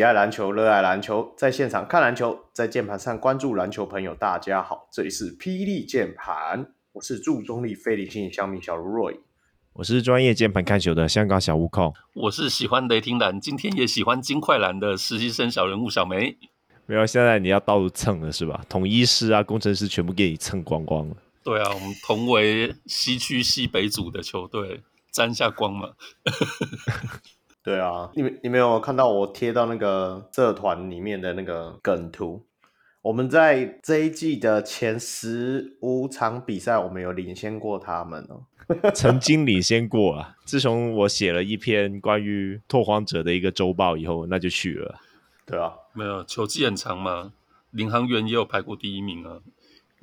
喜爱篮球、热爱篮球，在现场看篮球，在键盘上关注篮球朋友，大家好，这里是霹雳键盘，我是助中立非理性小米小卢 Roy，我是专业键盘看球的香港小悟空，我是喜欢雷霆蓝，今天也喜欢金块蓝的实习生小人物小梅。没有，现在你要到处蹭了是吧？统一师啊，工程师全部给你蹭光光了。对啊，我们同为西区西北组的球队，沾下光嘛。对啊，你们你们有看到我贴到那个社团里面的那个梗图？我们在这一季的前十五场比赛，我们有领先过他们哦。曾经领先过啊，自从我写了一篇关于拓荒者的一个周报以后，那就去了。对啊，没有球季很长嘛，领航员也有排过第一名啊。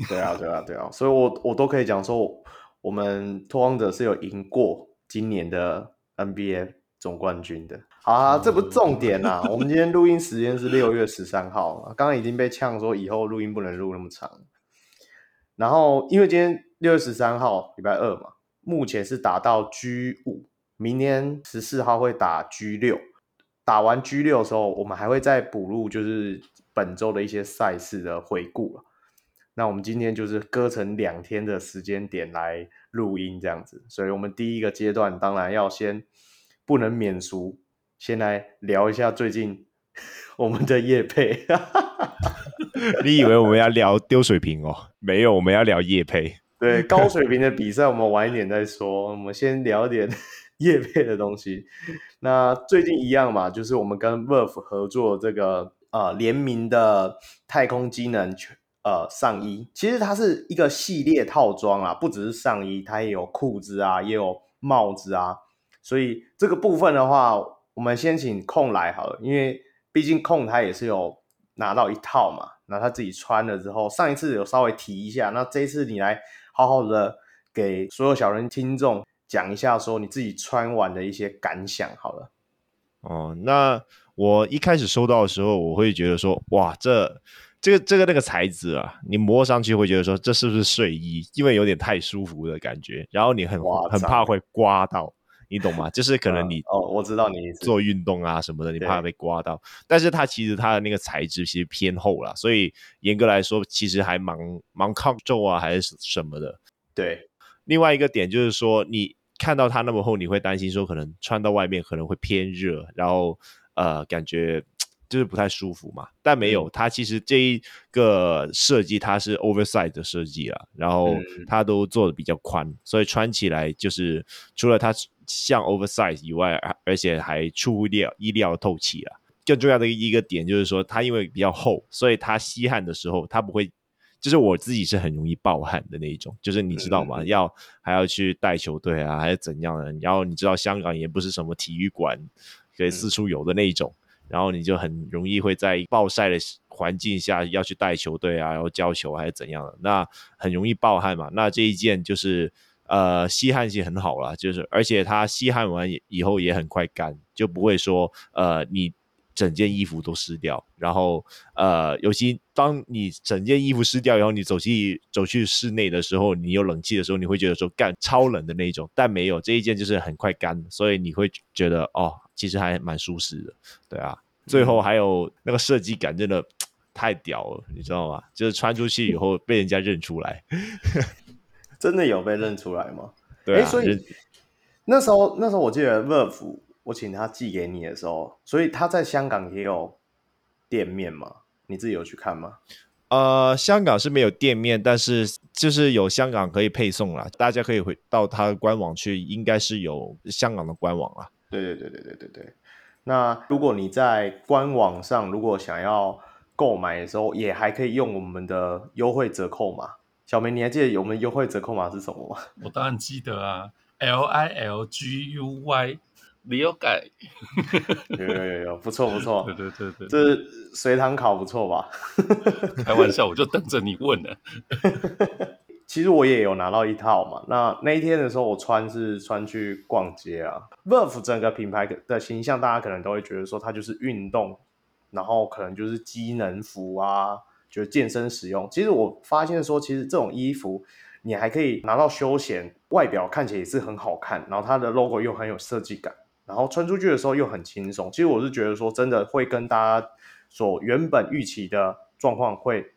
对啊，对啊，对啊，所以我我都可以讲说，我们拓荒者是有赢过今年的 NBA 总冠军的。好啊，这不是重点啊。我们今天录音时间是六月十三号，刚刚已经被呛说以后录音不能录那么长。然后因为今天六月十三号礼拜二嘛，目前是打到 G 五，明天十四号会打 G 六。打完 G 六的时候，我们还会再补录，就是本周的一些赛事的回顾。那我们今天就是割成两天的时间点来录音，这样子。所以，我们第一个阶段当然要先不能免俗，先来聊一下最近 我们的叶配。你以为我们要聊丢水瓶哦？没有，我们要聊叶配。对，高水平的比赛我们晚一点再说。我们先聊点。叶配的东西，那最近一样嘛，就是我们跟 Verf 合作这个呃联名的太空机能呃上衣，其实它是一个系列套装啊，不只是上衣，它也有裤子啊，也有帽子啊，所以这个部分的话，我们先请控来好了，因为毕竟控他也是有拿到一套嘛，那他自己穿了之后，上一次有稍微提一下，那这一次你来好好的给所有小人听众。讲一下说你自己穿完的一些感想好了。哦，那我一开始收到的时候，我会觉得说，哇，这这个这个那个材质啊，你摸上去会觉得说，这是不是睡衣？因为有点太舒服的感觉，然后你很很怕会刮到，你懂吗？就是可能你哦，我知道你做运动啊什么的，你怕被刮到。但是它其实它的那个材质其实偏厚啦，所以严格来说，其实还蛮蛮抗皱啊，还是什么的。对，另外一个点就是说你。看到它那么厚，你会担心说可能穿到外面可能会偏热，然后呃感觉就是不太舒服嘛。但没有，它其实这一个设计它是 oversize 的设计了，然后它都做的比较宽，所以穿起来就是除了它像 oversize 以外，而且还出乎意料意料透气啊。更重要的一个点就是说，它因为比较厚，所以它吸汗的时候它不会。就是我自己是很容易暴汗的那一种，就是你知道吗？嗯、要还要去带球队啊，还是怎样的？然后你知道香港也不是什么体育馆可以四处游的那一种，嗯、然后你就很容易会在暴晒的环境下要去带球队啊，然后教球还是怎样的，那很容易暴汗嘛。那这一件就是呃吸汗性很好啦，就是而且它吸汗完以后也很快干，就不会说呃你。整件衣服都湿掉，然后呃，尤其当你整件衣服湿掉以后，你走去走去室内的时候，你有冷气的时候，你会觉得说干超冷的那种，但没有这一件就是很快干，所以你会觉得哦，其实还蛮舒适的，对啊。最后还有那个设计感真的 太屌了，你知道吗？就是穿出去以后被人家认出来，真的有被认出来吗？对啊，所以那时候那时候我记得 VRF。我请他寄给你的时候，所以他在香港也有店面吗？你自己有去看吗？呃，香港是没有店面，但是就是有香港可以配送啦，大家可以回到他的官网去，应该是有香港的官网啦。对对对对对对对。那如果你在官网上如果想要购买的时候，也还可以用我们的优惠折扣码。小梅，你还记得我们优惠折扣码是什么吗？我当然记得啊，L I L G U Y。没有改，有有有有，不错不错，对对对对，这随堂考不错吧？开玩笑，我就等着你问呢。其实我也有拿到一套嘛，那那一天的时候，我穿是穿去逛街啊。VRF 整个品牌的形象，大家可能都会觉得说它就是运动，然后可能就是机能服啊，就健身使用。其实我发现说，其实这种衣服你还可以拿到休闲，外表看起来也是很好看，然后它的 logo 又很有设计感，然后穿出去的时候又很轻松。其实我是觉得说，真的会跟大家所原本预期的状况会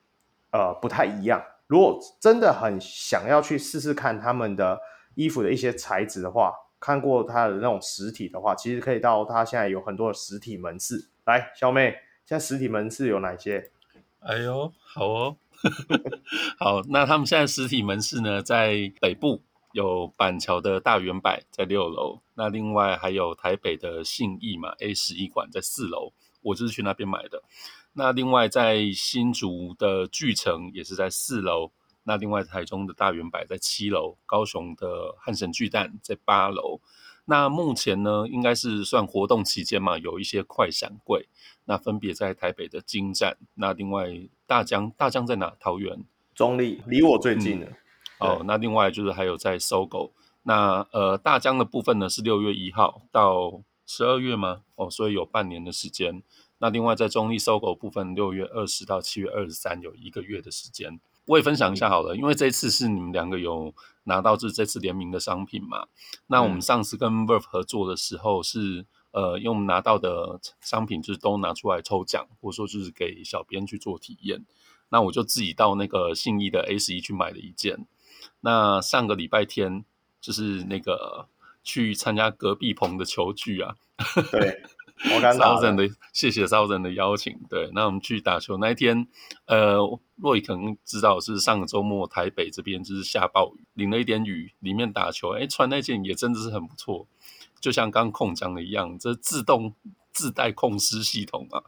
呃不太一样。如果真的很想要去试试看他们的衣服的一些材质的话，看过它的那种实体的话，其实可以到它现在有很多的实体门市。来，小妹，现在实体门市有哪些？哎呦，好哦。好，那他们现在实体门市呢，在北部有板桥的大圆柏在六楼，那另外还有台北的信义嘛 A 十一馆在四楼，我就是去那边买的。那另外在新竹的巨城也是在四楼，那另外台中的大圆柏在七楼，高雄的汉神巨蛋在八楼。那目前呢，应该是算活动期间嘛，有一些快闪柜。那分别在台北的金站，那另外大江大江在哪？桃园中立，离我最近的。嗯、哦，那另外就是还有在 SOGO。那呃大江的部分呢是六月一号到十二月吗？哦，所以有半年的时间。那另外在中坜 SOGO 部分，六月二十到七月二十三有一个月的时间。我也分享一下好了，因为这次是你们两个有拿到这这次联名的商品嘛。那我们上次跟 Verve 合作的时候是。呃，因为我们拿到的商品就是都拿出来抽奖，或者说就是给小编去做体验。那我就自己到那个信义的 A 十一去买了一件。那上个礼拜天就是那个去参加隔壁棚的球具啊，对，我刚刚的谢谢骚人的邀请。对，那我们去打球那一天，呃，若雨可能知道是上个周末台北这边就是下暴雨，淋了一点雨，里面打球，哎，穿那件也真的是很不错。就像刚控讲的一样，这自动自带控湿系统啊，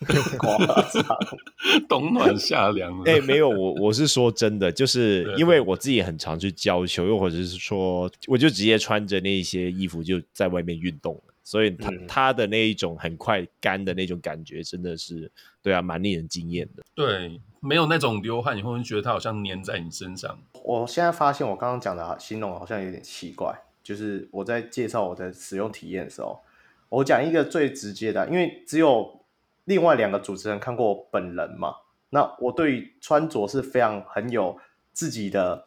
冬暖夏凉。哎、欸，没有，我我是说真的，就是因为我自己很常去教球，又或者是说，我就直接穿着那些衣服就在外面运动，所以它它的那一种很快干的那种感觉，真的是对啊，蛮令人惊艳的。对，没有那种流汗以后，你会觉得它好像粘在你身上。我现在发现我刚刚讲的形容好像有点奇怪。就是我在介绍我的使用体验的时候，我讲一个最直接的，因为只有另外两个主持人看过我本人嘛。那我对穿着是非常很有自己的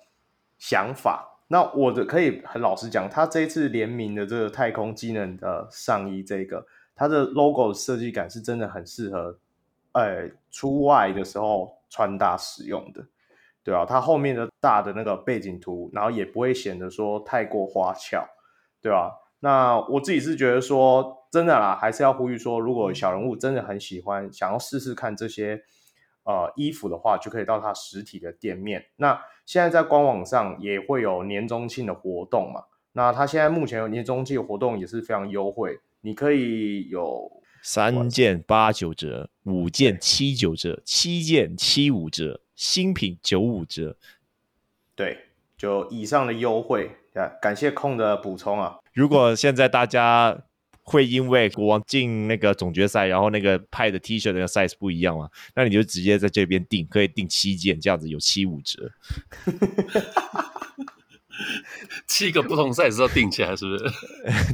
想法。那我的可以很老实讲，他这一次联名的这个太空机能的上衣，这个它的 logo 设计感是真的很适合，呃，出外的时候穿搭使用的。对啊，它后面的大的那个背景图，然后也不会显得说太过花俏，对吧？那我自己是觉得说，真的啦，还是要呼吁说，如果小人物真的很喜欢，想要试试看这些呃衣服的话，就可以到它实体的店面。那现在在官网上也会有年中庆的活动嘛？那它现在目前有年中庆的活动也是非常优惠，你可以有三件八九折，五件七九折，七件七五折。新品九五折，对，就以上的优惠，感谢空的补充啊。如果现在大家会因为国王进那个总决赛，然后那个派的 T 恤那个 size 不一样嘛，那你就直接在这边订，可以订七件，这样子有七五折。七个不同 size 都定起来，是不是？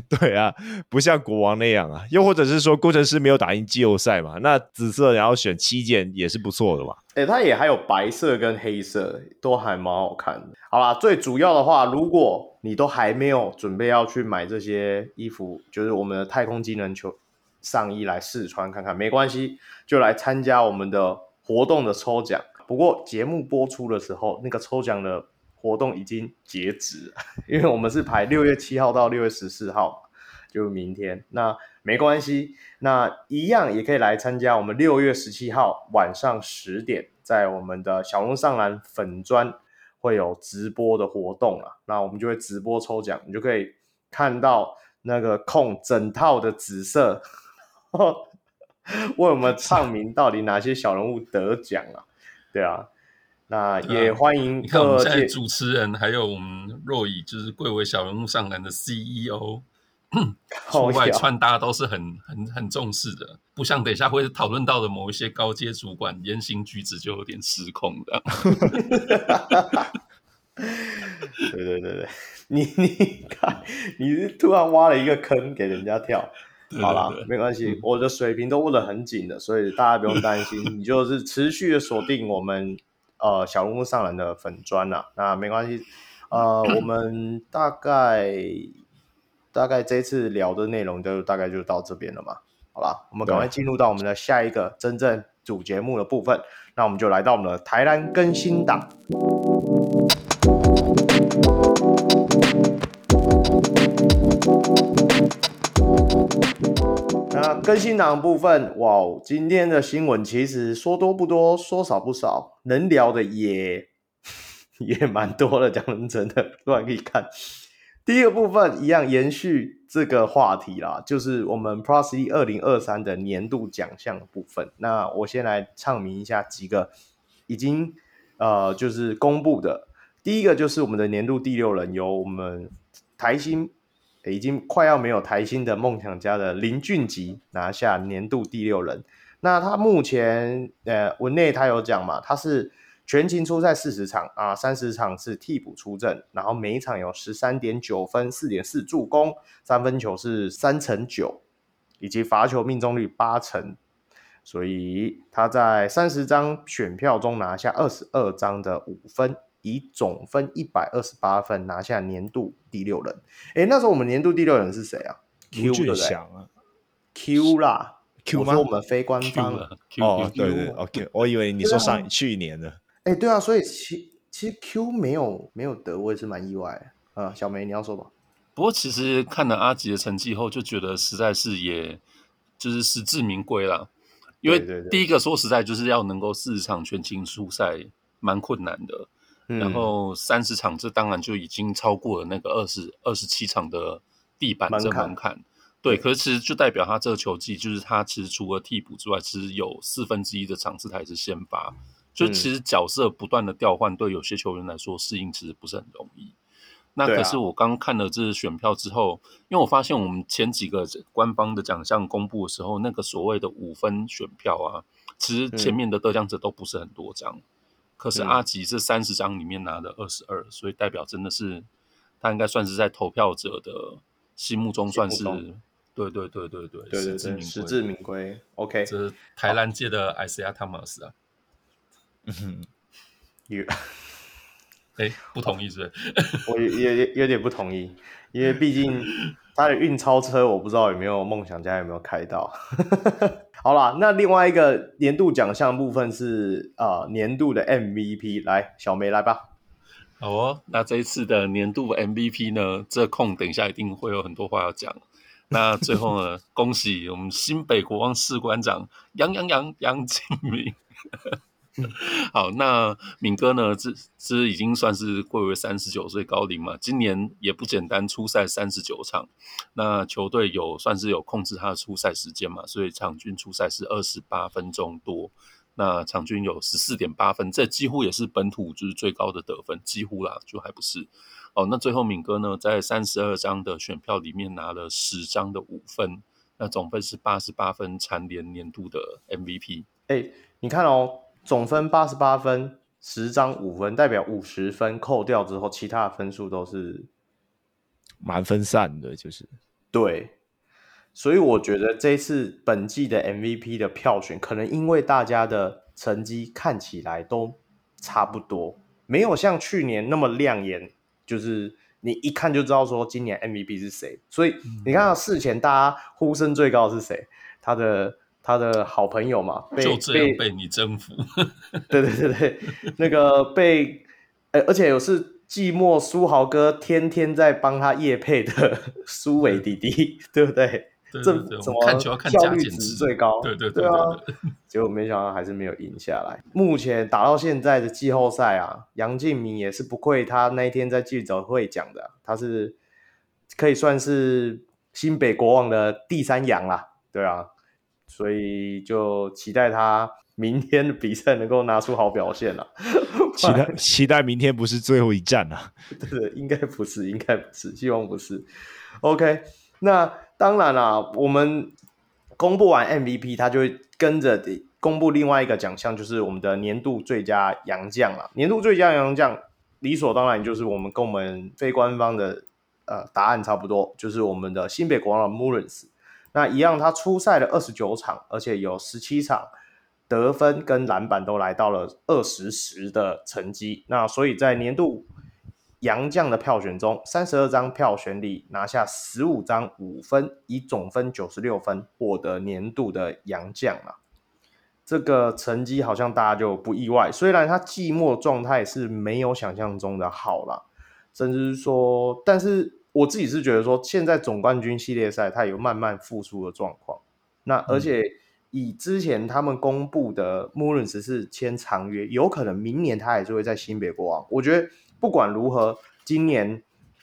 对啊，不像国王那样啊。又或者是说，工程师没有打赢季后赛嘛？那紫色然后选七件也是不错的嘛。哎、欸，它也还有白色跟黑色，都还蛮好看的。好啦，最主要的话，如果你都还没有准备要去买这些衣服，就是我们的太空机能球上衣来试穿看看，没关系，就来参加我们的活动的抽奖。不过节目播出的时候，那个抽奖的。活动已经截止，因为我们是排六月七号到六月十四号，就明天。那没关系，那一样也可以来参加我们六月十七号晚上十点，在我们的小龙上篮粉砖会有直播的活动啊。那我们就会直播抽奖，你就可以看到那个控整套的紫色，为我们唱名到底哪些小人物得奖啊？对啊。那也欢迎。你看我们现在主持人还有我们若以，就是贵为小人物上篮的 CEO，出外穿搭都是很很很重视的，不像等一下会讨论到的某一些高阶主管言行举止就有点失控的。对对对对，你你看，你是突然挖了一个坑给人家跳。好啦，没关系，嗯，我的水平都握得很紧的，所以大家不用担心，你就是持续的锁定我们。呃小人物上篮的粉砖啦。那没关系，呃，我们大概大概这次聊的内容就大概就到这边了嘛。好吧，我们赶快进入到我们的下一个真正主节目的部分。那我们就来到我们的台南更新档。那更新档部分，哇，今天的新闻其实说多不多，说少不少，能聊的也 也蛮多的。讲真的，各位可以看。第一个部分一样延续这个话题啦，就是我们 Plus League 二零二三的年度奖项部分。那我先来唱名一下几个已经呃就是公布的。第一个就是我们的年度第六人，由我们台新已经快要没有台新的梦想家的林俊吉拿下年度第六人。那他目前呃文内他有讲嘛，他是。全勤出赛四十场啊，三十场是替补出阵，然后每一场有十三点九分、四点四助攻，三分球是三成九，以及罚球命中率八成，所以他在三十张选票中拿下二十二张的五分，以总分一百二十八分拿下年度第六人。诶，那时候我们年度第六人是谁啊？Q 对不对？Q 啦，Q 吗？我说我们非官方哦，Q, 对对，OK，我以为你说上去年的。哎，对啊，所以其其实 Q 没有没有得，我也是蛮意外的啊。小梅，你要说吧？不过其实看了阿吉的成绩后，就觉得实在是也就是实至名归了。因为第一个说实在，就是要能够四十场全勤出赛，蛮困难的。嗯、然后三十场，这当然就已经超过了那个二十二十七场的地板这门槛。对，可是其实就代表他这个球季，就是他其实除了替补之外，其实有四分之一的场次他还是先发。就其实角色不断的调换，对有些球员来说适应其实不是很容易。那可是我刚看了这选票之后，因为我发现我们前几个官方的奖项公布的时候，那个所谓的五分选票啊，其实前面的得奖者都不是很多张。可是阿吉这三十张里面拿的二十二，所以代表真的是他应该算是在投票者的心目中算是对对对对对实至名归。实至名归。OK，这是台南界的 Isaiah Thomas 啊。嗯，有，哎，不同意是不是？我也有，有点不同意，因为毕竟他的运钞车，我不知道有没有梦想家有没有开到。好啦，那另外一个年度奖项部分是啊、呃，年度的 MVP，来，小梅来吧。好哦，那这一次的年度 MVP 呢，这空等一下一定会有很多话要讲。那最后呢，恭喜我们新北国王士官长杨杨杨杨敬敏。好，那敏哥呢？这这已经算是贵为三十九岁高龄嘛，今年也不简单，出赛三十九场。那球队有算是有控制他的出赛时间嘛，所以场均出赛是二十八分钟多。那场均有十四点八分，这几乎也是本土就是最高的得分，几乎啦，就还不是。哦，那最后敏哥呢，在三十二张的选票里面拿了十张的五分，那总分是八十八分，蝉联年度的 MVP。哎，你看哦。总分八十八分，十张五分，代表五十分扣掉之后，其他的分数都是蛮分散的，就是对。所以我觉得这次本季的 MVP 的票选，可能因为大家的成绩看起来都差不多，没有像去年那么亮眼，就是你一看就知道说今年 MVP 是谁。所以你看到事前大家呼声最高是谁？他的。他的好朋友嘛，被就这样被你征服。对对对对，那个被，欸、而且有是寂寞书豪哥天天在帮他夜配的 苏伟弟弟，对不对？对对对，怎么看球要看效率值最高？对对对，对，对，对，对，对啊！结果没想到还是没有赢下来。目前打到现在的季后赛啊，杨敬明也是不愧他那一天在记者会讲的，他是可以算是新北国王的第三羊啦，对啊。所以就期待他明天的比赛能够拿出好表现了。期待期待明天不是最后一战啊？对对，应该不是，应该不是，希望不是。OK，那当然啦，我们公布完 MVP，他就会跟着公布另外一个奖项，就是我们的年度最佳洋将了。年度最佳洋将理所当然就是我们跟我们非官方的呃答案差不多，就是我们的新北国王的穆伦斯。那一样，他出赛了二十九场，而且有十七场得分跟篮板都来到了二十十的成绩。那所以在年度杨将的票选中，三十二张票选里拿下十五张五分，以总分九十六分获得年度的杨将啊。这个成绩好像大家就不意外，虽然他季末状态是没有想象中的好啦，甚至是说，但是我自己是觉得说，现在总冠军系列赛它有慢慢复苏的状况。那而且以之前他们公布的穆伦斯是签长约，有可能明年他还是会在新北国王。我觉得不管如何，今年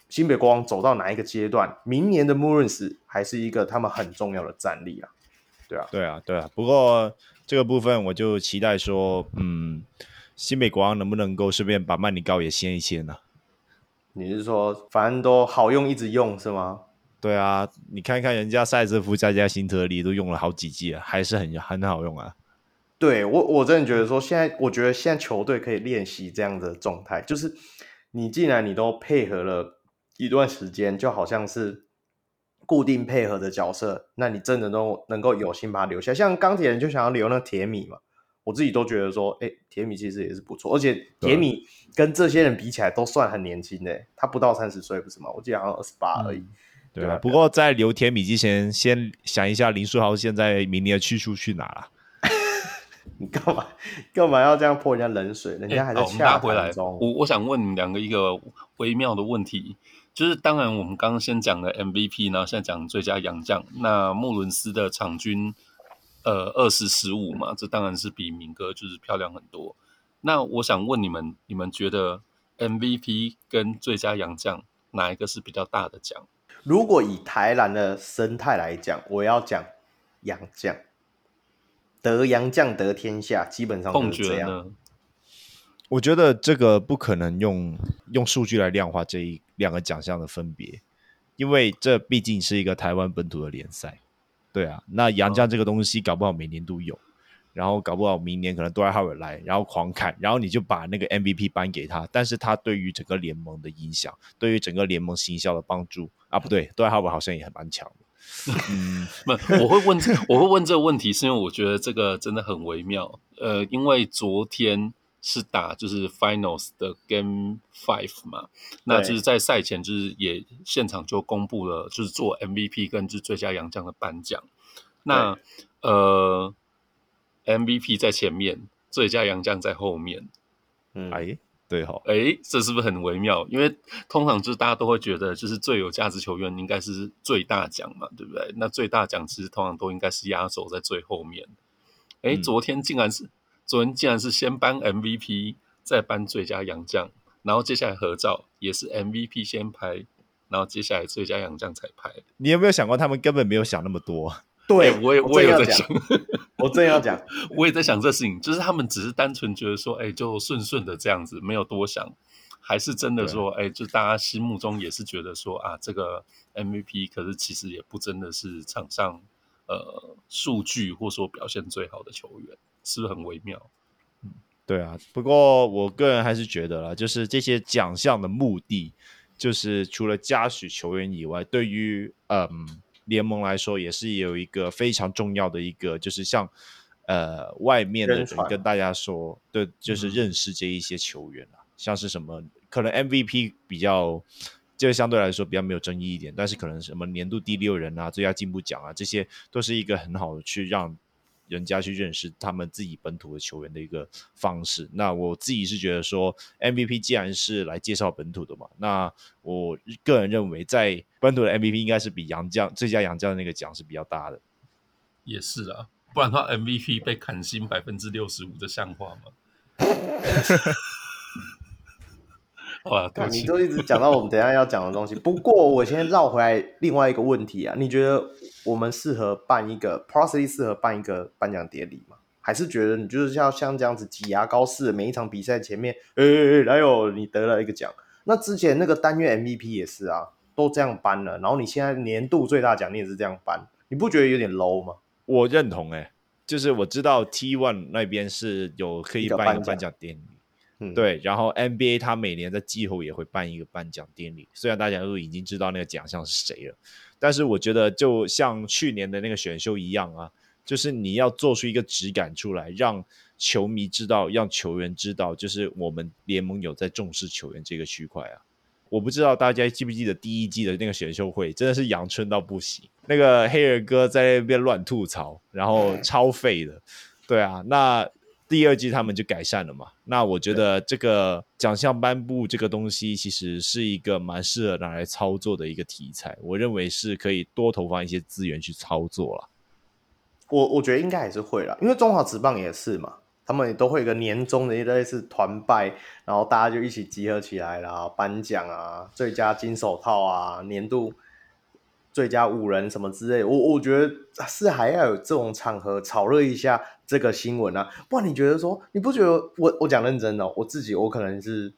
新北国王走到哪一个阶段，明年的穆伦斯还是一个他们很重要的战力啊。对啊，对啊，对啊。不过这个部分我就期待说，嗯，新北国王能不能够顺便把曼尼高也签一签呢？你是说反正都好用，一直用是吗？对啊，你看看人家赛泽夫加加辛特利都用了好几季了，还是很很好用啊。对我我真的觉得说，现在我觉得现在球队可以练习这样的状态，就是你既然你都配合了一段时间，就好像是。固定配合的角色，那你真的都能够有心把它留下。像钢铁人就想要留那铁米嘛，我自己都觉得说，哎、欸，铁米其实也是不错，而且铁米跟这些人比起来都算很年轻的，他不到三十岁不是吗？我记得好像二十八而已。嗯、对啊，不过在留铁米之前，先想一下林书豪现在明年的去处去哪了？你干嘛干嘛要这样泼人家冷水？人家还在洽谈中。我我想问你们两个一个微妙的问题。就是当然，我们刚刚先讲了 MVP，然后现在讲最佳洋将。那穆伦斯的场均呃二十十五嘛，这当然是比明哥就是漂亮很多。那我想问你们，你们觉得 MVP 跟最佳洋将哪一个是比较大的奖？如果以台篮的生态来讲，我要讲洋将，得洋将得天下，基本上都是这样。我觉得这个不可能用用数据来量化这一两个奖项的分别，因为这毕竟是一个台湾本土的联赛。对啊，那杨将这个东西搞不好每年都有，然后搞不好明年可能杜兰特来，然后狂砍，然后你就把那个 MVP 颁给他，但是他对于整个联盟的影响，对于整个联盟行销的帮助啊，不对，杜兰特好像也很蛮强的。嗯，不，我会问，我会问这个问题，是因为我觉得这个真的很微妙。呃，因为昨天。是打就是 Finals 的 Game Five 嘛，那就是在赛前就是也现场就公布了，就是做 MVP 跟就是最佳洋将的颁奖。那呃 MVP 在前面，最佳洋将在后面。嗯，哎，对哈，哎，这是不是很微妙？因为通常就是大家都会觉得，就是最有价值球员应该是最大奖嘛，对不对？那最大奖其实通常都应该是压轴在最后面。哎，昨天竟然是。嗯昨天竟然是先颁 MVP，再颁最佳洋将，然后接下来合照也是 MVP 先拍，然后接下来最佳洋将才拍。你有没有想过，他们根本没有想那么多？对，欸、我也我也有在想，我正要讲，我也在想这事情，就是他们只是单纯觉得说，哎、欸，就顺顺的这样子，没有多想，还是真的说，哎、欸，就大家心目中也是觉得说啊，这个 MVP 可是其实也不真的是场上呃数据或说表现最好的球员。是不是很微妙？嗯，对啊。不过我个人还是觉得啦，就是这些奖项的目的，就是除了嘉许球员以外，对于嗯联盟来说，也是有一个非常重要的一个，就是像呃外面的人跟大家说，对，就是认识这一些球员啊，嗯、像是什么可能 MVP 比较，就相对来说比较没有争议一点，但是可能什么年度第六人啊、最佳进步奖啊，这些都是一个很好的去让。人家去认识他们自己本土的球员的一个方式。那我自己是觉得说，MVP 既然是来介绍本土的嘛，那我个人认为，在本土的 MVP 应该是比杨将最佳杨将的那个奖是比较大的。也是啊，不然的话 MVP 被砍薪百分之六十五，这像话吗？哇，你都一直讲到我们等一下要讲的东西。不过我先绕回来另外一个问题啊，你觉得我们适合办一个 Prosely 适合办一个颁奖典礼吗？还是觉得你就是要像这样子挤牙膏似的，每一场比赛前面，哎哎哎，来哟，你得了一个奖。那之前那个单月 MVP 也是啊，都这样颁了。然后你现在年度最大奖你也是这样颁，你不觉得有点 low 吗？我认同哎、欸，就是我知道 T One 那边是有可以办一个颁奖典礼。嗯、对，然后 NBA 他每年在季后也会办一个颁奖典礼，虽然大家都已经知道那个奖项是谁了，但是我觉得就像去年的那个选秀一样啊，就是你要做出一个质感出来，让球迷知道，让球员知道，就是我们联盟有在重视球员这个区块啊。我不知道大家记不记得第一季的那个选秀会，真的是阳春到不行。那个黑人哥在那边乱吐槽，然后超废的。对啊，那第二季他们就改善了嘛。那我觉得这个奖项颁布这个东西，其实是一个蛮适合拿来操作的一个题材。我认为是可以多投放一些资源去操作了。我我觉得应该也是会啦，因为中华职棒也是嘛。他们也都会有一个年终的一类似团拜，然后大家就一起集合起来啦，颁奖啊，最佳金手套啊，年度最佳五人什么之类。我我觉得是还要有这种场合炒热一下这个新闻啊。不然你觉得说，你不觉得我我讲认真的哦，我自己我可能是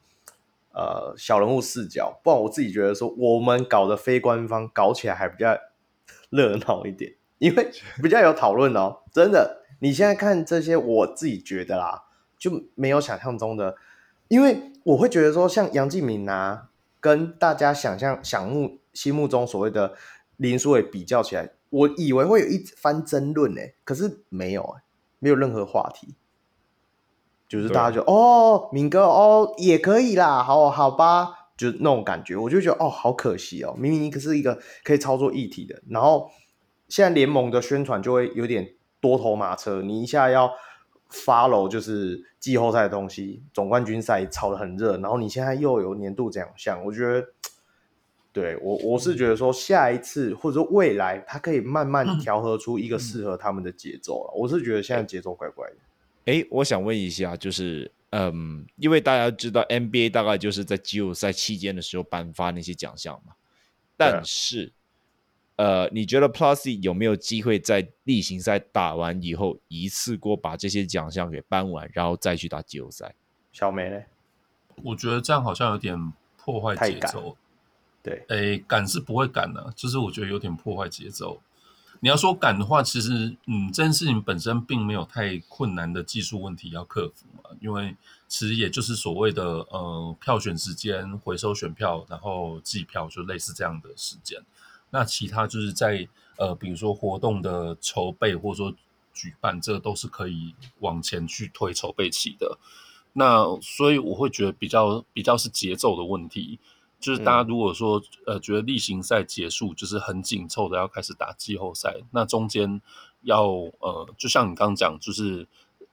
呃小人物视角，不然我自己觉得说，我们搞的非官方搞起来还比较热闹一点，因为 比较有讨论哦，真的。你现在看这些，我自己觉得啦，就没有想象中的，因为我会觉得说，像杨敬敏啊，跟大家想象、想目、心目中所谓的林书伟比较起来，我以为会有一番争论诶，可是没有诶，没有任何话题，就是大家就哦，明哥哦也可以啦，好好吧，就那种感觉，我就觉得哦，好可惜哦，明明你可是一个可以操作议题的，然后现在联盟的宣传就会有点。多头马车，你一下要 follow 就是季后赛的东西，总冠军赛炒得很热，然后你现在又有年度奖项，我觉得，对我我是觉得说下一次或者说未来，他可以慢慢调和出一个适合他们的节奏了。嗯、我是觉得现在节奏怪怪的。哎，我想问一下，就是嗯，因为大家知道 NBA 大概就是在季后赛期间的时候颁发那些奖项嘛，但是。呃，你觉得 Plus 有没有机会在例行赛打完以后，一次过把这些奖项给颁完，然后再去打季后赛？小梅呢？我觉得这样好像有点破坏节奏。对，诶，赶是不会赶的，就是我觉得有点破坏节奏。你要说赶的话，其实嗯，这件事情本身并没有太困难的技术问题要克服嘛，因为其实也就是所谓的呃票选时间、回收选票，然后计票，就类似这样的时间。那其他就是在呃，比如说活动的筹备或者说举办，这都是可以往前去推筹备期的。那所以我会觉得比较比较是节奏的问题，就是大家如果说呃觉得例行赛结束就是很紧凑的要开始打季后赛，那中间要呃就像你刚刚讲，就是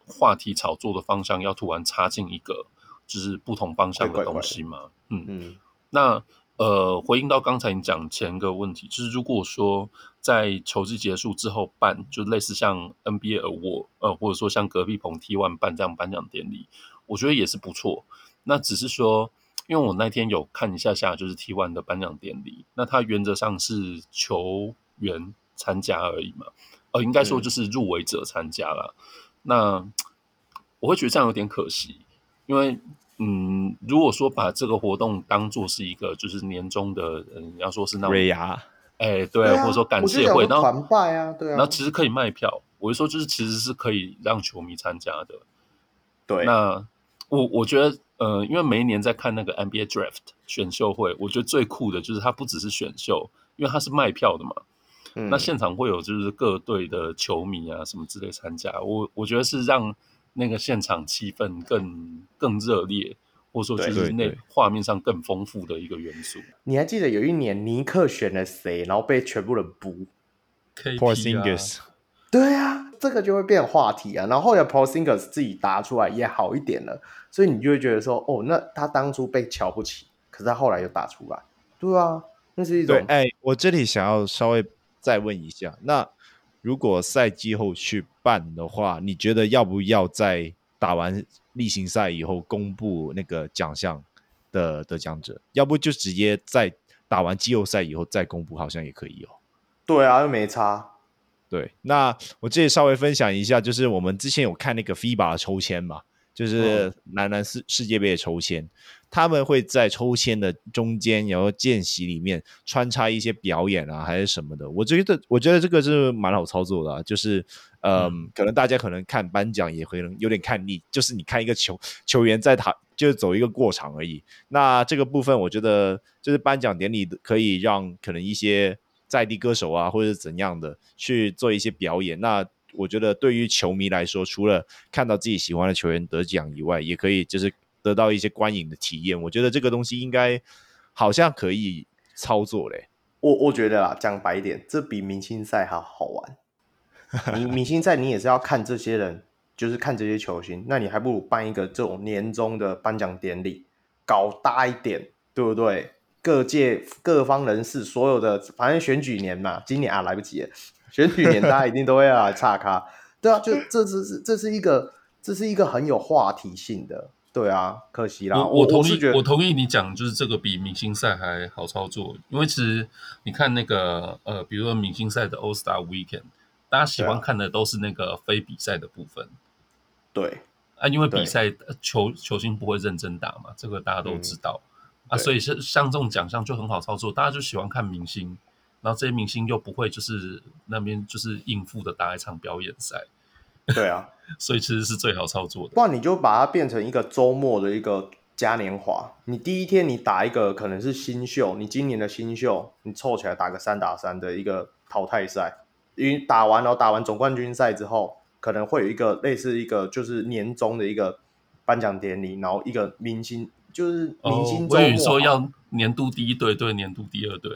话题炒作的方向要突然插进一个就是不同方向的东西嘛，嗯嗯，那。呃，回应到刚才你讲前一个问题，就是如果说在球季结束之后办，就类似像 NBA Award，呃，或者说像隔壁棚 T1 办这样颁奖典礼，我觉得也是不错。那只是说，因为我那天有看一下下，就是 T1 的颁奖典礼，那它原则上是球员参加而已嘛，呃，应该说就是入围者参加了。嗯、那我会觉得这样有点可惜，因为。嗯，如果说把这个活动当做是一个就是年终的，嗯，要说是那种，哎、欸，对，对啊、或者说感谢会，然后团拜啊，对啊，那其实可以卖票。我就说，就是其实是可以让球迷参加的。对，那我我觉得，呃，因为每一年在看那个 NBA Draft 选秀会，我觉得最酷的就是它不只是选秀，因为它是卖票的嘛。嗯、那现场会有就是各队的球迷啊什么之类参加，我我觉得是让。那个现场气氛更更热烈，或者说就是那画面上更丰富的一个元素。你还记得有一年尼克选了谁，然后被全部人补？Porzingis。对啊，这个就会变话题啊。然后后来 Porzingis 自己答出来也好一点了，所以你就会觉得说，哦，那他当初被瞧不起，可是他后来又打出来。对啊，那是一种。哎，我这里想要稍微再问一下，那。如果赛季后去办的话，你觉得要不要在打完例行赛以后公布那个奖项的得奖者？要不就直接在打完季后赛以后再公布，好像也可以哦。对啊，又没差。对，那我这里稍微分享一下，就是我们之前有看那个 FIBA 的抽签嘛，就是男篮世世界杯的抽签。嗯他们会在抽签的中间，然后间隙里面穿插一些表演啊，还是什么的。我觉得，我觉得这个是蛮好操作的啊，就是，呃、嗯，可能大家可能看颁奖也会有点看腻，就是你看一个球球员在台，就是走一个过场而已。那这个部分，我觉得就是颁奖典礼可以让可能一些在地歌手啊，或者是怎样的去做一些表演。那我觉得对于球迷来说，除了看到自己喜欢的球员得奖以外，也可以就是得到一些观影的体验。我觉得这个东西应该好像可以操作嘞。我我觉得啦，讲白一点，这比明星赛还好玩。明明星赛你也是要看这些人，就是看这些球星，那你还不如办一个这种年终的颁奖典礼，搞大一点，对不对？各界各方人士，所有的反正选举年嘛，今年啊来不及了，选举年大家一定都会要来插咖，对啊，就这是是这是一个这是一个很有话题性的。对啊，可惜啦。我我同意，我，我同意你讲，就是这个比明星赛还好操作，因为其实你看那个呃，比如说明星赛的 All Star Weekend，大家喜欢看的都是那个非比赛的部分。对啊，因为比赛球球星不会认真打嘛，这个大家都知道、嗯、啊，所以是像这种奖项就很好操作，大家就喜欢看明星，然后这些明星又不会就是那边就是应付的打一场表演赛。对啊。所以其实是最好操作的，不然你就把它变成一个周末的一个嘉年华。你第一天你打一个可能是新秀，你今年的新秀，你凑起来打个三打三的一个淘汰赛，因为打完了打完总冠军赛之后，可能会有一个类似一个就是年终的一个颁奖典礼，然后一个明星就是明星周末。哦，我以为说要年度第一队对年度第二队。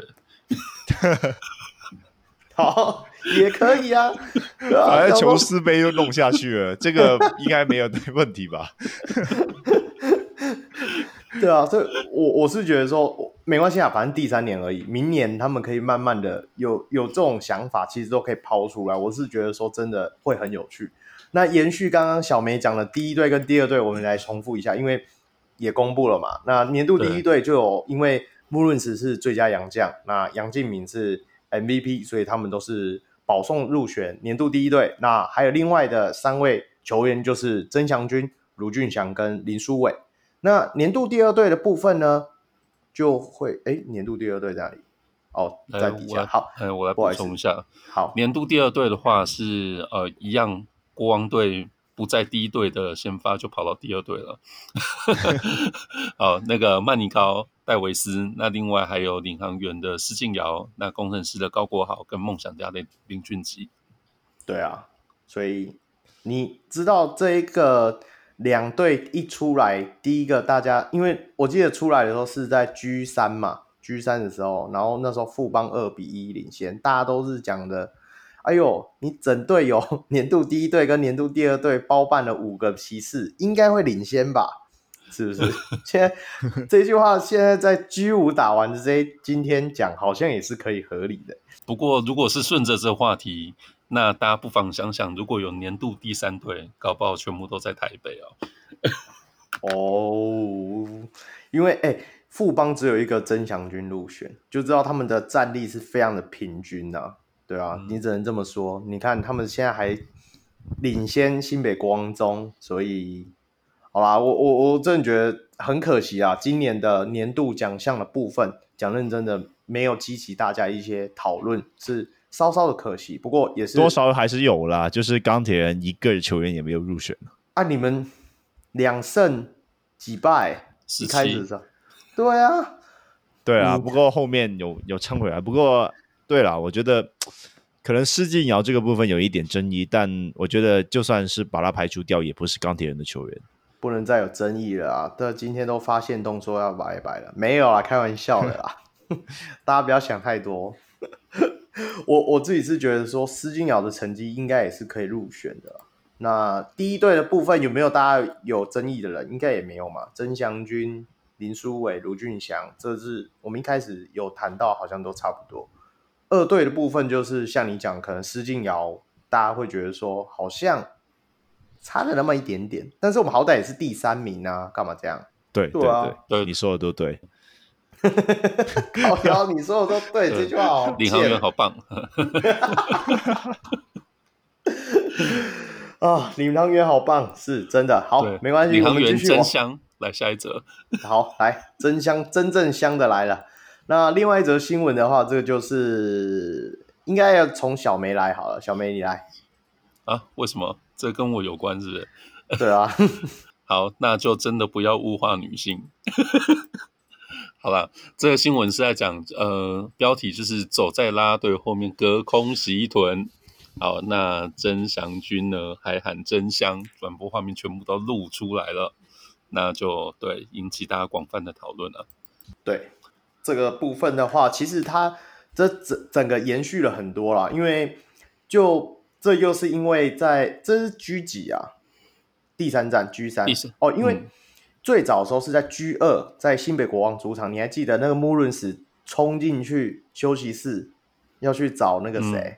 好，也可以啊，反正琼斯杯又弄下去了，这个应该没有问题吧？对啊，所以我我是觉得说没关系啊，反正第三年而已，明年他们可以慢慢的有有这种想法，其实都可以抛出来。我是觉得说真的会很有趣。那延续刚刚小梅讲的第一队跟第二队，我们来重复一下，因为也公布了嘛。那年度第一队就有，因为穆伦斯是最佳洋将，那杨敬敏是。MVP，所以他们都是保送入选年度第一队。那还有另外的三位球员，就是曾祥军、卢俊祥跟林书伟。那年度第二队的部分呢，就会哎，年度第二队在哪里？哦，在底下。好，哎，我来补充一下。好，年度第二队的话是呃一样，国王队。不在第一队的先发就跑到第二队了。好，那个曼尼高、戴维斯，那另外还有领航员的施晋尧，那工程师的高国豪跟梦想家的林俊杰。对啊，所以你知道这一个两队一出来，第一个大家，因为我记得出来的时候是在 G 三嘛，G 三的时候，然后那时候富邦二比一领先，大家都是讲的。哎呦，你整队有 年度第一队跟年度第二队包办了五个席次，应该会领先吧？是不是？现在这句话现在在 G 五打完的这今天讲，好像也是可以合理的。不过，如果是顺着这话题，那大家不妨想想，如果有年度第三队，搞不好全部都在台北哦。哦，因为哎，富邦只有一个曾祥军入选，就知道他们的战力是非常的平均啊。对啊，你只能这么说。你看他们现在还领先新北国王中，所以好啦，我我我真的觉得很可惜啊。今年的年度奖项的部分，讲认真的，没有激起大家一些讨论，是稍稍的可惜。不过也是多少还是有啦，就是钢铁人一个球员也没有入选啊。你们两胜几败？一开始是？对啊，对啊。不过后面有有撑回来，不过。对了，我觉得可能施晋尧这个部分有一点争议，但我觉得就算是把他排除掉，也不是钢铁人的球员，不能再有争议了啊！但今天都发现动作要拜拜了，没有啊，开玩笑的啦，大家不要想太多。我我自己是觉得说施晋尧的成绩应该也是可以入选的。那第一队的部分有没有大家有争议的人？应该也没有嘛。曾祥军、林书伟、卢俊祥，这是我们一开始有谈到，好像都差不多。二队的部分就是像你讲，可能施晋尧大家会觉得说好像差了那么一点点，但是我们好歹也是第三名啊，干嘛这样？对对啊对，对，你说的都对。靠腰，你说的都对，这句话好。领航员好棒。啊，领航员好棒，是真的好，没关系。领航员真香，来下一则。好，来真香，真正香的来了。那另外一则新闻的话，这个就是应该要从小梅来好了，小梅你来啊？为什么？这跟我有关是不是？对啊。好，那就真的不要物化女性。好了，这个新闻是在讲，呃，标题就是走在啦啦队后面隔空袭臀。好，那曾祥君呢还喊真香，转播画面全部都露出来了，那就对引起大家广泛的讨论了。对这个部分的话，其实它这整整个延续了很多啦，因为就这又是因为在这是 G 几啊？第三站 G 三哦，因为最早的时候是在 G 二，在新北国王主场，你还记得那个穆伦斯冲进去休息室要去找那个谁？嗯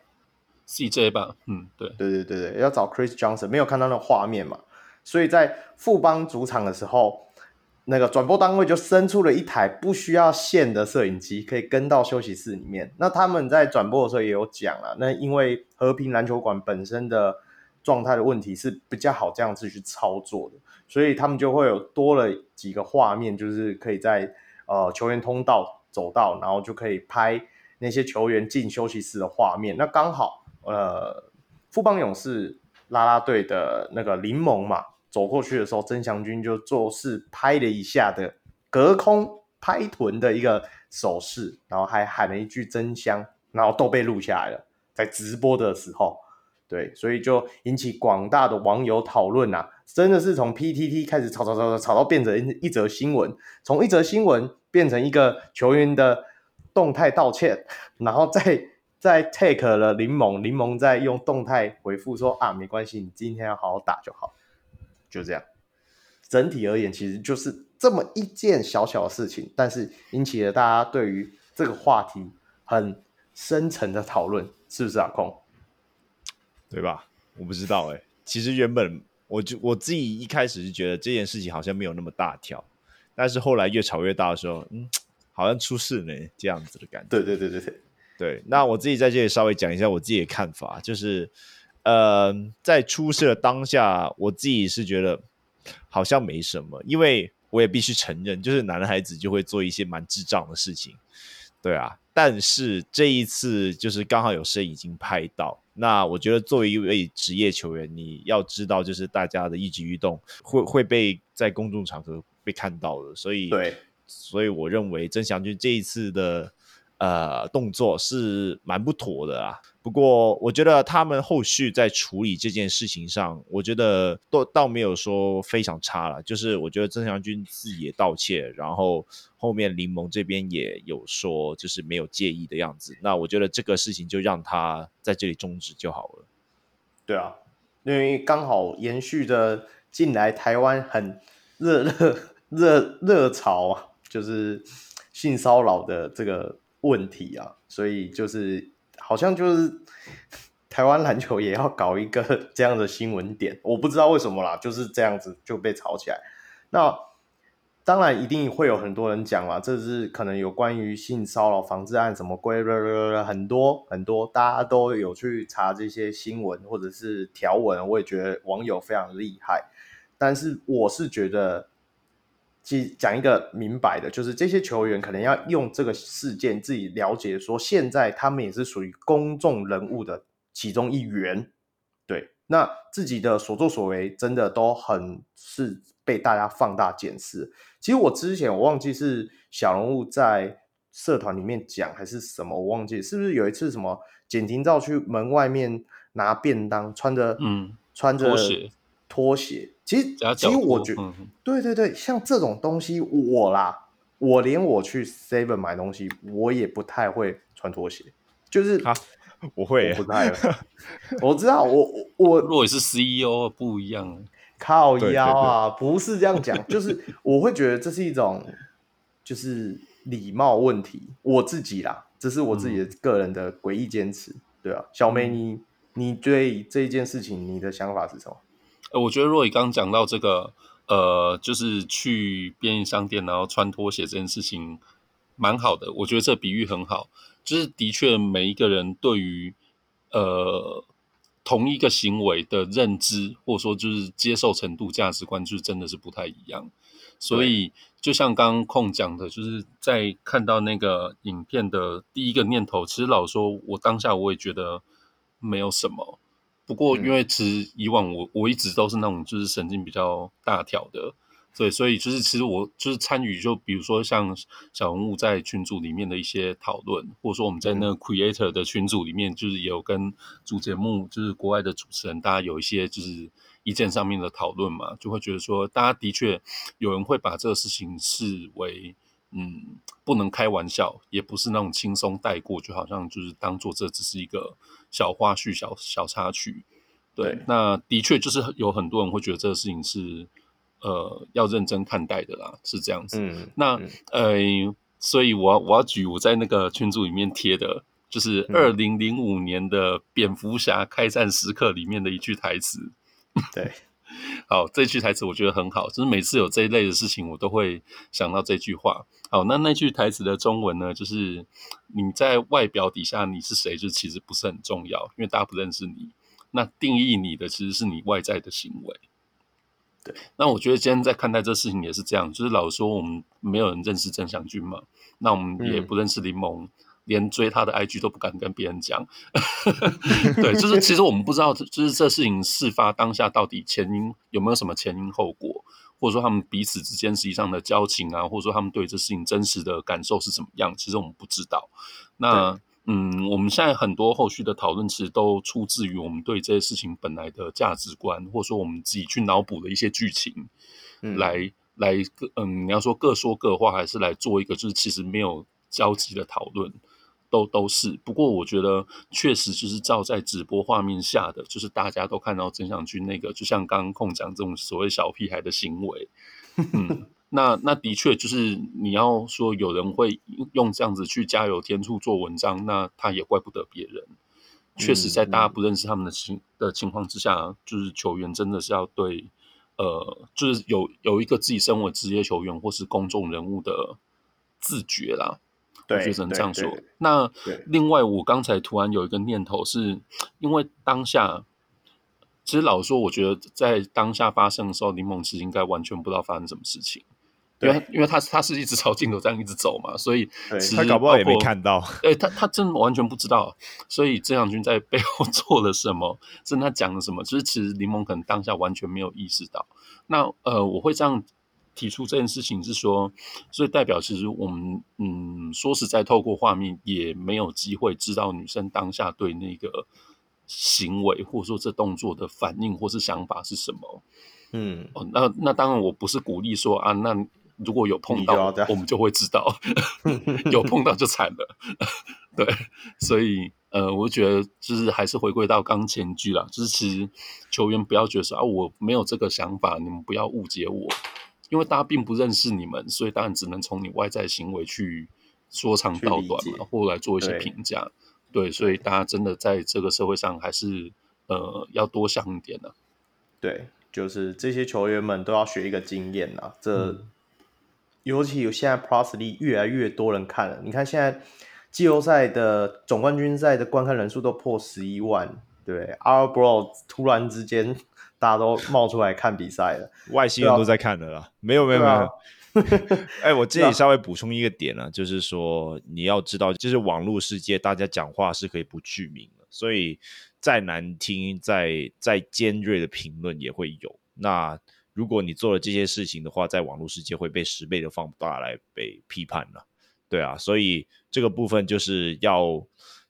CJ 吧，嗯，对，对对对对，要找 Chris Johnson，没有看到那画面嘛，所以在富邦主场的时候，那个转播单位就伸出了一台不需要线的摄影机，可以跟到休息室里面。那他们在转播的时候也有讲了，那因为和平篮球馆本身的状态的问题是比较好这样子去操作的，所以他们就会有多了几个画面，就是可以在呃球员通道走道，然后就可以拍那些球员进休息室的画面。那刚好。呃，富邦勇士啦啦队的那个林萌嘛，走过去的时候，曾祥军就做事拍了一下的隔空拍臀的一个手势，然后还喊了一句“真香”，然后都被录下来了，在直播的时候，对，所以就引起广大的网友讨论啊，真的是从 PTT 开始吵吵吵吵吵到变成一则新闻，从一则新闻变成一个球员的动态道歉，然后再。在 take 了柠檬，柠檬在用动态回复说啊，没关系，你今天要好好打就好，就这样。整体而言，其实就是这么一件小小的事情，但是引起了大家对于这个话题很深层的讨论，是不是啊空？对吧？我不知道哎、欸，其实原本我就我自己一开始是觉得这件事情好像没有那么大条，但是后来越吵越大的时候，嗯，好像出事呢这样子的感觉。对对对对对。对，那我自己在这里稍微讲一下我自己的看法，就是，呃，在出事的当下，我自己是觉得好像没什么，因为我也必须承认，就是男孩子就会做一些蛮智障的事情，对啊。但是这一次就是刚好有摄影已经拍到，那我觉得作为一位职业球员，你要知道，就是大家的一举一动会会被在公众场合被看到的，所以对，所以我认为曾祥军这一次的。呃，动作是蛮不妥的啊。不过，我觉得他们后续在处理这件事情上，我觉得都倒没有说非常差了。就是我觉得曾祥军自己也道歉，然后后面联盟这边也有说，就是没有介意的样子。那我觉得这个事情就让他在这里终止就好了。对啊，因为刚好延续着近来台湾很热热热热潮啊，就是性骚扰的这个。问题啊，所以就是好像就是台湾篮球也要搞一个 这样的新闻点，我不知道为什么啦，就是这样子就被炒起来。那当然一定会有很多人讲啦，这是可能有关于性骚扰防治案什么规，很多很多，大家都有去查这些新闻或者是条文，我也觉得网友非常厉害，但是我是觉得。其实讲一个明白的，就是这些球员可能要用这个事件自己了解，说现在他们也是属于公众人物的其中一员，对，那自己的所作所为真的都很是被大家放大检视。其实我之前我忘记是小人物在社团里面讲还是什么，我忘记是不是有一次什么简廷照去门外面拿便当，穿着嗯穿着拖鞋。拖鞋其实，其实我觉得，嗯、对对对，像这种东西，我啦，我连我去 Seven 买东西，我也不太会穿拖鞋，就是我会，我不太，我知道，我我如果是 CEO 不一样，靠腰啊，对对对，不是这样讲，就是我会觉得这是一种，就是礼貌问题，我自己啦，这是我自己的个人的诡异坚持，对啊，小梅你，你你对这一件事情，你的想法是什么？呃，我觉得若以刚讲到这个，呃，就是去便利商店然后穿拖鞋这件事情，蛮好的。我觉得这比喻很好，就是的确每一个人对于呃同一个行为的认知，或者说就是接受程度、价值观，就是真的是不太一样。所以就像刚刚空讲的，就是在看到那个影片的第一个念头，其实老实说，我当下我也觉得没有什么。不过，因为其实以往我我一直都是那种就是神经比较大条的，对，所以就是其实我就是参与，就比如说像小人物在群组里面的一些讨论，或者说我们在那个 Creator 的群组里面，就是也有跟主节目，就是国外的主持人，大家有一些就是意见上面的讨论嘛，就会觉得说，大家的确有人会把这个事情视为，嗯，不能开玩笑，也不是那种轻松带过，就好像就是当做这只是一个小花絮、小小插曲。对，对那的确就是有很多人会觉得这个事情是。呃，要认真看待的啦，是这样子。嗯，那、嗯、呃，所以我要我要举我在那个群组里面贴的，就是二零零五年的蝙蝠侠开战时刻里面的一句台词。对，好，这句台词我觉得很好，就是每次有这一类的事情，我都会想到这句话。好，那那句台词的中文呢，就是你在外表底下你是谁，就其实不是很重要，因为大家不认识你。那定义你的其实是你外在的行为。对，那我觉得今天在看待这事情也是这样，就是老说，我们没有人认识郑祥军嘛，那我们也不认识林檬，嗯、连追他的 IG 都不敢跟别人讲。对，就是其实我们不知道，就是这事情事发当下到底前因有没有什么前因后果，或者说他们彼此之间实际上的交情啊，或者说他们对这事情真实的感受是怎么样，其实我们不知道。那。嗯，我们现在很多后续的讨论其实都出自于我们对这些事情本来的价值观，或者说我们自己去脑补的一些剧情，嗯、来来嗯，你要说各说各话，还是来做一个就是其实没有交集的讨论，都都是。不过我觉得确实就是照在直播画面下的，就是大家都看到曾祥军那个，就像刚刚控讲这种所谓小屁孩的行为，嗯。那那的确就是你要说有人会用这样子去加油添醋做文章，那他也怪不得别人。确实，在大家不认识他们的情的情况之下，就是球员真的是要对呃，就是有有一个自己身为职业球员或是公众人物的自觉啦。对，我觉得只能这样说。那另外，我刚才突然有一个念头是，是因为当下。其实老实说，我觉得在当下发生的时候，柠檬其实应该完全不知道发生什么事情。因为因为他他是一直朝镜头这样一直走嘛，所以他搞不好也没看到。哎，他他真的完全不知道，所以郑祥军在背后 做了什么，甚至他讲了什么，就是其实柠檬可能当下完全没有意识到。那呃，我会这样提出这件事情是说，所以代表其实我们嗯，说实在，透过画面也没有机会知道女生当下对那个行为或者说这动作的反应或是想法是什么。嗯，哦，那那当然我不是鼓励说啊，那。如果有碰到，我们就会知道，有碰到就惨了。对，所以呃，我觉得就是还是回归到刚前句啦，就是其实球员不要觉得说啊，我没有这个想法，你们不要误解我，因为大家并不认识你们，所以当然只能从你外在行为去说长道短嘛，或来做一些评价。对，对，所以大家真的在这个社会上还是呃要多想一点呢、啊。对，就是这些球员们都要学一个经验啊，这。嗯尤其有现在 Plus League 越来越多人看了，你看现在季后赛的总冠军赛的观看人数都破十一万，对，Our Bro 突然之间大家都冒出来看比赛了，外星人都在看的啦，没有没有没有，哎、欸，我这里稍微补充一个点呢、啊，就是说你要知道，就是网络世界大家讲话是可以不具名的，所以再难听、再再尖锐的评论也会有。那。如果你做了这些事情的话，在网络世界会被十倍的放大来被批判了，对啊，所以这个部分就是要，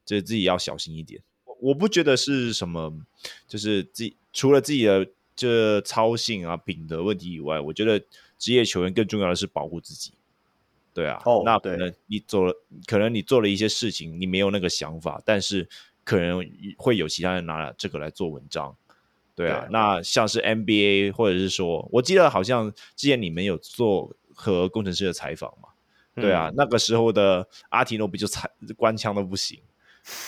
就是自己要小心一点。我不觉得是什么，就是自己除了自己的这操性啊、品德问题以外，我觉得职业球员更重要的是保护自己。对啊，哦，那可能你做了，可能你做了一些事情，你没有那个想法，但是可能会有其他人拿这个来做文章。对啊，那像是 NBA，或者是说，我记得好像之前你们有做和工程师的采访嘛？对啊，嗯、那个时候的阿提诺不就惨，官腔都不行。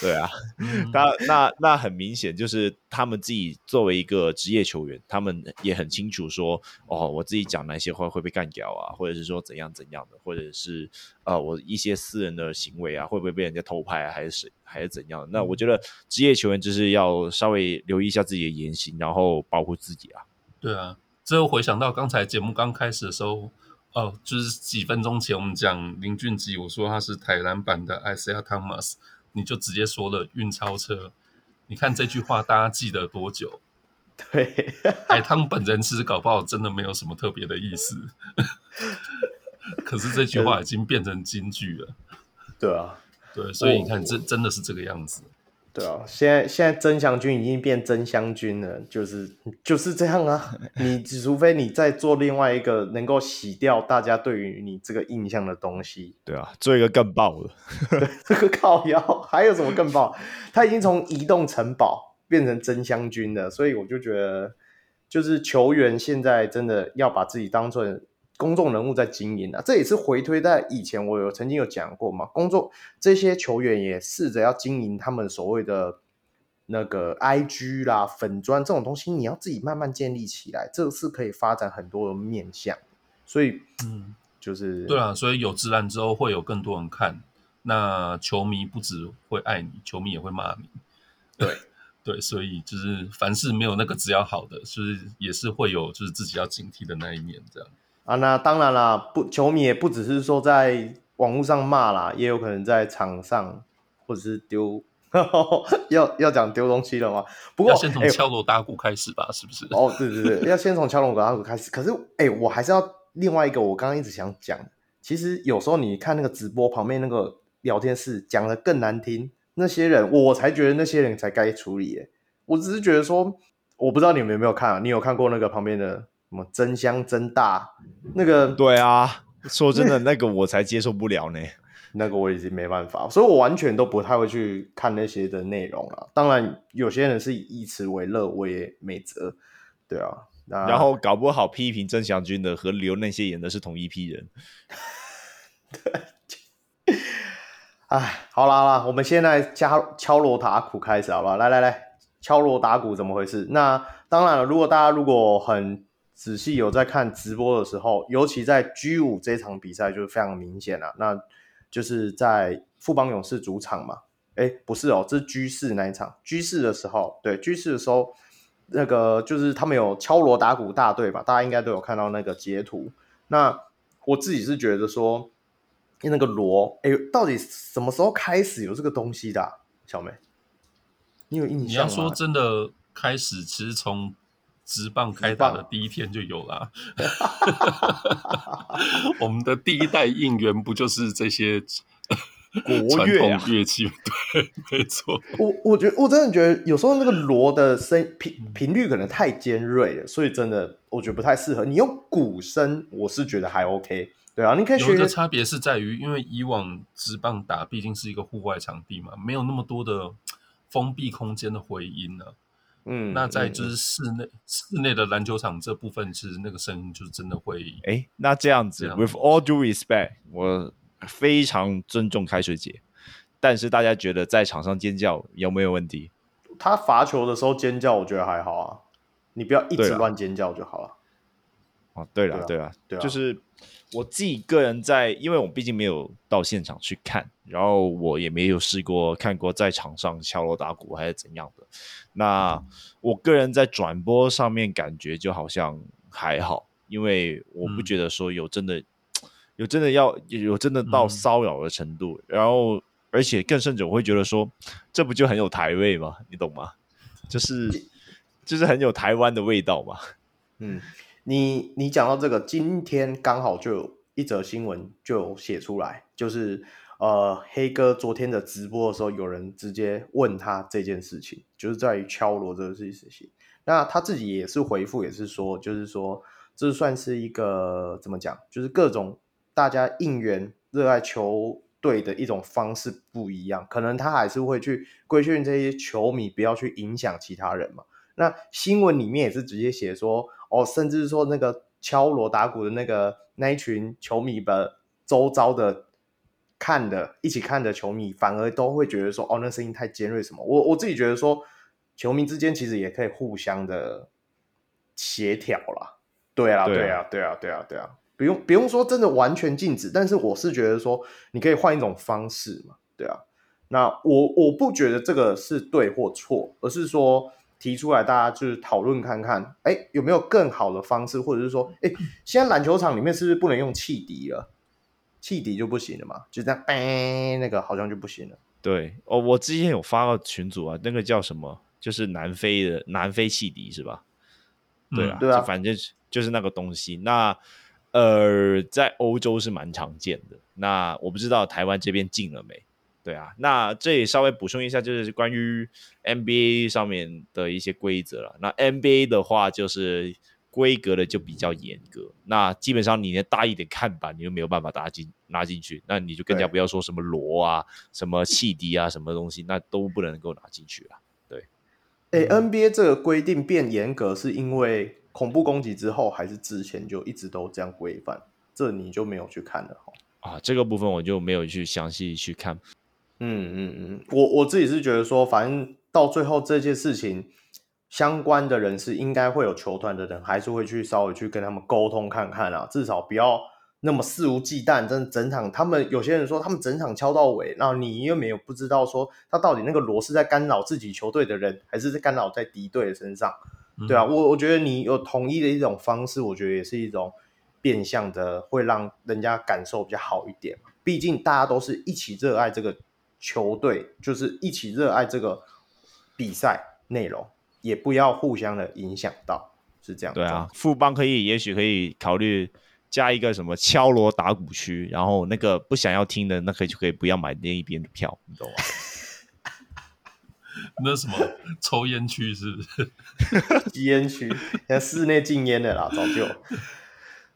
对啊，那那那很明显就是他们自己作为一个职业球员，他们也很清楚说，哦，我自己讲哪些话会被干掉啊，或者是说怎样怎样的，或者是呃，我一些私人的行为啊，会不会被人家偷拍啊，还是谁，还是怎样？那我觉得职业球员就是要稍微留意一下自己的言行，然后保护自己啊。对啊，最后回想到刚才节目刚开始的时候，哦，就是几分钟前我们讲林俊杰，我说他是台南版的 Isaiah Thomas。你就直接说了运钞车，你看这句话大家记得多久？对，海汤本人其实搞不好真的没有什么特别的意思，可是这句话已经变成金句了。对啊，对，所以你看，这真的是这个样子。对啊，现在现在真祥军已经变真香君了，就是就是这样啊。你除非你再做另外一个能够洗掉大家对于你这个印象的东西。对啊，做一个更爆的。这个靠腰还有什么更爆？他已经从移动城堡变成真香君了，所以我就觉得，就是球员现在真的要把自己当做。公众人物在经营啊，这也是回推在以前，我有曾经有讲过嘛。工作这些球员也试着要经营他们所谓的那个 IG 啦、粉砖这种东西，你要自己慢慢建立起来，这是可以发展很多的面向。所以，嗯，就是对啊，所以有自然之后会有更多人看，那球迷不只会爱你，球迷也会骂你。对 对，所以就是凡事没有那个只要好的，就是也是会有就是自己要警惕的那一面，这样。啊，那当然啦，不，球迷也不只是说在网络上骂啦，也有可能在场上或者是丢，要要讲丢东西了吗？不过要先从敲锣打鼓开始吧，欸、是不是？哦，对对对，要先从敲锣打鼓开始。可是，哎、欸，我还是要另外一个，我刚刚一直想讲，其实有时候你看那个直播旁边那个聊天室讲的更难听，那些人我才觉得那些人才该处理。哎，我只是觉得说，我不知道你们有没有看啊？你有看过那个旁边的？什么真香真大那个？对啊，说真的，那个我才接受不了呢。那个我已经没办法，所以我完全都不太会去看那些的内容了。当然，有些人是以此为乐，我也没辙。对啊，然后搞不好批评曾祥军的和留那些言的是同一批人。对，哎，好啦好啦，我们现在敲敲锣打鼓开始好不好？来来来，敲锣打鼓怎么回事？那当然了，如果大家如果很仔细有在看直播的时候，尤其在 G 五这场比赛就是非常明显了。那就是在富邦勇士主场嘛？哎，不是哦，这是 G 四那一场。G 四的时候，对 G 四的时候，那个就是他们有敲锣打鼓大队吧？大家应该都有看到那个截图。那我自己是觉得说，那个锣，哎，到底什么时候开始有这个东西的？小梅，你有印象吗？你要说真的开始，其实从职棒开打的第一天就有了，我们的第一代应援不就是这些国乐乐器？对，没错。我我觉得我真的觉得有时候那个锣的声频频率可能太尖锐了，所以真的我觉得不太适合。你用鼓声，我是觉得还 OK。对啊，你可以学。有一个差别是在于，因为以往直棒打毕竟是一个户外场地嘛，没有那么多的封闭空间的回音呢、啊。嗯，那在就是室内、嗯、室内的篮球场这部分，其实那个声音就是真的会。哎，那这样子，这样子，With all due respect，我非常尊重开水姐，但是大家觉得在场上尖叫有没有问题？他罚球的时候尖叫，我觉得还好啊，你不要一直乱尖叫就好了。哦，对了，对了，对啊，就是。我自己个人在，因为我毕竟没有到现场去看，然后我也没有试过看过在场上敲锣打鼓还是怎样的。那我个人在转播上面感觉就好像还好，因为我不觉得说有真的、嗯、有真的要有真的到骚扰的程度。嗯、然后，而且更甚者，我会觉得说，这不就很有台味吗？你懂吗？就是就是很有台湾的味道嘛。嗯。你你讲到这个，今天刚好就有一则新闻就写出来，就是呃黑哥昨天的直播的时候，有人直接问他这件事情，就是在于敲锣这个事情。那他自己也是回复，也是说，就是说这算是一个怎么讲，就是各种大家应援热爱球队的一种方式不一样，可能他还是会去规劝这些球迷不要去影响其他人嘛。那新闻里面也是直接写说。哦，甚至说那个敲锣打鼓的那个那一群球迷的周遭的看的一起看的球迷，反而都会觉得说，哦，那声音太尖锐什么？我我自己觉得说，球迷之间其实也可以互相的协调啦。对啊，对啊，对啊，对啊，对啊，不用不用说真的完全禁止，但是我是觉得说，你可以换一种方式嘛。对啊，那我我不觉得这个是对或错，而是说。提出来，大家就是讨论看看，哎，有没有更好的方式，或者是说，哎，现在篮球场里面是不是不能用汽笛了？汽笛就不行了嘛？就这样，哎，那个好像就不行了。对，哦，我之前有发到群组啊，那个叫什么？就是南非的南非汽笛是吧？对啊，对啊，反正就是那个东西。那呃，在欧洲是蛮常见的。那我不知道台湾这边禁了没？对啊，那这里稍微补充一下，就是关于 NBA 上面的一些规则了。那 NBA 的话，就是规格的就比较严格。那基本上你连大一点看板，你都没有办法拿进拿进去。那你就更加不要说什么锣啊、什么汽笛啊、什么东西，那都不能够拿进去了。对，哎，NBA 这个规定变严格，是因为恐怖攻击之后，还是之前就一直都这样规范？这你就没有去看了哈啊，这个部分我就没有去详细去看。嗯嗯嗯，我我自己是觉得说，反正到最后这件事情相关的人士，应该会有球团的人，还是会去稍微去跟他们沟通看看啊，至少不要那么肆无忌惮，真的整场他们有些人说他们整场敲到尾，那你又没有不知道说他到底那个锣是在干扰自己球队的人，还是在干扰在敌队的身上，对啊，我我觉得你有统一的一种方式，我觉得也是一种。变相的会让人家感受比较好一点，毕竟大家都是一起热爱这个球队，就是一起热爱这个比赛内容，也不要互相的影响到，是这样。对啊，富邦可以，也许可以考虑加一个什么敲锣打鼓区，然后那个不想要听的，那可以就可以不要买那一边的票，你懂吗？那什么抽烟区是不是？吸 烟区，现在室内禁烟的啦，早就。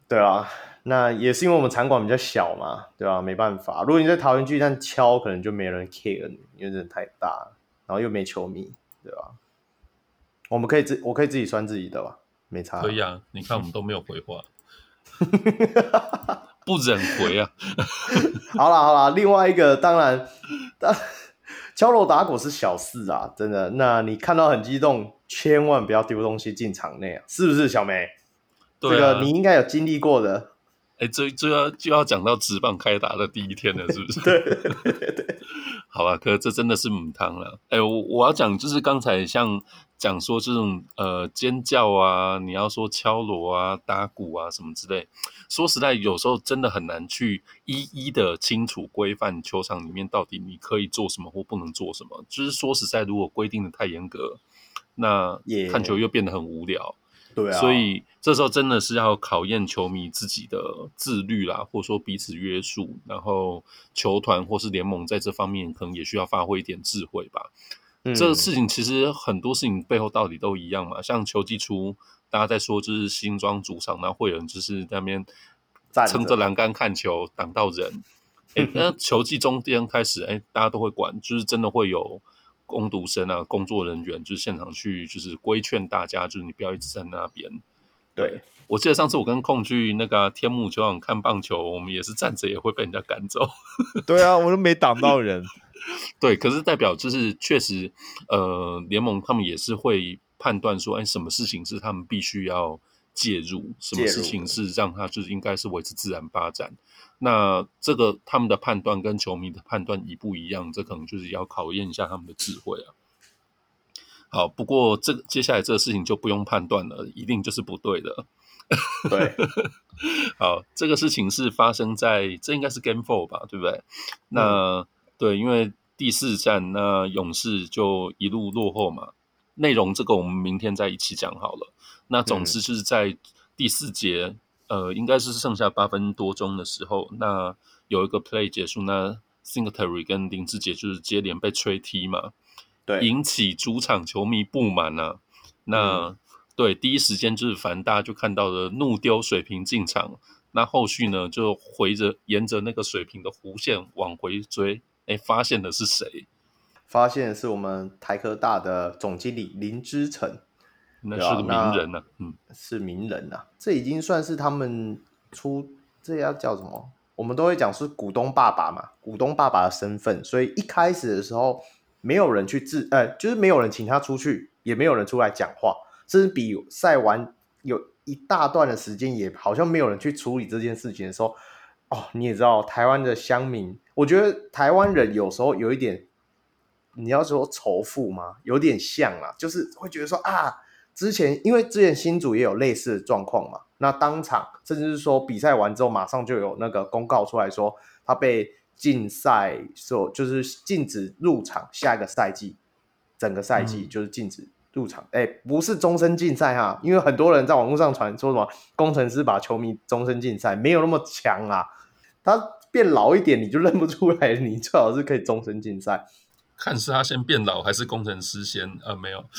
对啊，那也是因为我们场馆比较小嘛，对吧、啊？没办法，如果你在桃园巨蛋敲，可能就没人 care 你，因为人太大，然后又没球迷，对吧、啊？我们可以自，我可以自己算自己的吧，没差。可以啊，你看我们都没有回话，不忍回啊。好啦好啦，另外一个当然，当敲锣打鼓是小事啊，真的。那你看到很激动，千万不要丢东西进场内啊，是不是小梅？对啊，这个你应该有经历过的。哎，这就要就要讲到职棒开打的第一天了，是不是？对对对对。好吧，可是这真的是母汤了。哎，我我要讲就是刚才像讲说这种呃尖叫啊，你要说敲锣啊、打鼓啊什么之类，说实在，有时候真的很难去一一的清楚规范球场里面到底你可以做什么或不能做什么。就是说实在，如果规定的太严格，那看球又变得很无聊。对啊，所以这时候真的是要考验球迷自己的自律啦，或者说彼此约束，然后球团或是联盟在这方面可能也需要发挥一点智慧吧。嗯，这个事情其实很多事情背后道理都一样嘛，像球季初大家在说就是新庄主场，那会有人就是在那边撑着栏杆看球挡到人，哎，那球季中间开始，哎，大家都会管，就是真的会有。工读生啊，工作人员就是现场去，就是规劝大家，就是你不要一直在那边。对，我记得上次我跟控去那个天幕球场看棒球，我们也是站着也会被人家赶走。对啊，我都没挡到人。对，可是代表就是确实，呃，联盟他们也是会判断说，哎，什么事情是他们必须要介入，什么事情是让他就是应该是维持自然发展。那这个他们的判断跟球迷的判断一不一样，这可能就是要考验一下他们的智慧啊。好，不过这个接下来这个事情就不用判断了，一定就是不对的。对，好，这个事情是发生在这应该是 Game Four 吧，对不对？那、嗯、对，因为第四战那勇士就一路落后嘛。内容这个我们明天再一起讲好了。那总之就是在第四节。嗯呃，应该是剩下八分多钟的时候，那有一个 play 结束，那 Singletary 跟林志杰就是接连被吹踢嘛，对，引起主场球迷不满啊。那、嗯、对，第一时间就是反正大家就看到了怒丢水瓶进场，那后续呢就回着沿着那个水瓶的弧线往回追，哎，发现的是谁？发现的是我们台科大的总经理林之诚。那是个名人呐、啊，嗯，是名人呐、啊，这已经算是他们出，这要叫什么？我们都会讲是股东爸爸嘛，股东爸爸的身份，所以一开始的时候，没有人去治，呃，就是没有人请他出去，也没有人出来讲话，甚至比赛完有一大段的时间，也好像没有人去处理这件事情的时候，哦，你也知道，台湾的乡民，我觉得台湾人有时候有一点，你要说仇富吗？有点像啊，就是会觉得说啊。之前，因为之前新组也有类似的状况嘛，那当场甚至是说比赛完之后，马上就有那个公告出来说他被禁赛，说就是禁止入场，下一个赛季整个赛季就是禁止入场，哎，不是终身禁赛哈，因为很多人在网络上传说什么工程师把球迷终身禁赛，没有那么强啊。他变老一点你就认不出来，你最好是可以终身禁赛。看是他先变老还是工程师先？呃，没有。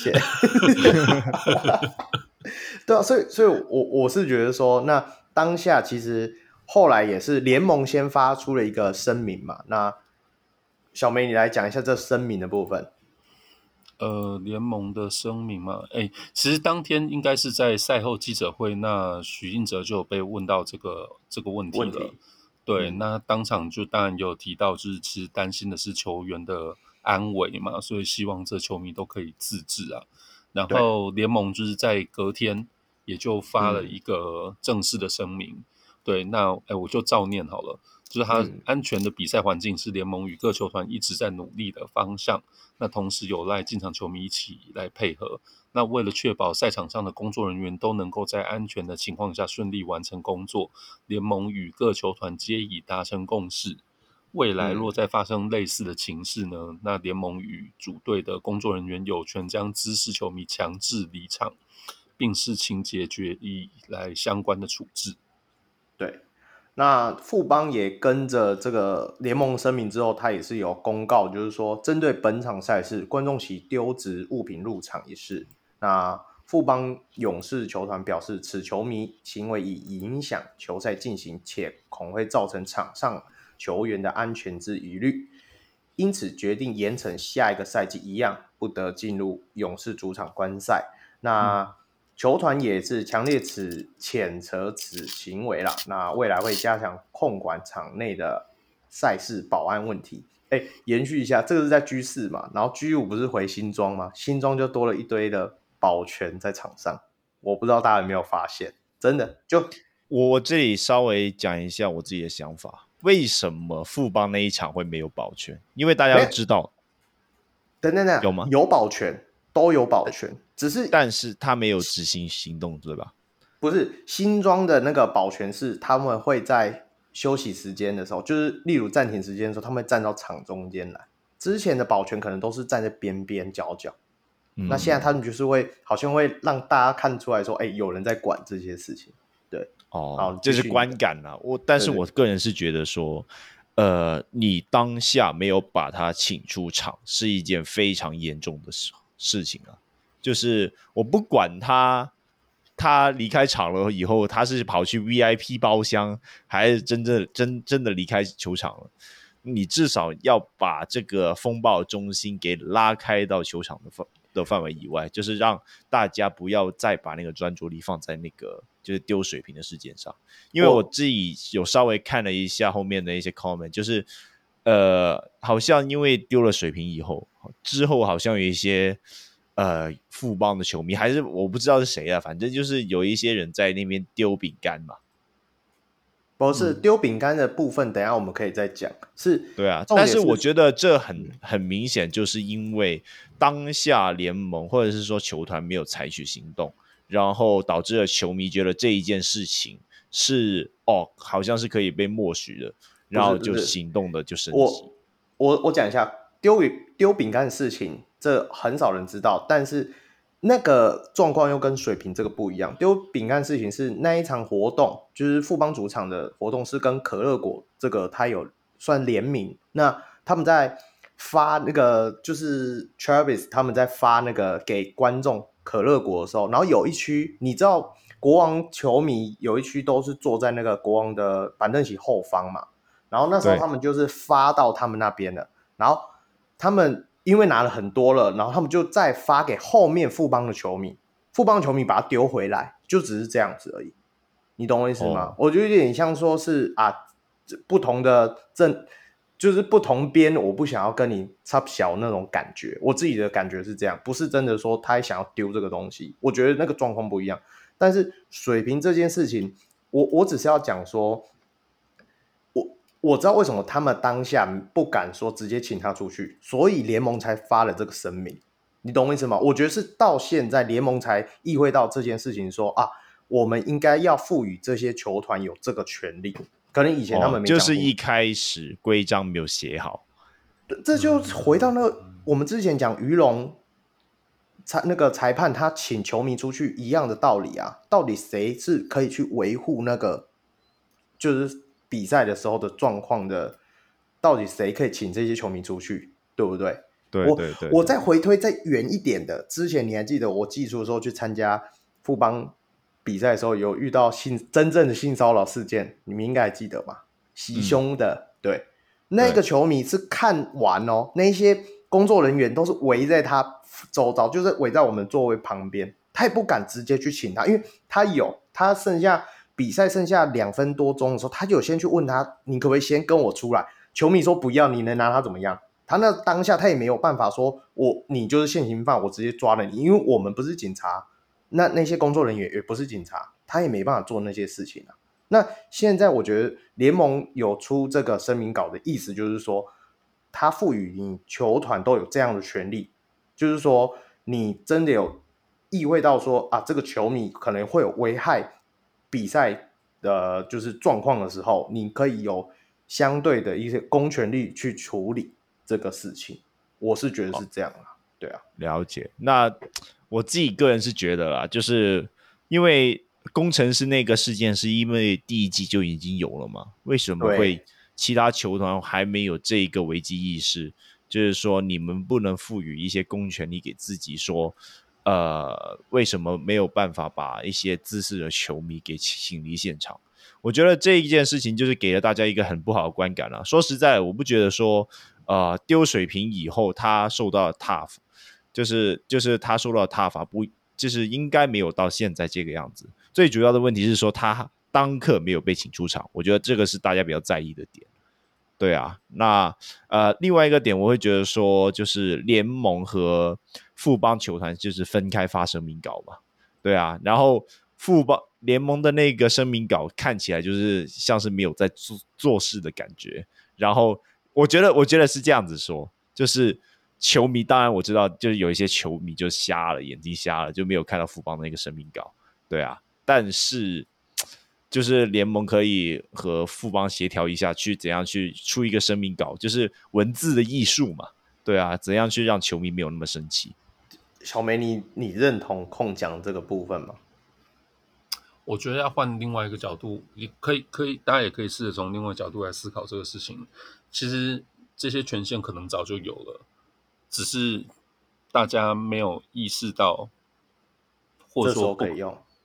对啊，所以所以我我是觉得说，那当下其实后来也是联盟先发出了一个声明嘛。那小梅，你来讲一下这声明的部分。呃，联盟的声明嘛，哎，其实当天应该是在赛后记者会，那许晋哲就有被问到这个这个问题了。问题。对，那当场就当然有提到，就是其实担心的是球员的安危嘛，所以希望这球迷都可以自治啊。然后联盟就是在隔天也就发了一个正式的声明。嗯、对，那哎，我就照念好了。就是他安全的比赛环境是联盟与各球团一直在努力的方向。那同时有赖进场球迷一起来配合。那为了确保赛场上的工作人员都能够在安全的情况下顺利完成工作，联盟与各球团皆已达成共识。未来若再发生类似的情势呢？嗯、那联盟与主队的工作人员有权将滋事球迷强制离场，并视情节决议来相关的处置。对。那富邦也跟着这个联盟声明之后，他也是有公告，就是说针对本场赛事观众席丢掷物品入场一事，那富邦勇士球团表示，此球迷行为已影响球赛进行，且恐会造成场上球员的安全之疑虑，因此决定严惩下一个赛季一样不得进入勇士主场观赛。那、嗯球团也是强烈此谴责此行为啦，那未来会加强控管场内的赛事保安问题。哎，延续一下，这个是在 G 四嘛，然后 G 五不是回新庄吗？新庄就多了一堆的保全在场上，我不知道大家有没有发现，真的就我这里稍微讲一下我自己的想法，为什么富邦那一场会没有保全？因为大家都知道，等等等，有吗？有保全。都有保全，只是但是他没有执行行动，对吧？不是新庄的那个保全是他们会在休息时间的时候，就是例如暂停时间的时候，他们会站到场中间来。之前的保全可能都是站在边边角角，嗯、那现在他们就是会好像会让大家看出来说，哎、欸，有人在管这些事情。对，哦，这是观感啊。我但是我个人是觉得说，呃，你当下没有把他请出场，是一件非常严重的事。事情啊，就是我不管他，他离开场了以后，他是跑去 VIP 包厢，还是真正真真的离开球场了？你至少要把这个风暴中心给拉开到球场的范的范围以外，就是让大家不要再把那个专注力放在那个就是丢水瓶的事件上。因为我自己有稍微看了一下后面的一些 comment，就是。呃，好像因为丢了水瓶以后，之后好像有一些呃富邦的球迷，还是我不知道是谁啊，反正就是有一些人在那边丢饼干嘛。不是丢饼干的部分，等一下我们可以再讲。是，对啊，但是我觉得这很很明显，就是因为当下联盟或者是说球团没有采取行动，然后导致了球迷觉得这一件事情是哦，好像是可以被默许的。然后就行动的就升级。我我我讲一下丢丢饼干的事情，这很少人知道。但是那个状况又跟水瓶这个不一样。丢饼干的事情是那一场活动，就是富邦主场的活动，是跟可乐果这个他有算联名。那他们在发那个就是 Travis 他们在发那个给观众可乐果的时候，然后有一区你知道国王球迷有一区都是坐在那个国王的板凳席后方嘛。然后那时候他们就是发到他们那边了，然后他们因为拿了很多了，然后他们就再发给后面富邦的球迷，富邦球迷把它丢回来，就只是这样子而已。你懂我意思吗？哦、我觉得有点像说是啊，不同的阵就是不同边，我不想要跟你插小那种感觉。我自己的感觉是这样，不是真的说他想要丢这个东西。我觉得那个状况不一样。但是水平这件事情，我我只是要讲说。我我知道为什么他们当下不敢说直接请他出去，所以联盟才发了这个声明。你懂我意思吗？我觉得是到现在联盟才意会到这件事情，说啊，我们应该要赋予这些球团有这个权利。可能以前他们没、哦、就是一开始规章没有写好，这就回到那个我们之前讲鱼龙裁那个裁判他请球迷出去一样的道理啊，到底谁是可以去维护那个就是比赛的时候的状况的？到底谁可以请这些球迷出去，对不对？对对对，对。我我再回推再远一点的，之前你还记得我技术的时候去参加富邦比赛的时候，有遇到性真正的性骚扰事件，你们应该还记得吧？袭胸的，嗯、对，那个球迷是看完哦，那些工作人员都是围在他周遭，就是围在我们座位旁边，他也不敢直接去请他，因为他有他剩下比赛剩下两分多钟的时候，他就有先去问他，你可不可以先跟我出来？球迷说不要，你能拿他怎么样？他那当下他也没有办法说，我你就是现行犯，我直接抓了你，因为我们不是警察，那那些工作人员也不是警察，他也没办法做那些事情啊。那现在我觉得联盟有出这个声明稿的意思，就是说他赋予你球团都有这样的权利，就是说你真的有意味到说啊，这个球迷可能会有危害比赛的，就是状况的时候，你可以有。相对的一些公权力去处理这个事情，我是觉得是这样啊，对啊，了解。那我自己个人是觉得啦，就是因为工程师那个事件是因为第一季就已经有了嘛，为什么会其他球团还没有这个危机意识？就是说你们不能赋予一些公权力给自己，说呃，为什么没有办法把一些滋事的球迷给请离现场？我觉得这一件事情就是给了大家一个很不好的观感了。说实在，我不觉得说，呃，丢水瓶以后他受到了挞伐，就是就是他受到了挞伐，不就是应该没有到现在这个样子。最主要的问题是说他当刻没有被请出场，我觉得这个是大家比较在意的点。对啊，那呃，另外一个点我会觉得说，就是联盟和富邦球团就是分开发声明稿嘛。对啊，然后富邦。联盟的那个声明稿看起来就是像是没有在做做事的感觉，然后我觉得，我觉得是这样子说，就是球迷，当然我知道，就是有一些球迷就瞎了，眼睛瞎了，就没有看到富邦的那个声明稿，对啊，但是就是联盟可以和富邦协调一下，去怎样去出一个声明稿，就是文字的艺术嘛，对啊，怎样去让球迷没有那么生气？小梅，你你认同控奖这个部分吗？我觉得要换另外一个角度，你可以，可以，大家也可以试着从另外一个角度来思考这个事情。其实这些权限可能早就有了，只是大家没有意识到，或者说不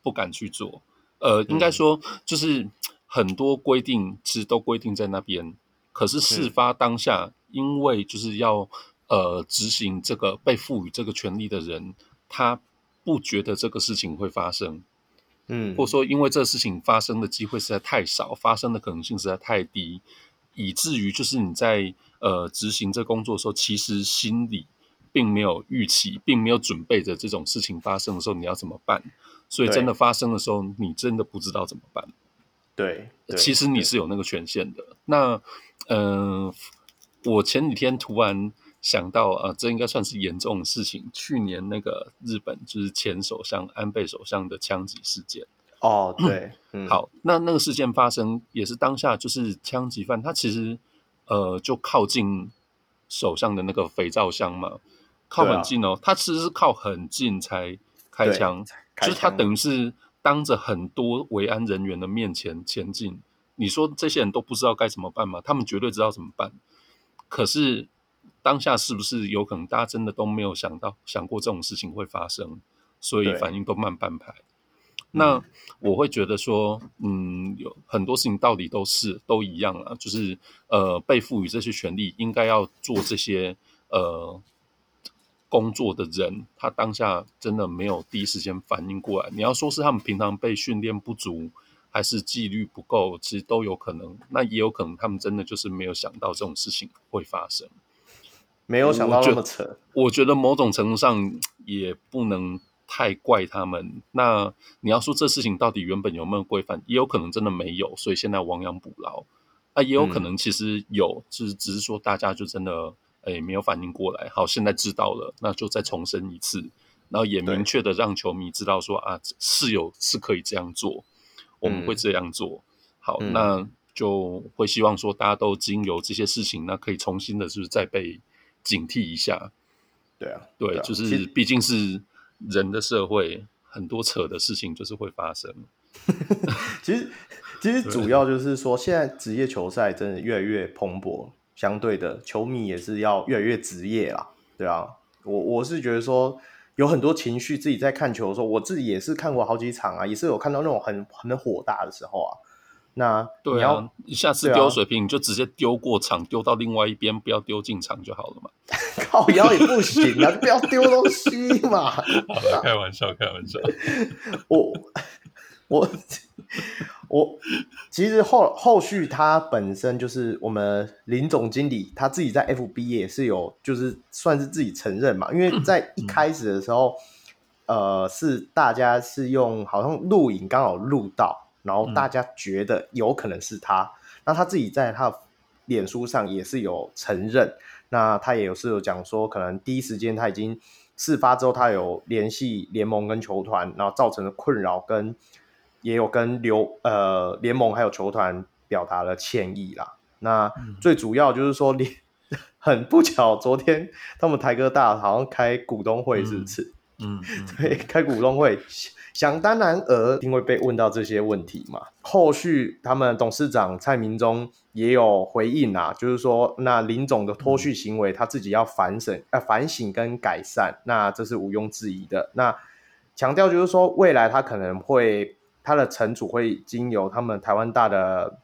不敢去做。呃，应该说就是很多规定其实都规定在那边，可是事发当下，因为就是要呃执行这个被赋予这个权利的人，他不觉得这个事情会发生。嗯，或者说，因为这个事情发生的机会实在太少，发生的可能性实在太低，以至于就是你在呃执行这工作的时候，其实心里并没有预期，并没有准备着这种事情发生的时候你要怎么办，所以真的发生的时候，你真的不知道怎么办。对，对其实你是有那个权限的。那嗯、呃，我前几天突然。想到啊，这应该算是严重的事情。去年那个日本就是前首相安倍首相的枪击事件。哦，对，嗯、好，那那个事件发生也是当下，就是枪击犯他其实呃就靠近手上的那个肥皂箱嘛，靠很近哦，啊、他其实是靠很近才开枪，开枪就是他等于是当着很多维安人员的面前前进。你说这些人都不知道该怎么办吗？他们绝对知道怎么办，可是。当下是不是有可能大家真的都没有想到想过这种事情会发生，所以反应都慢半拍。那我会觉得说，嗯，有很多事情道理都是都一样啊，就是呃被赋予这些权利，应该要做这些呃工作的人，他当下真的没有第一时间反应过来。你要说是他们平常被训练不足，还是纪律不够，其实都有可能。那也有可能他们真的就是没有想到这种事情会发生。没有想到那么扯，我觉得某种程度上也不能太怪他们。那你要说这事情到底原本有没有规范，也有可能真的没有，所以现在亡羊补牢。啊，也有可能其实有，嗯、只是只是说大家就真的哎没有反应过来。好，现在知道了，那就再重申一次，然后也明确的让球迷知道说啊，是有是可以这样做，我们会这样做。嗯、好，嗯、那就会希望说大家都经由这些事情，那可以重新的就是再被。警惕一下，对啊，对，就是毕竟是人的社会很多扯的事情就是会发生。其实，其实主要就是说，现在职业球赛真的越来越蓬勃，相对的，球迷也是要越来越职业啦，对啊，我我是觉得说，有很多情绪，自己在看球的时候，我自己也是看过好几场啊，也是有看到那种很很火大的时候啊。那对啊，你下次丢水瓶，你就直接丢过场，丢到另外一边，不要丢进场就好了嘛。靠腰也不行啊，不要丢东西嘛。好了，开玩笑，开玩笑。我我我，其实后后续他本身就是我们林总经理他自己在 FB 也是有，就是算是自己承认嘛，因为在一开始的时候，嗯、呃，是大家是用好像录影刚好录到。然后大家觉得有可能是他，嗯、那他自己在他的脸书上也是有承认，那他也有是有讲说，可能第一时间他已经事发之后，他有联系联盟跟球团，然后造成的困扰，跟也有跟流呃联盟还有球团表达了歉意啦。那最主要就是说，你、嗯、很不巧，昨天他们台哥大好像开股东会，是不是？嗯，嗯嗯 对，开股东会。想当然而，因为被问到这些问题嘛。后续他们董事长蔡明忠也有回应啊，就是说，那林总的脱序行为，他自己要反省、呃反省跟改善，那这是毋庸置疑的。那强调就是说，未来他可能会他的惩处会经由他们台湾大的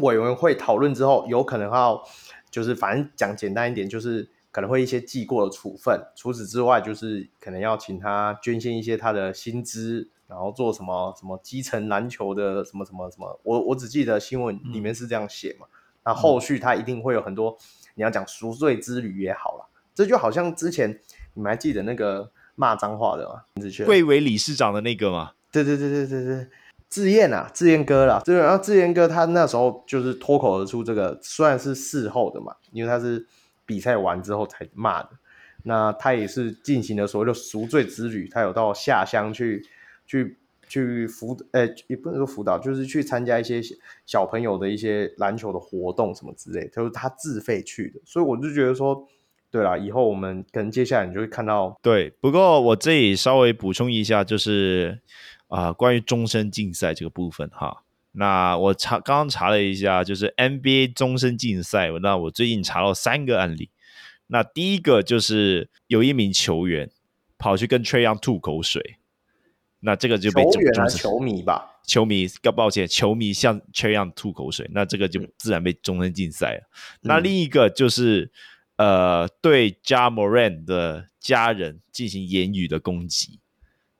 委员会讨论之后，有可能要就是反正讲简单一点就是。可能会一些记过的处分，除此之外，就是可能要请他捐献一些他的薪资，然后做什么什么基层篮球的什么什么什么。我我只记得新闻里面是这样写嘛。那、嗯、后续他一定会有很多，你要讲赎罪之旅也好了。这就好像之前你们还记得那个骂脏话的吗？贵为理事长的那个吗？对对对对对对，志燕啊，志燕哥啦。对，然后志燕哥他那时候就是脱口而出这个，虽然是事后的嘛，因为他是。比赛完之后才骂的，那他也是进行了所谓的赎罪之旅，他有到下乡去去去辅，呃、也不能说辅导，就是去参加一些小朋友的一些篮球的活动什么之类，就是他自费去的，所以我就觉得说，对啦，以后我们可能接下来你就会看到，对，不过我这里稍微补充一下，就是啊、关于终身禁赛这个部分哈。那我查刚刚查了一下，就是 NBA 终身禁赛。那我最近查到三个案例。那第一个就是有一名球员跑去跟 Trae Young 吐口水，那这个就被球员还是球迷吧？球迷，抱歉，球迷向 Trae Young 吐口水，那这个就自然被终身禁赛了。嗯、那另一个就是呃，对 Ja Morant 的家人进行言语的攻击。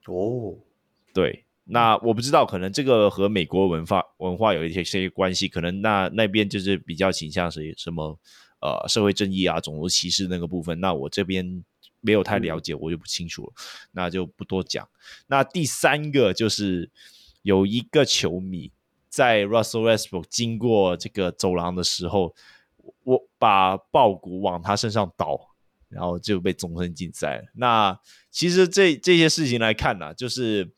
哦，对。那我不知道，可能这个和美国文化文化有一些些关系，可能那那边就是比较倾向是什么呃社会正义啊、种族歧视那个部分。那我这边没有太了解，我就不清楚了，嗯、那就不多讲。那第三个就是有一个球迷在 Russell Westbrook 经过这个走廊的时候，我把爆谷往他身上倒，然后就被终身禁赛了。那其实这这些事情来看呢、啊，就是。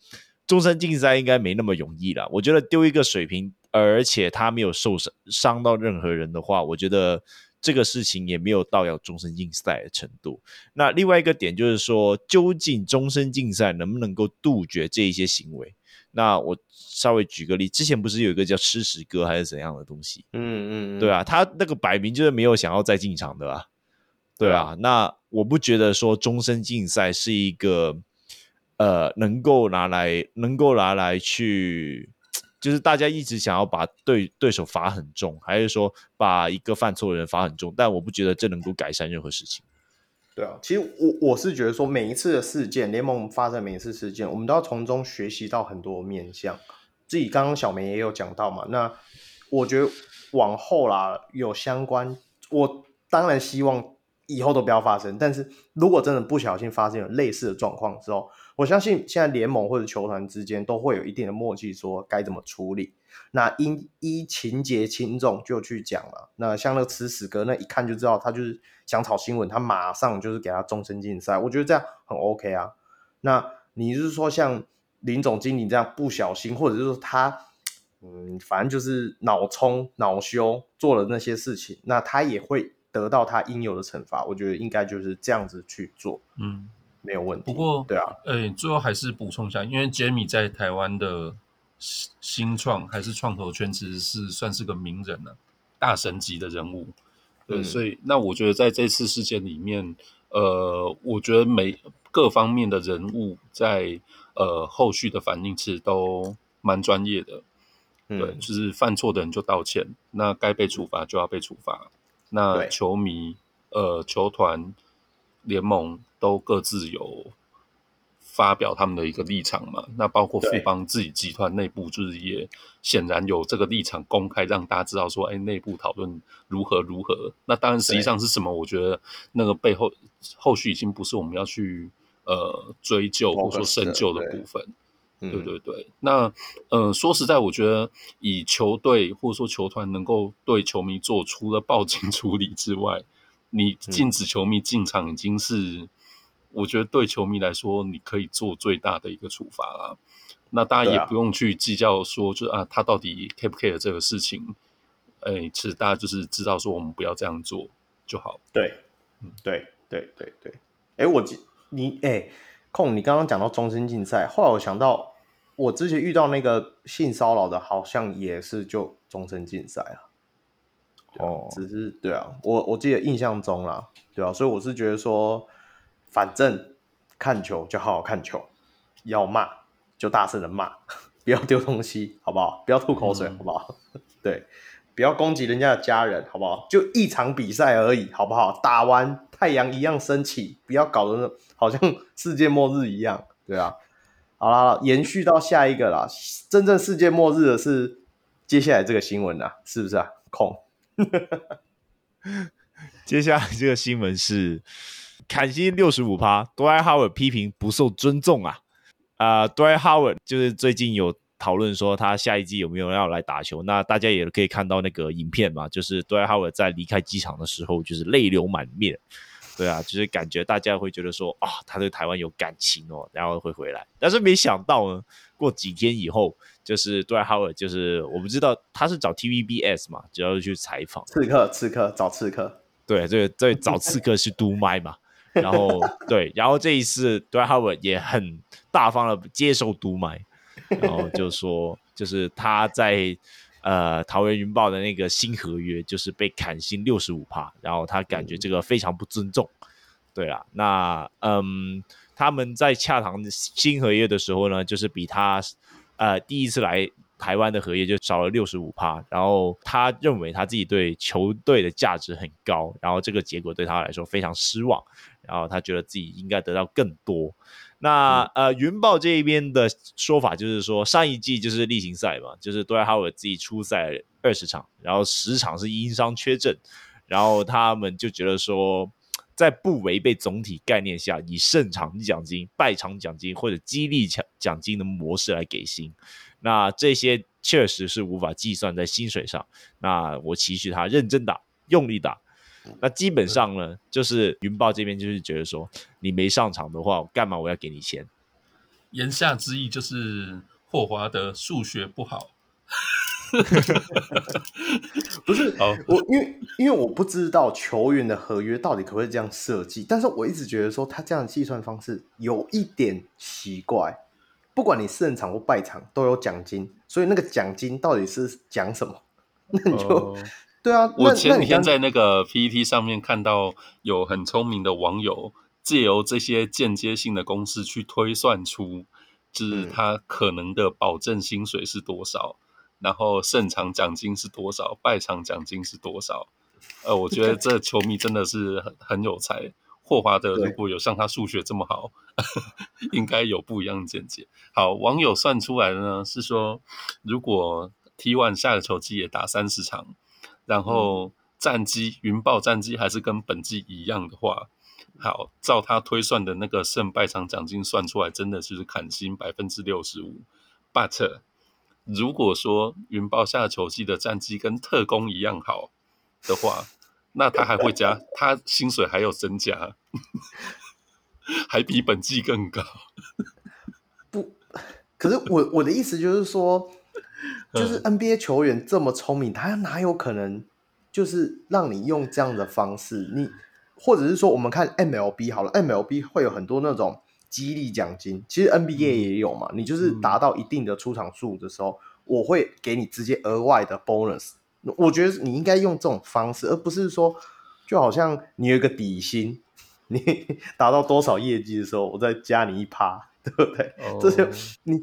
终身禁赛应该没那么容易啦。我觉得丢一个水平，而且他没有受伤伤到任何人的话，我觉得这个事情也没有到要终身禁赛的程度。那另外一个点就是说，究竟终身禁赛能不能够杜绝这一些行为？那我稍微举个例，之前不是有一个叫吃屎哥还是怎样的东西？嗯嗯，嗯，对啊，他那个摆明就是没有想要再进场的啊。对啊，嗯、那我不觉得说终身禁赛是一个。呃，能够拿来，能够拿来去，就是大家一直想要把对对手罚很重，还是说把一个犯错的人罚很重？但我不觉得这能够改善任何事情。对啊，其实我我是觉得说，每一次的事件，联盟发生每一次事件，我们都要从中学习到很多面向。自己刚刚小梅也有讲到嘛，那我觉得往后啦，有相关，我当然希望以后都不要发生。但是如果真的不小心发生有类似的状况之后，我相信现在联盟或者球团之间都会有一定的默契，说该怎么处理。那因依情节轻重就去讲了。那像那个吃屎哥，那一看就知道他就是想炒新闻，他马上就是给他终身禁赛。我觉得这样很 OK 啊。那你就是说像林总经理这样不小心，或者是说他嗯，反正就是脑冲脑羞做了那些事情，那他也会得到他应有的惩罚。我觉得应该就是这样子去做。嗯。没有问题。不过，对啊，哎，最后还是补充一下，因为 Jamie 在台湾的新创还是创投圈，其实是算是个名人了、啊，大神级的人物。对，嗯、所以那我觉得在这次事件里面，呃，我觉得每各方面的人物在呃后续的反应其实都蛮专业的。对，嗯、就是犯错的人就道歉，那该被处罚就要被处罚。那球迷、呃，球团、联盟都各自有发表他们的一个立场嘛。那包括富邦自己集团内部，就是也显然有这个立场公开，让大家知道说，哎，内部讨论如何如何。那当然，实际上是什么？我觉得那个背后后续已经不是我们要去呃追究或者说深究的部分。对对对，那呃，说实在，我觉得以球队或者说球团能够对球迷做出了报警 处理之外，你禁止球迷进场已经是，嗯、我觉得对球迷来说，你可以做最大的一个处罚了。那大家也不用去计较说，就啊，他到底 care 不 care 这个事情？哎，其实大家就是知道说，我们不要这样做就好。对，嗯，对对对对。哎，我记你哎。控，你刚刚讲到终身禁赛，后来我想到，我之前遇到那个性骚扰的，好像也是就终身禁赛啊。哦，只是对啊，我我记得印象中啦，对啊，所以我是觉得说，反正看球就好好看球，要骂就大声的骂，不要丢东西，好不好？不要吐口水，嗯、好不好？对，不要攻击人家的家人，好不好？就一场比赛而已，好不好？打完太阳一样升起，不要搞得。好像世界末日一样，对啊。好啦，延续到下一个啦。真正世界末日的是接下来这个新闻啊，是不是啊？空。接下来这个新闻是砍薪六十五趴，Dwight Howard 批评不受尊重啊。啊、呃，Dwight Howard 就是最近有讨论说他下一季有没有要来打球。那大家也可以看到那个影片嘛，就是 Dwight Howard 在离开机场的时候，就是泪流满面。对啊，就是感觉大家会觉得说啊、哦，他对台湾有感情哦，然后会回来。但是没想到呢，过几天以后，就是 Howard，就是我不知道他是找 TVBS 嘛，主要是去采访。刺客，刺客，找刺客。对，这个对，找刺客是督麦嘛。然后对，然后这一次 Howard 也很大方的接受独买，然后就说，就是他在。呃，桃园云豹的那个新合约就是被砍薪六十五趴，然后他感觉这个非常不尊重。对啊，那嗯，他们在洽谈新合约的时候呢，就是比他呃第一次来台湾的合约就少了六十五趴，然后他认为他自己对球队的价值很高，然后这个结果对他来说非常失望，然后他觉得自己应该得到更多。那呃，云豹这一边的说法就是说，上一季就是例行赛嘛，就是杜兰特自己出赛二十场，然后十场是因伤缺阵，然后他们就觉得说，在不违背总体概念下，以胜场奖金、败场奖金或者激励奖奖金的模式来给薪，那这些确实是无法计算在薪水上。那我期许他认真打，用力打。那基本上呢，就是云豹这边就是觉得说，你没上场的话，我干嘛我要给你钱？言下之意就是霍华德数学不好。不是，我因为因为我不知道球员的合约到底可不可以这样设计，但是我一直觉得说他这样的计算方式有一点奇怪。不管你胜场或败场都有奖金，所以那个奖金到底是讲什么？那你就。呃对啊，我前几天在那个 PPT 上面看到有很聪明的网友借由这些间接性的公式去推算出，就是他可能的保证薪水是多少，嗯、然后胜场奖金是多少，败场奖金是多少。呃，我觉得 这球迷真的是很很有才。霍华德如果有像他数学这么好，应该有不一样的见解。好，网友算出来的呢是说，如果 T1 下个球季也打三十场。然后战绩云豹战绩还是跟本季一样的话，好，照他推算的那个胜败场奖金算出来，真的就是砍薪百分之六十五。But 如果说云豹下球季的战绩跟特工一样好的话，那他还会加，他薪水还有增加，还比本季更高。不，可是我我的意思就是说。就是 NBA 球员这么聪明，他哪有可能就是让你用这样的方式？你或者是说我们看 MLB 好了，MLB 会有很多那种激励奖金，其实 NBA 也有嘛。嗯、你就是达到一定的出场数的时候，嗯、我会给你直接额外的 bonus。我觉得你应该用这种方式，而不是说就好像你有一个底薪，你达到多少业绩的时候，我再加你一趴，对不对？哦、这就你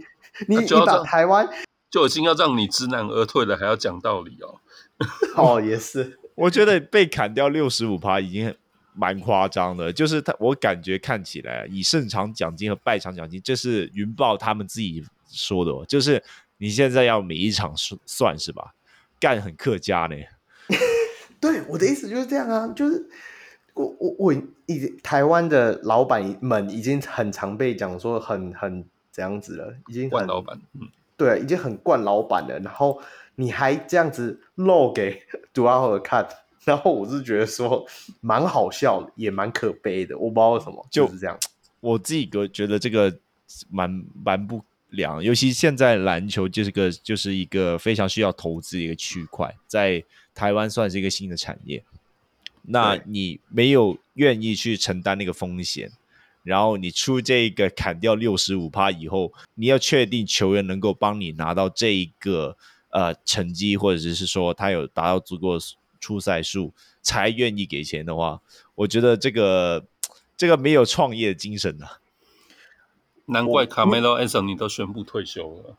你你把台湾就已经要让你知难而退了，还要讲道理哦。哦，也是，我觉得被砍掉六十五趴已经蛮夸张的。就是他，我感觉看起来以胜场奖金和败场奖金，这是云豹他们自己说的哦。就是你现在要每一场算算是吧？干很客家呢，对，我的意思就是这样啊，就是我我我已台湾的老板们已经很常被讲说很很怎样子了，已经惯老板，嗯，对，已经很惯老板了，然后你还这样子露给 Duval 看，然后我是觉得说蛮好笑的，也蛮可悲的，我不知道为什么就是这样，我自己个觉得这个蛮蛮不。良，尤其现在篮球就是个就是一个非常需要投资的一个区块，在台湾算是一个新的产业。那你没有愿意去承担那个风险，然后你出这个砍掉六十五趴以后，你要确定球员能够帮你拿到这一个呃成绩，或者是说他有达到足够出赛数，才愿意给钱的话，我觉得这个这个没有创业精神啊。难怪卡梅罗·安森尼都宣布退休了。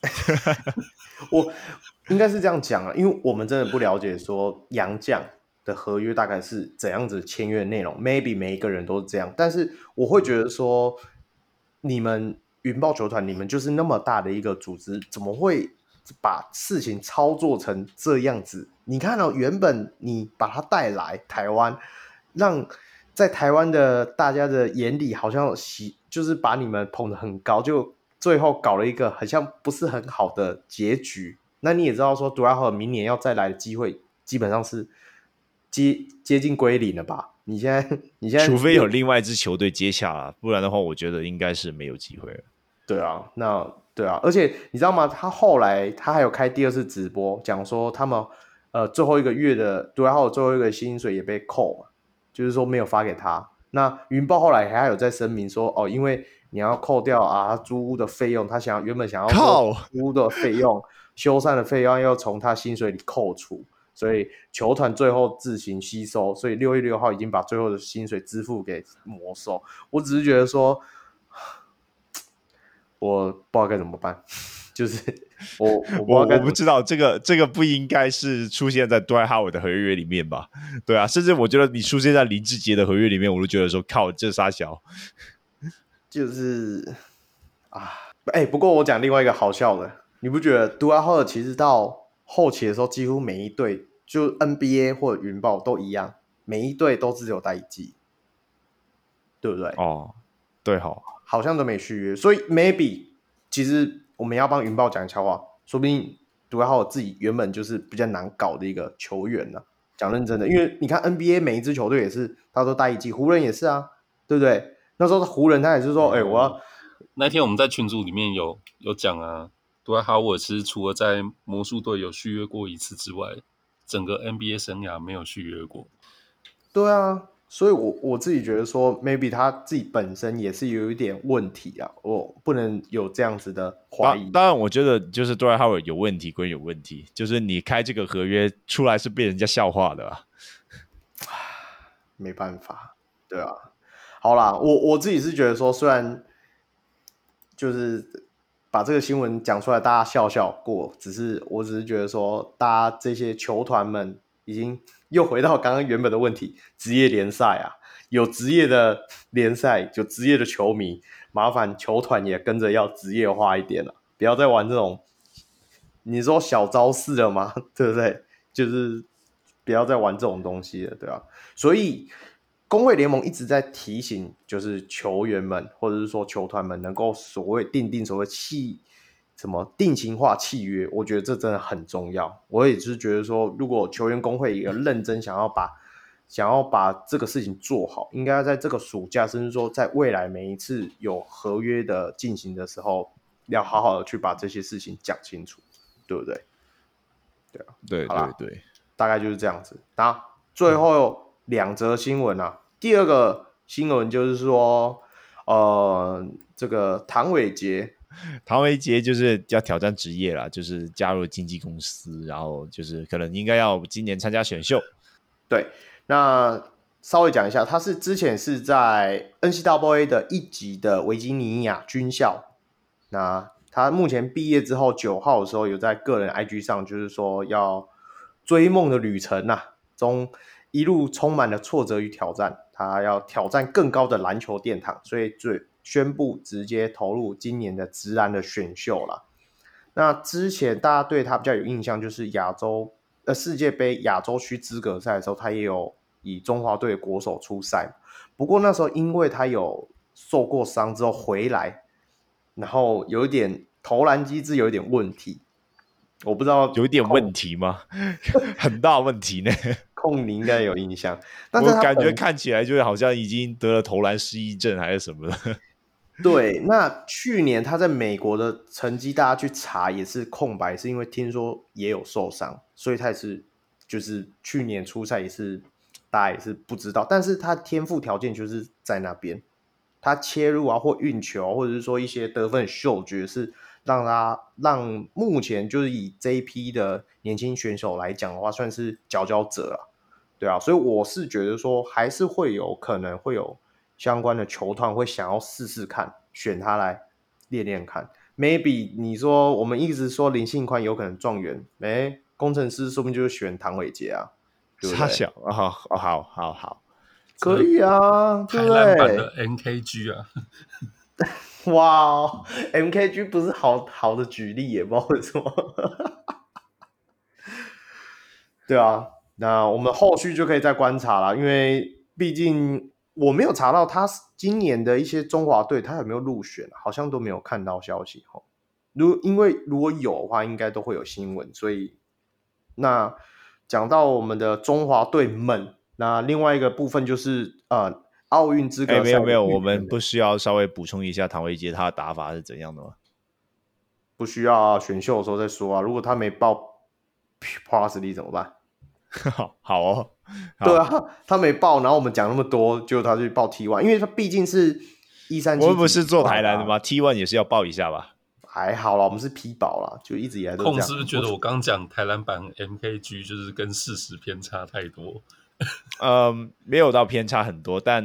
我应该是这样讲啊，因为我们真的不了解说杨将的合约大概是怎样子签约内容。Maybe 每一个人都是这样，但是我会觉得说，你们云豹球团，你们就是那么大的一个组织，怎么会把事情操作成这样子？你看到、哦、原本你把他带来台湾，让在台湾的大家的眼里好像喜。就是把你们捧得很高，就最后搞了一个好像不是很好的结局。那你也知道说，杜兰特明年要再来的机会基本上是接接近归零了吧？你现在你现在除非有另外一支球队接下了，不然的话，我觉得应该是没有机会了。对啊，那对啊，而且你知道吗？他后来他还有开第二次直播，讲说他们呃最后一个月的杜兰特最后一个薪水也被扣嘛，就是说没有发给他。那云豹后来还有在声明说，哦，因为你要扣掉啊租屋的费用，他想要原本想要租屋的费用、修缮的费用要从他薪水里扣除，所以球团最后自行吸收，所以六月六号已经把最后的薪水支付给魔兽。我只是觉得说，我不知道该怎么办。就是 我我我我不知道这个这个不应该是出现在 Dwight Howard 的合约里面吧？对啊，甚至我觉得你出现在林志杰的合约里面，我都觉得说靠，这杀小，就是啊，哎、欸，不过我讲另外一个好笑的，你不觉得 Dwight Howard 其实到后期的时候，几乎每一队就 NBA 或者云豹都一样，每一队都只有待一季，对不对？哦，对哈，好像都没续约，所以 maybe 其实。我们要帮云豹讲悄话，说不定杜兰特自己原本就是比较难搞的一个球员呢、啊。讲认真的，因为你看 NBA 每一支球队也是，他都待一季，湖人也是啊，对不对？那时候湖人他也是说，哎、嗯欸，我要那天我们在群组里面有有讲啊，杜兰特我其实除了在魔术队有续约过一次之外，整个 NBA 生涯没有续约过。对啊。所以我，我我自己觉得说，maybe 他自己本身也是有一点问题啊，我不能有这样子的怀疑。当然，我觉得就是 Howard 有问题归有问题，就是你开这个合约出来是被人家笑话的啊，没办法，对啊。好啦，我我自己是觉得说，虽然就是把这个新闻讲出来，大家笑笑过，只是我只是觉得说，大家这些球团们已经。又回到刚刚原本的问题，职业联赛啊，有职业的联赛，有职业的球迷，麻烦球团也跟着要职业化一点了，不要再玩这种你说小招式了吗？对不对？就是不要再玩这种东西了，对吧？所以公会联盟一直在提醒，就是球员们或者是说球团们能够所谓定定所谓契。什么定型化契约？我觉得这真的很重要。我也是觉得说，如果球员工会也认真想要把想要把这个事情做好，应该要在这个暑假，甚至说在未来每一次有合约的进行的时候，要好好的去把这些事情讲清楚，对不对？对啊，对对对，大概就是这样子。那最后两则新闻啊。第二个新闻就是说，呃，这个唐伟杰，唐伟杰就是要挑战职业了，就是加入经纪公司，然后就是可能应该要今年参加选秀。对，那稍微讲一下，他是之前是在 NCAA 的一级的维吉尼亚军校，那他目前毕业之后九号的时候有在个人 IG 上就是说要追梦的旅程呐、啊，中一路充满了挫折与挑战，他要挑战更高的篮球殿堂，所以最宣布直接投入今年的直男的选秀了。那之前大家对他比较有印象就是亚洲。呃，世界杯亚洲区资格赛的时候，他也有以中华队国手出赛。不过那时候因为他有受过伤之后回来，然后有一点投篮机制有一点问题，我不知道有一点问题吗？很大问题呢。控你应该有印象，但是我感觉看起来就是好像已经得了投篮失忆症还是什么的。对，那去年他在美国的成绩，大家去查也是空白，是因为听说也有受伤，所以他也是就是去年初赛也是大家也是不知道，但是他天赋条件就是在那边，他切入啊或运球，或者是说一些得分嗅觉是让他让目前就是以这一批的年轻选手来讲的话，算是佼佼者了，对啊，所以我是觉得说还是会有可能会有。相关的球团会想要试试看，选他来练练看。Maybe 你说我们一直说林信宽有可能状元，哎，工程师说不定就是选唐伟杰啊，差小啊，好好好好，可以啊，台湾版的 MKG 啊，哇，MKG 不是好好的举例也不知道为什么，对啊，那我们后续就可以再观察了，因为毕竟。我没有查到他今年的一些中华队，他有没有入选，好像都没有看到消息哈。如因为如果有的话，应该都会有新闻。所以，那讲到我们的中华队们，那另外一个部分就是呃，奥运资格赛。没有没有，我们不需要稍微补充一下唐维杰他的打法是怎样的吗？不需要啊，选秀的时候再说啊。如果他没报 Parsley 怎么办？好好哦，好对啊，他没报，然后我们讲那么多，就他去报 T one，因为他毕竟是一三七，我们不是做台篮的吗？T one 也是要报一下吧？还好啦，我们是 P 保啦，就一直以来都这样。控是不是觉得我刚讲台篮版 MKG 就是跟事实偏差太多？嗯，没有到偏差很多，但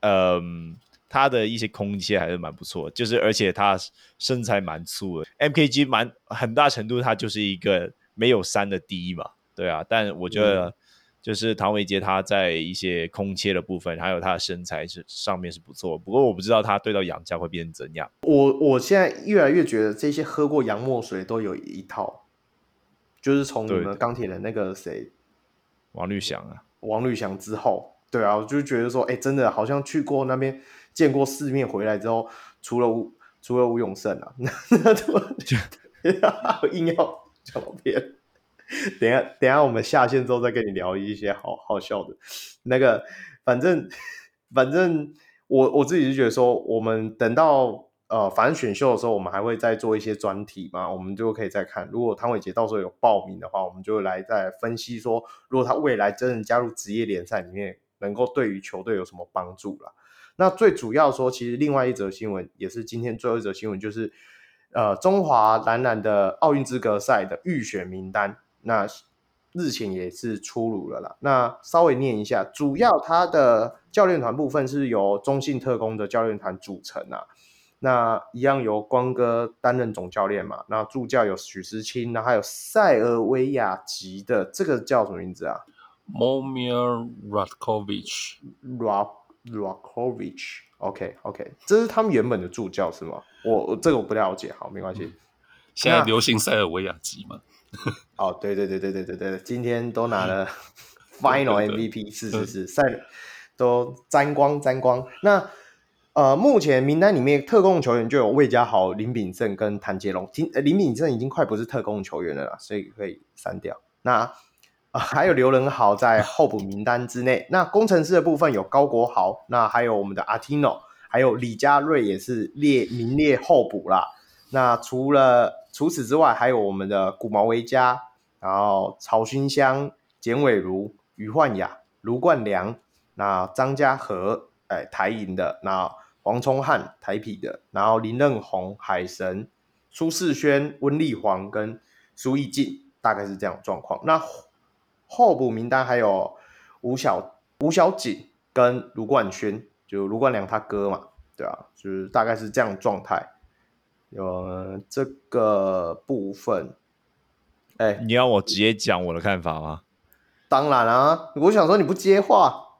嗯，他的一些空切还是蛮不错，就是而且他身材蛮粗的，MKG 蛮很大程度他就是一个没有三的第一嘛。对啊，但我觉得就是唐维杰他在一些空切的部分，嗯、还有他的身材是上面是不错。不过我不知道他对到杨家会变成怎样。我我现在越来越觉得这些喝过洋墨水都有一套，就是从你们钢铁人那个谁王绿翔啊，王绿翔之后，对啊，我就觉得说，哎，真的好像去过那边见过世面，回来之后，除了吴除了吴永胜啊，那那怎么就 硬要讲偏？等下，等下，我们下线之后再跟你聊一些好好笑的。那个，反正反正我我自己是觉得说，我们等到呃，反正选秀的时候，我们还会再做一些专题嘛，我们就可以再看。如果汤伟杰到时候有报名的话，我们就来再分析说，如果他未来真的加入职业联赛里面，能够对于球队有什么帮助了。那最主要说，其实另外一则新闻也是今天最后一则新闻，就是呃，中华男篮的奥运资格赛的预选名单。那日前也是出炉了啦。那稍微念一下，主要他的教练团部分是由中信特工的教练团组成啊。那一样由光哥担任总教练嘛。那助教有许思清，那还有塞尔维亚籍的这个叫什么名字啊？Momir Ratkovic。Ratkovic。OK OK，这是他们原本的助教是吗？我我这个我不了解，好，没关系。嗯、现在流行塞尔维亚籍嘛？哦，对对对对对对对，今天都拿了 Final MVP，是是是，赛都沾光沾光。那呃，目前名单里面特供球员就有魏家豪、林秉正跟谭杰龙。听，林秉正已经快不是特供球员了啦，所以可以删掉。那啊、呃，还有刘仁豪在候补名单之内。那工程师的部分有高国豪，那还有我们的阿提诺，还有李佳瑞也是列名列候补啦。那除了除此之外，还有我们的古毛维佳，然后曹勋香、简伟如、余焕雅、卢冠良、那张家和哎台银的，那黄崇汉台啤的，然后林任宏海神，苏世轩温丽煌跟苏奕静，大概是这样状况。那候补名单还有吴小吴小景跟卢冠轩，就卢冠良他哥嘛，对啊，就是大概是这样状态。有这个部分，哎，你要我直接讲我的看法吗？当然啊，我想说你不接话，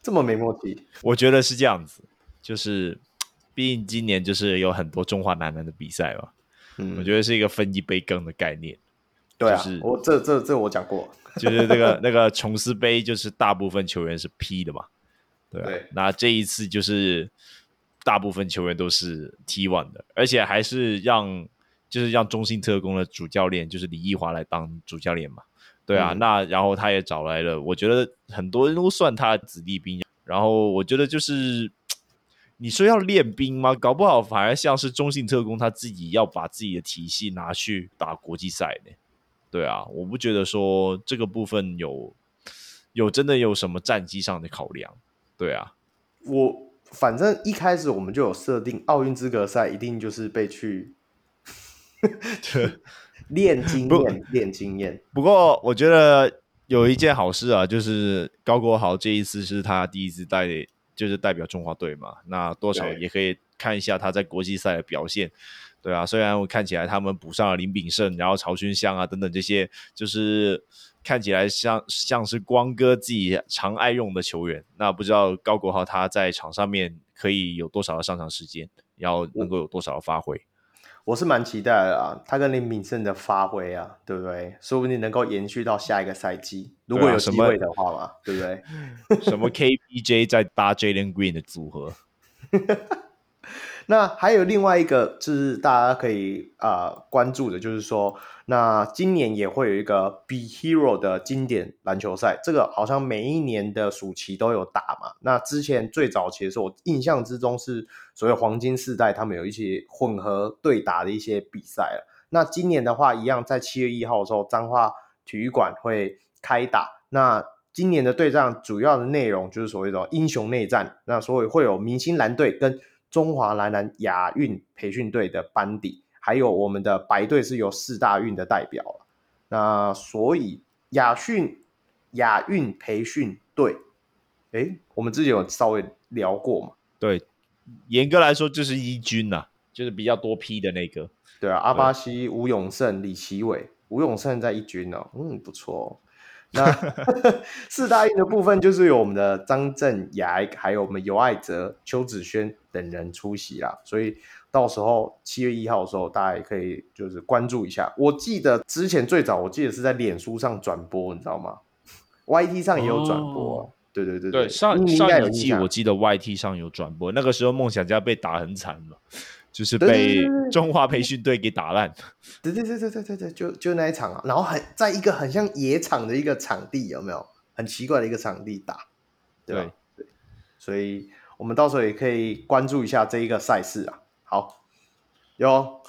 这么没默契。我觉得是这样子，就是毕竟今年就是有很多中华男篮的比赛嘛，嗯，我觉得是一个分一杯羹的概念。对啊，就是、我这这这我讲过，就是那个那个琼斯杯，就是大部分球员是 P 的嘛，对啊，对，那这一次就是。大部分球员都是 T one 的，而且还是让就是让中信特工的主教练就是李毅华来当主教练嘛，对啊，嗯、那然后他也找来了，我觉得很多人都算他的子弟兵，然后我觉得就是 你说要练兵吗？搞不好反而像是中信特工他自己要把自己的体系拿去打国际赛呢，对啊，我不觉得说这个部分有有真的有什么战绩上的考量，对啊，我。反正一开始我们就有设定，奥运资格赛一定就是被去 练经验，练经验。不过我觉得有一件好事啊，就是高国豪这一次是他第一次带，就是代表中华队嘛。那多少也可以看一下他在国际赛的表现。对啊，虽然我看起来他们补上了林炳胜，然后曹勋相啊等等这些，就是。看起来像像是光哥自己常爱用的球员，那不知道高国豪他在场上面可以有多少的上场时间，要能够有多少的发挥？我是蛮期待的啊，他跟林敏胜的发挥啊，对不对？说不定能够延续到下一个赛季，如果有机会的话嘛，对，不对？什么 KPJ 在搭 Jalen Green 的组合？那还有另外一个，就是大家可以啊、关注的，就是说，那今年也会有一个 Be Hero 的经典篮球赛，这个好像每一年的暑期都有打嘛。那之前最早其实，我印象之中是所谓黄金世代，他们有一些混合对打的一些比赛了。那今年的话，一样在七月一号的时候，彰化体育馆会开打。那今年的对战主要的内容就是所谓的英雄内战，那所以会有明星蓝队跟中华男篮亚运培训队的班底，还有我们的白队是由四大运的代表。那所以亚训亚运培训队，诶，我们之前有稍微聊过嘛？对，严格来说就是一军呐、啊，就是比较多批的那个。对啊，阿巴西、吴永胜、李奇伟，吴永胜在一军哦，嗯，不错、哦。那 四大运的部分就是有我们的张镇雅，还有我们尤爱哲、邱子轩等人出席啦，所以到时候七月一号的时候，大家也可以就是关注一下。我记得之前最早，我记得是在脸书上转播，你知道吗？YT 上也有转播，哦、对对对对，上上一季我记得 YT 上有转播，那个时候梦想家被打很惨了。就是被中华培训队给打烂，对对对对对对对，就就那一场啊，然后很在一个很像野场的一个场地，有没有？很奇怪的一个场地打，对吧？对，对，所以我们到时候也可以关注一下这一个赛事啊。好，哟，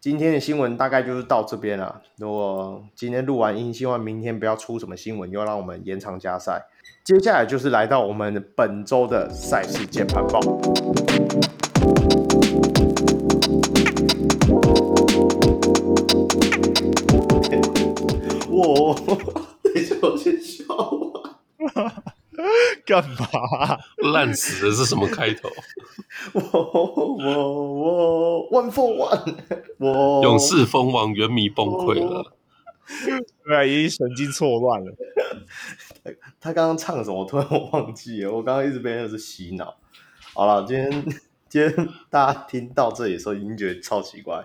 今天的新闻大概就是到这边了。如果今天录完音，希望明天不要出什么新闻，又让我们延长加赛。接下来就是来到我们本周的赛事键盘报。我，等一下，我先笑啊！干嘛？烂死的是什么开头？我我我 one for one，我勇士蜂王原迷崩溃了，对啊，已经神经错乱了。他刚刚唱什么？我突然我忘记了。我刚刚一直被那是洗脑。好了，今天今天大家听到这里的时候，已经觉得超奇怪。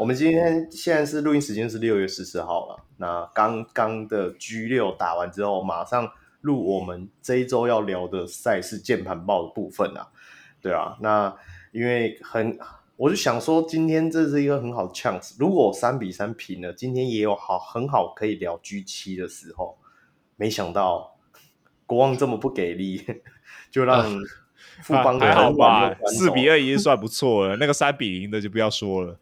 我们今天现在是录音时间是六月十四号了。那刚刚的 G 六打完之后，马上录我们这一周要聊的赛事键盘报的部分啊。对啊，那因为很，我就想说今天这是一个很好的 chance。如果三比三平了，今天也有好很好可以聊 G 七的时候，没想到国王这么不给力，就让。富邦还好吧，四比二已经算不错了。那个三比零的就不要说了。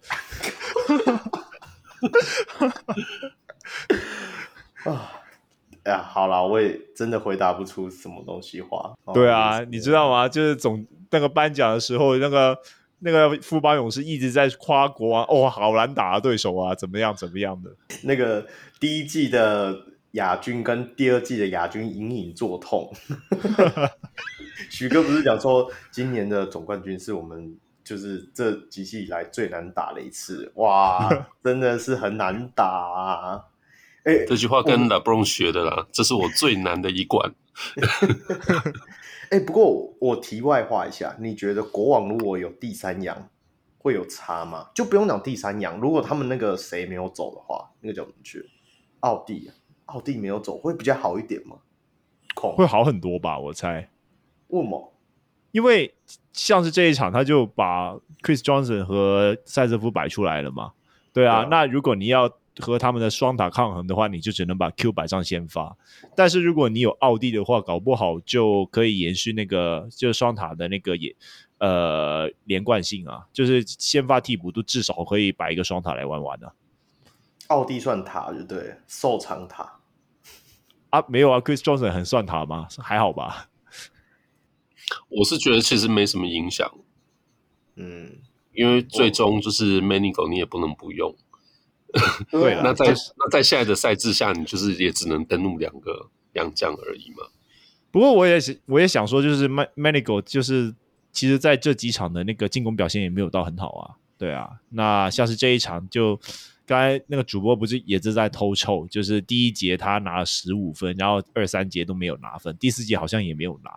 啊，哎呀，好了，我也真的回答不出什么东西话。对啊，你知道吗？就是总那个颁奖的时候，那个那个富邦勇士一直在夸国王，哦，好难打的对手啊，怎么样怎么样的。那个第一季的亚军跟第二季的亚军隐隐作痛。许哥不是讲说，今年的总冠军是我们就是这几季以来最难打的一次，哇，真的是很难打啊。欸、这句话跟 LeBron 学的啦，这是我最难的一关。哎、欸，不过我，我题外话一下，你觉得国王如果有第三洋会有差吗？就不用讲第三洋，如果他们那个谁没有走的话，那个叫什么去？奥地，奥地没有走会比较好一点吗？会好很多吧，我猜。为什么？因为像是这一场，他就把 Chris Johnson 和塞瑟夫摆出来了嘛。对啊，对啊，那如果你要。和他们的双塔抗衡的话，你就只能把 Q 摆上先发。但是如果你有奥迪的话，搞不好就可以延续那个就是双塔的那个也呃连贯性啊，就是先发替补都至少可以摆一个双塔来玩玩的、啊。奥迪算塔就对，瘦长塔啊，没有啊，Chris Johnson 很算塔吗？还好吧。我是觉得其实没什么影响，嗯，因为最终就是 Manigo 你也不能不用。对啊，那在那在现在的赛制下，你就是也只能登录两个洋将而已嘛。不过我也是，我也想说，就是 Manigo 就是其实在这几场的那个进攻表现也没有到很好啊。对啊，那像是这一场，就刚才那个主播不是也是在偷臭，就是第一节他拿了十五分，然后二三节都没有拿分，第四节好像也没有拿。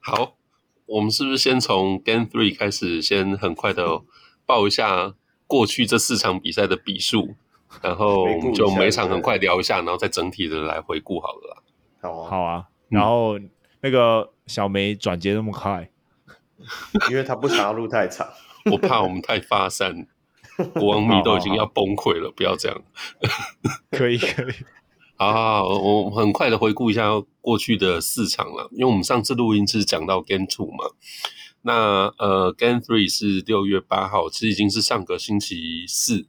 好，我们是不是先从 Game Three 开始，先很快的报一下？过去这四场比赛的比数，然后我们就每场很快聊一下，然后再整体的来回顾好了啦。好啊，好啊。然后那个小梅转接那么快，因为他不想要录太长，我怕我们太发散，国王迷都已经要崩溃了。不要这样，可 以可以。好好，我很快的回顾一下过去的四场了，因为我们上次录音是讲到 Game Two 嘛。那呃，Game Three 是六月八号，其实已经是上个星期四。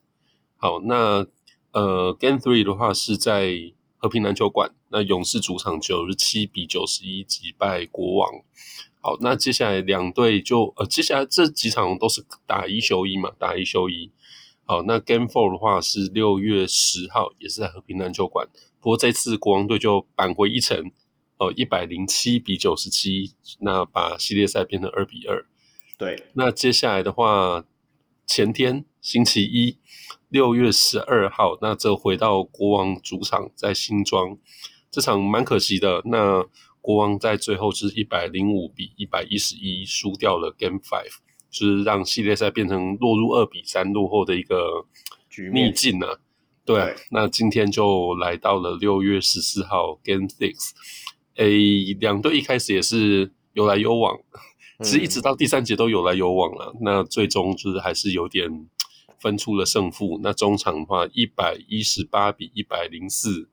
好，那呃，Game Three 的话是在和平篮球馆，那勇士主场九十七比九十一击败国王。好，那接下来两队就呃，接下来这几场都是打一休一嘛，打一休一。好，那 Game Four 的话是六月十号，也是在和平篮球馆，不过这次国王队就扳回一城。哦，一百零七比九十七，那把系列赛变成二比二。对，那接下来的话，前天星期一六月十二号，那这回到国王主场在新庄，这场蛮可惜的。那国王在最后是一百零五比一百一十一输掉了 Game Five，就是让系列赛变成落入二比三落后的一个逆境呢、啊。对，对，那今天就来到了六月十四号 Game Six。诶，两队一开始也是有来有往，其实一直到第三节都有来有往了。嗯、那最终就是还是有点分出了胜负。那中场的话，一百一十八比一百零四，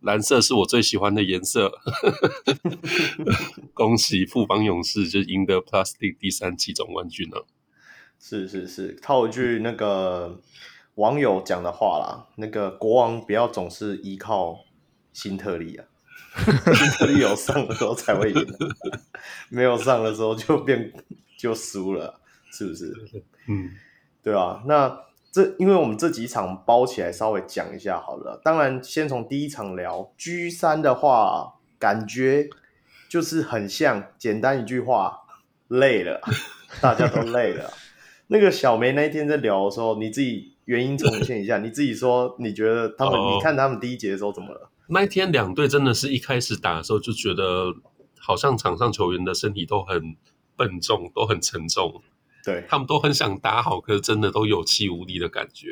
蓝色是我最喜欢的颜色。恭喜富邦勇士就赢得 League 第三季总冠军了。是是是，套一句那个网友讲的话啦，那个国王不要总是依靠新特利啊。新特利有上的时候才会赢，没有上的时候就变就输了，是不是？嗯，对啊。那这因为我们这几场包起来稍微讲一下好了。当然，先从第一场聊 G 三的话，感觉就是很像，简单一句话，累了，大家都累了。那个小梅那一天在聊的时候，你自己原因重现一下，你自己说，你觉得他们，哦、你看他们第一节的时候怎么了？那一天两队真的是一开始打的时候就觉得，好像场上球员的身体都很笨重，都很沉重。对，他们都很想打好，可是真的都有气无力的感觉。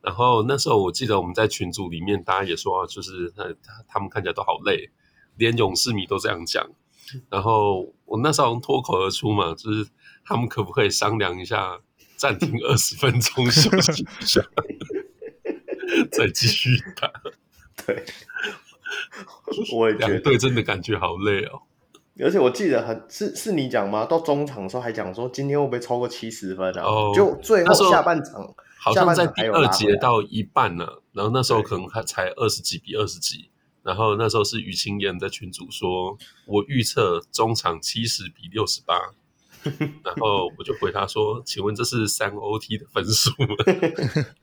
然后那时候我记得我们在群组里面，大家也说，就是他他他们看起来都好累，连勇士迷都这样讲。然后我那时候脱口而出嘛，就是他们可不可以商量一下，暂停 二十分钟休息一下，再继续打。对，我也觉得对，真的感觉好累哦。而且我记得很是是你讲吗？到中场的时候还讲说今天会不会超过七十分啊？哦，就最后下半场好像在第二节到一半呢，然后那时候可能还才二十几比二十几，然后那时候是于青燕在群组说，我预测中场七十比六十八，然后我就回他说，请问这是三 OT 的分数吗？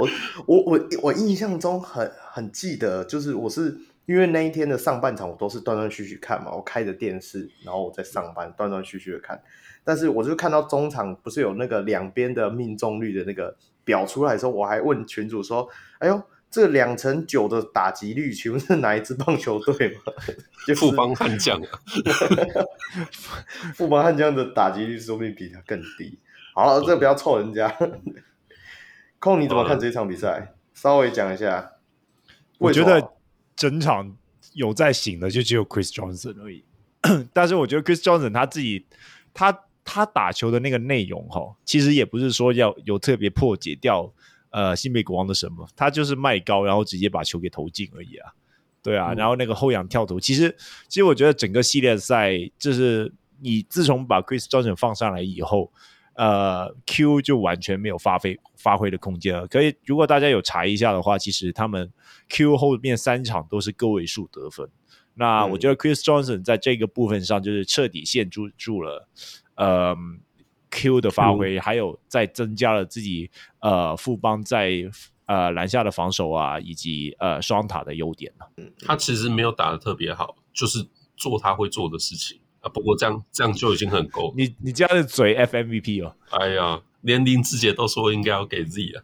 我我我我印象中很很记得，就是我是因为那一天的上半场我都是断断续续看嘛，我开着电视，然后我在上班断断续续的看，但是我就看到中场不是有那个两边的命中率的那个表出来的时候，我还问群主说：“哎呦，这两成九的打击率，请问是哪一支棒球队吗？” 就是富邦悍将啊，富邦悍将的打击率说不定比他更低。好了，这个不要臭人家。空，你怎么看这场比赛？嗯、稍微讲一下。我觉得整场有在醒的就只有 Chris Johnson 而已。但是我觉得 Chris Johnson 他自己，他他打球的那个内容哈，其实也不是说要有特别破解掉呃新北国王的什么，他就是卖高，然后直接把球给投进而已啊。对啊，嗯、然后那个后仰跳投，其实其实我觉得整个系列赛就是你自从把 Chris Johnson 放上来以后。呃，Q 就完全没有发挥发挥的空间了。可以，如果大家有查一下的话，其实他们 Q 后面三场都是个位数得分。那我觉得 Chris Johnson 在这个部分上就是彻底限住住了，呃，Q 的发挥，还有在增加了自己呃富邦在呃篮下的防守啊，以及呃双塔的优点。他其实没有打得特别好，就是做他会做的事情。啊，不过这样这样就已经很够。你你这样的嘴 FMVP 哦？哎呀，连林志杰都说应该要给 Z 啊。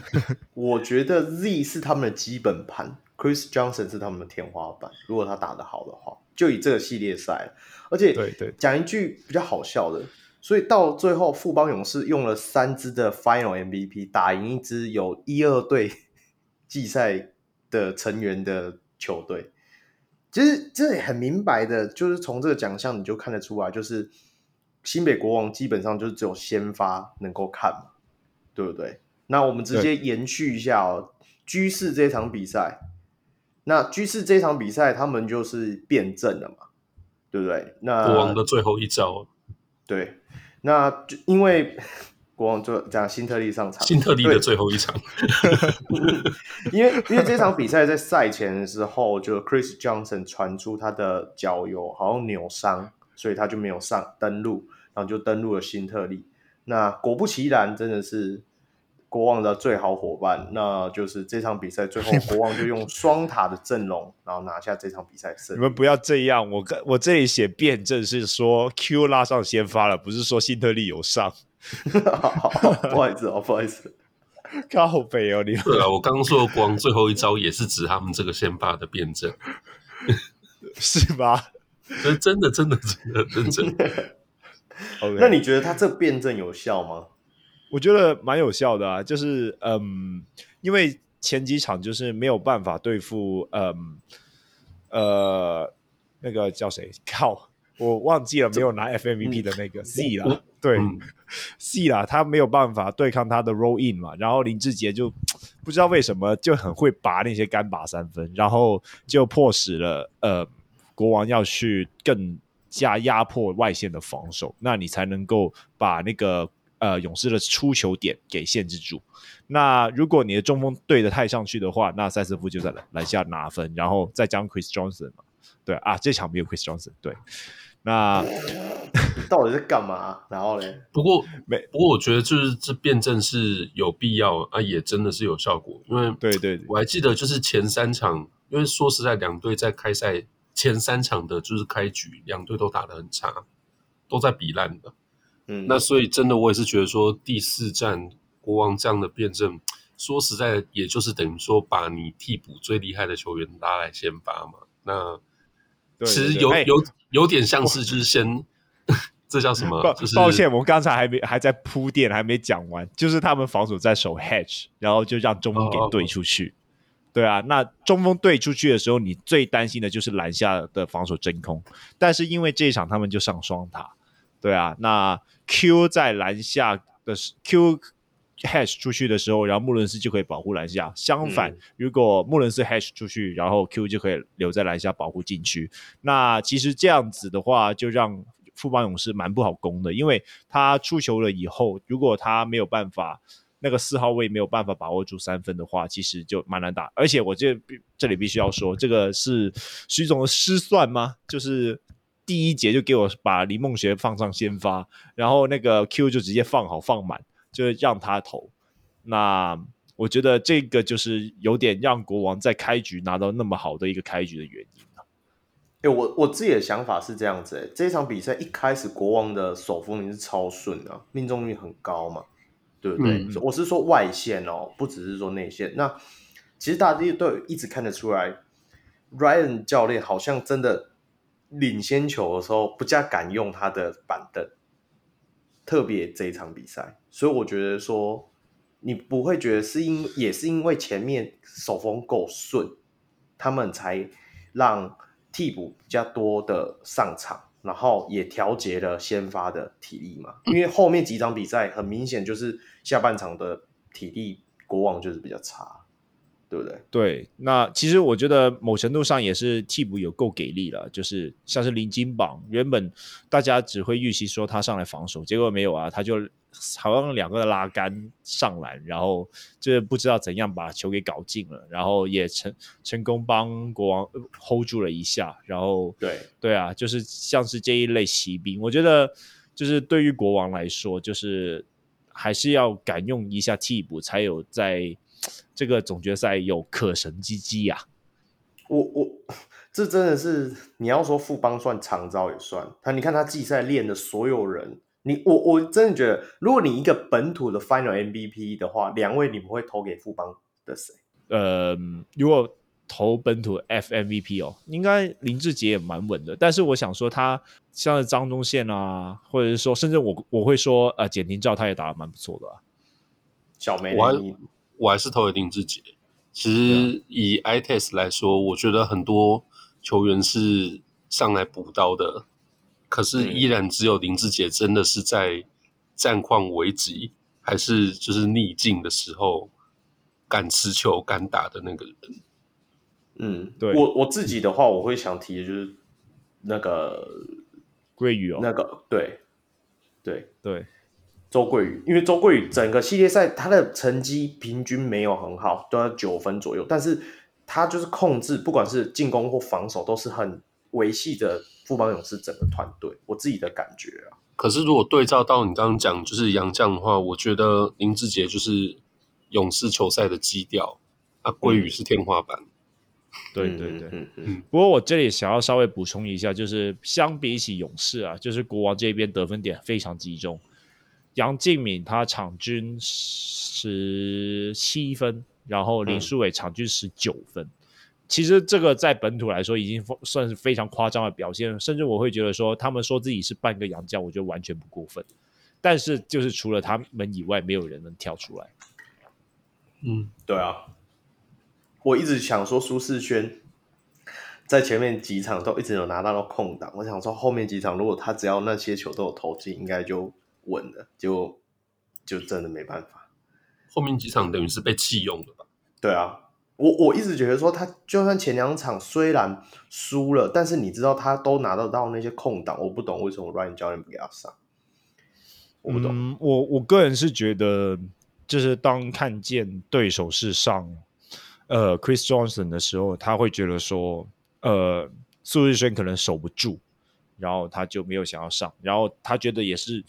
我觉得 Z 是他们的基本盘，Chris Johnson 是他们的天花板。如果他打得好的话，就以这个系列赛，而且对对，讲一句比较好笑的，所以到最后富邦勇士用了三支的 Final MVP 打赢一支有一二队季赛的成员的球队。其实这也很明白的，就是从这个奖项你就看得出来，就是新北国王基本上就是只有先发能够看嘛，对不对？那我们直接延续一下哦，居士这场比赛，那居士这场比赛他们就是变阵了嘛，对不对？那国王的最后一招，对，那就因为。国王就讲辛特利上场，辛特利的最后一场，因为因为这场比赛在赛前的时候，就 Chris Johnson 传出他的脚有好像扭伤，所以他就没有上登录，然后就登录了辛特利。那果不其然，真的是国王的最好伙伴，那就是这场比赛最后国王就用 双塔的阵容，然后拿下这场比赛胜利。你们不要这样，我我这里写辩证是说 Q 拉上先发了，不是说辛特利有上。不好意思哦，不好意思，靠北哦，你 对啊，我刚刚说的光最后一招也是指他们这个先发的辩证，是吧？真的，真的，真的，真的，真的。Okay. 那你觉得他这辩证有效吗？我觉得蛮有效的啊，就是嗯，因为前几场就是没有办法对付嗯呃那个叫谁？靠，我忘记了，没有拿 FMVP 的那个 Z 了。对，是、嗯、啦，他没有办法对抗他的 roll in 嘛，然后林志杰就不知道为什么就很会拔那些干拔三分，然后就迫使了呃国王要去更加压迫外线的防守，那你才能够把那个呃勇士的出球点给限制住。那如果你的中锋对的太上去的话，那塞斯夫就在篮下拿分，然后再将 Chris Johnson 嘛，对啊，这场没有 Chris Johnson，对。那到底是干嘛？然后嘞？不过 没，不过我觉得就是这辩证是有必要啊，也真的是有效果。因为对对，我还记得就是前三场，因为说实在，两队在开赛前三场的就是开局，两队都打得很差，都在比烂的。嗯，那所以真的我也是觉得说第四战国王这样的辩证，说实在，也就是等于说把你替补最厉害的球员拉来先发嘛。那其实有有。有点像是就是先，这叫什么？抱就是抱歉，我们刚才还没还在铺垫，还没讲完。就是他们防守在守 hedge，然后就让中锋给对出去。哦、对啊，那中锋对出去的时候，你最担心的就是篮下的防守真空。但是因为这一场他们就上双塔，对啊，那 Q 在篮下的 Q。hash 出去的时候，然后穆伦斯就可以保护篮下。相反，嗯、如果穆伦斯 hash 出去，然后 Q 就可以留在篮下保护禁区。那其实这样子的话，就让富邦勇士蛮不好攻的，因为他出球了以后，如果他没有办法那个四号位没有办法把握住三分的话，其实就蛮难打。而且我这这里必须要说，这个是徐总的失算吗？就是第一节就给我把林梦学放上先发，然后那个 Q 就直接放好放满，就是让他投。那我觉得这个就是有点让国王在开局拿到那么好的一个开局的原因。哎、欸，我我自己的想法是这样子、欸，哎，这场比赛一开始国王的手风铃是超顺的，命中率很高嘛，对不对？嗯、我是说外线哦，不只是说内线。那其实大家都有一直看得出来，Ryan 教练好像真的领先球的时候不加敢用他的板凳，特别这一场比赛，所以我觉得说你不会觉得是因也是因为前面手风够顺，他们才让。替补比较多的上场，然后也调节了先发的体力嘛。因为后面几场比赛很明显就是下半场的体力，国王就是比较差，对不对？对，那其实我觉得某程度上也是替补有够给力了，就是像是林金榜，原本大家只会预期说他上来防守，结果没有啊，他就。好像两个拉杆上篮，然后就是不知道怎样把球给搞进了，然后也成成功帮国王 hold 住了一下，然后对对啊，就是像是这一类骑兵，我觉得就是对于国王来说，就是还是要敢用一下替补，才有在这个总决赛有可神之机呀。我我这真的是你要说富邦算长招也算，他你看他季赛练的所有人。你我我真的觉得，如果你一个本土的 Final MVP 的话，两位你们会投给富邦的谁？呃，如果投本土 FMVP 哦，应该林志杰也蛮稳的。但是我想说，他像是张忠宪啊，或者是说，甚至我我会说，呃，简廷照他也打的蛮不错的啊。小梅，我还我还是投给林志杰。其实以 test 来说，我觉得很多球员是上来补刀的。可是依然只有林志杰真的是在战况危急，还是就是逆境的时候敢持球敢打的那个人。嗯，对我我自己的话，我会想提的就是那个桂宇哦，那个对对对周桂宇，因为周桂宇整个系列赛他的成绩平均没有很好，都要九分左右，但是他就是控制，不管是进攻或防守，都是很维系着。富邦勇士整个团队，我自己的感觉啊。可是如果对照到你刚刚讲就是杨将的话，我觉得林志杰就是勇士球赛的基调啊，桂宇是天花板。对对对，嗯嗯。不过我这里想要稍微补充一下，就是相比起勇士啊，就是国王这边得分点非常集中。杨敬敏他场均十七分，然后林书伟场均十九分。嗯其实这个在本土来说已经算是非常夸张的表现，甚至我会觉得说他们说自己是半个洋将，我觉得完全不过分。但是就是除了他们以外，没有人能跳出来。嗯，对啊，我一直想说舒适圈在前面几场都一直有拿到了空档，我想说后面几场如果他只要那些球都有投进，应该就稳了，就就真的没办法。后面几场等于是被弃用了吧？对啊。我我一直觉得说，他就算前两场虽然输了，但是你知道他都拿得到那些空档，我不懂为什么 Ryan 教练不给他上。我不懂。嗯、我我个人是觉得，就是当看见对手是上呃 Chris Johnson 的时候，他会觉得说，呃苏日轩可能守不住，然后他就没有想要上，然后他觉得也是，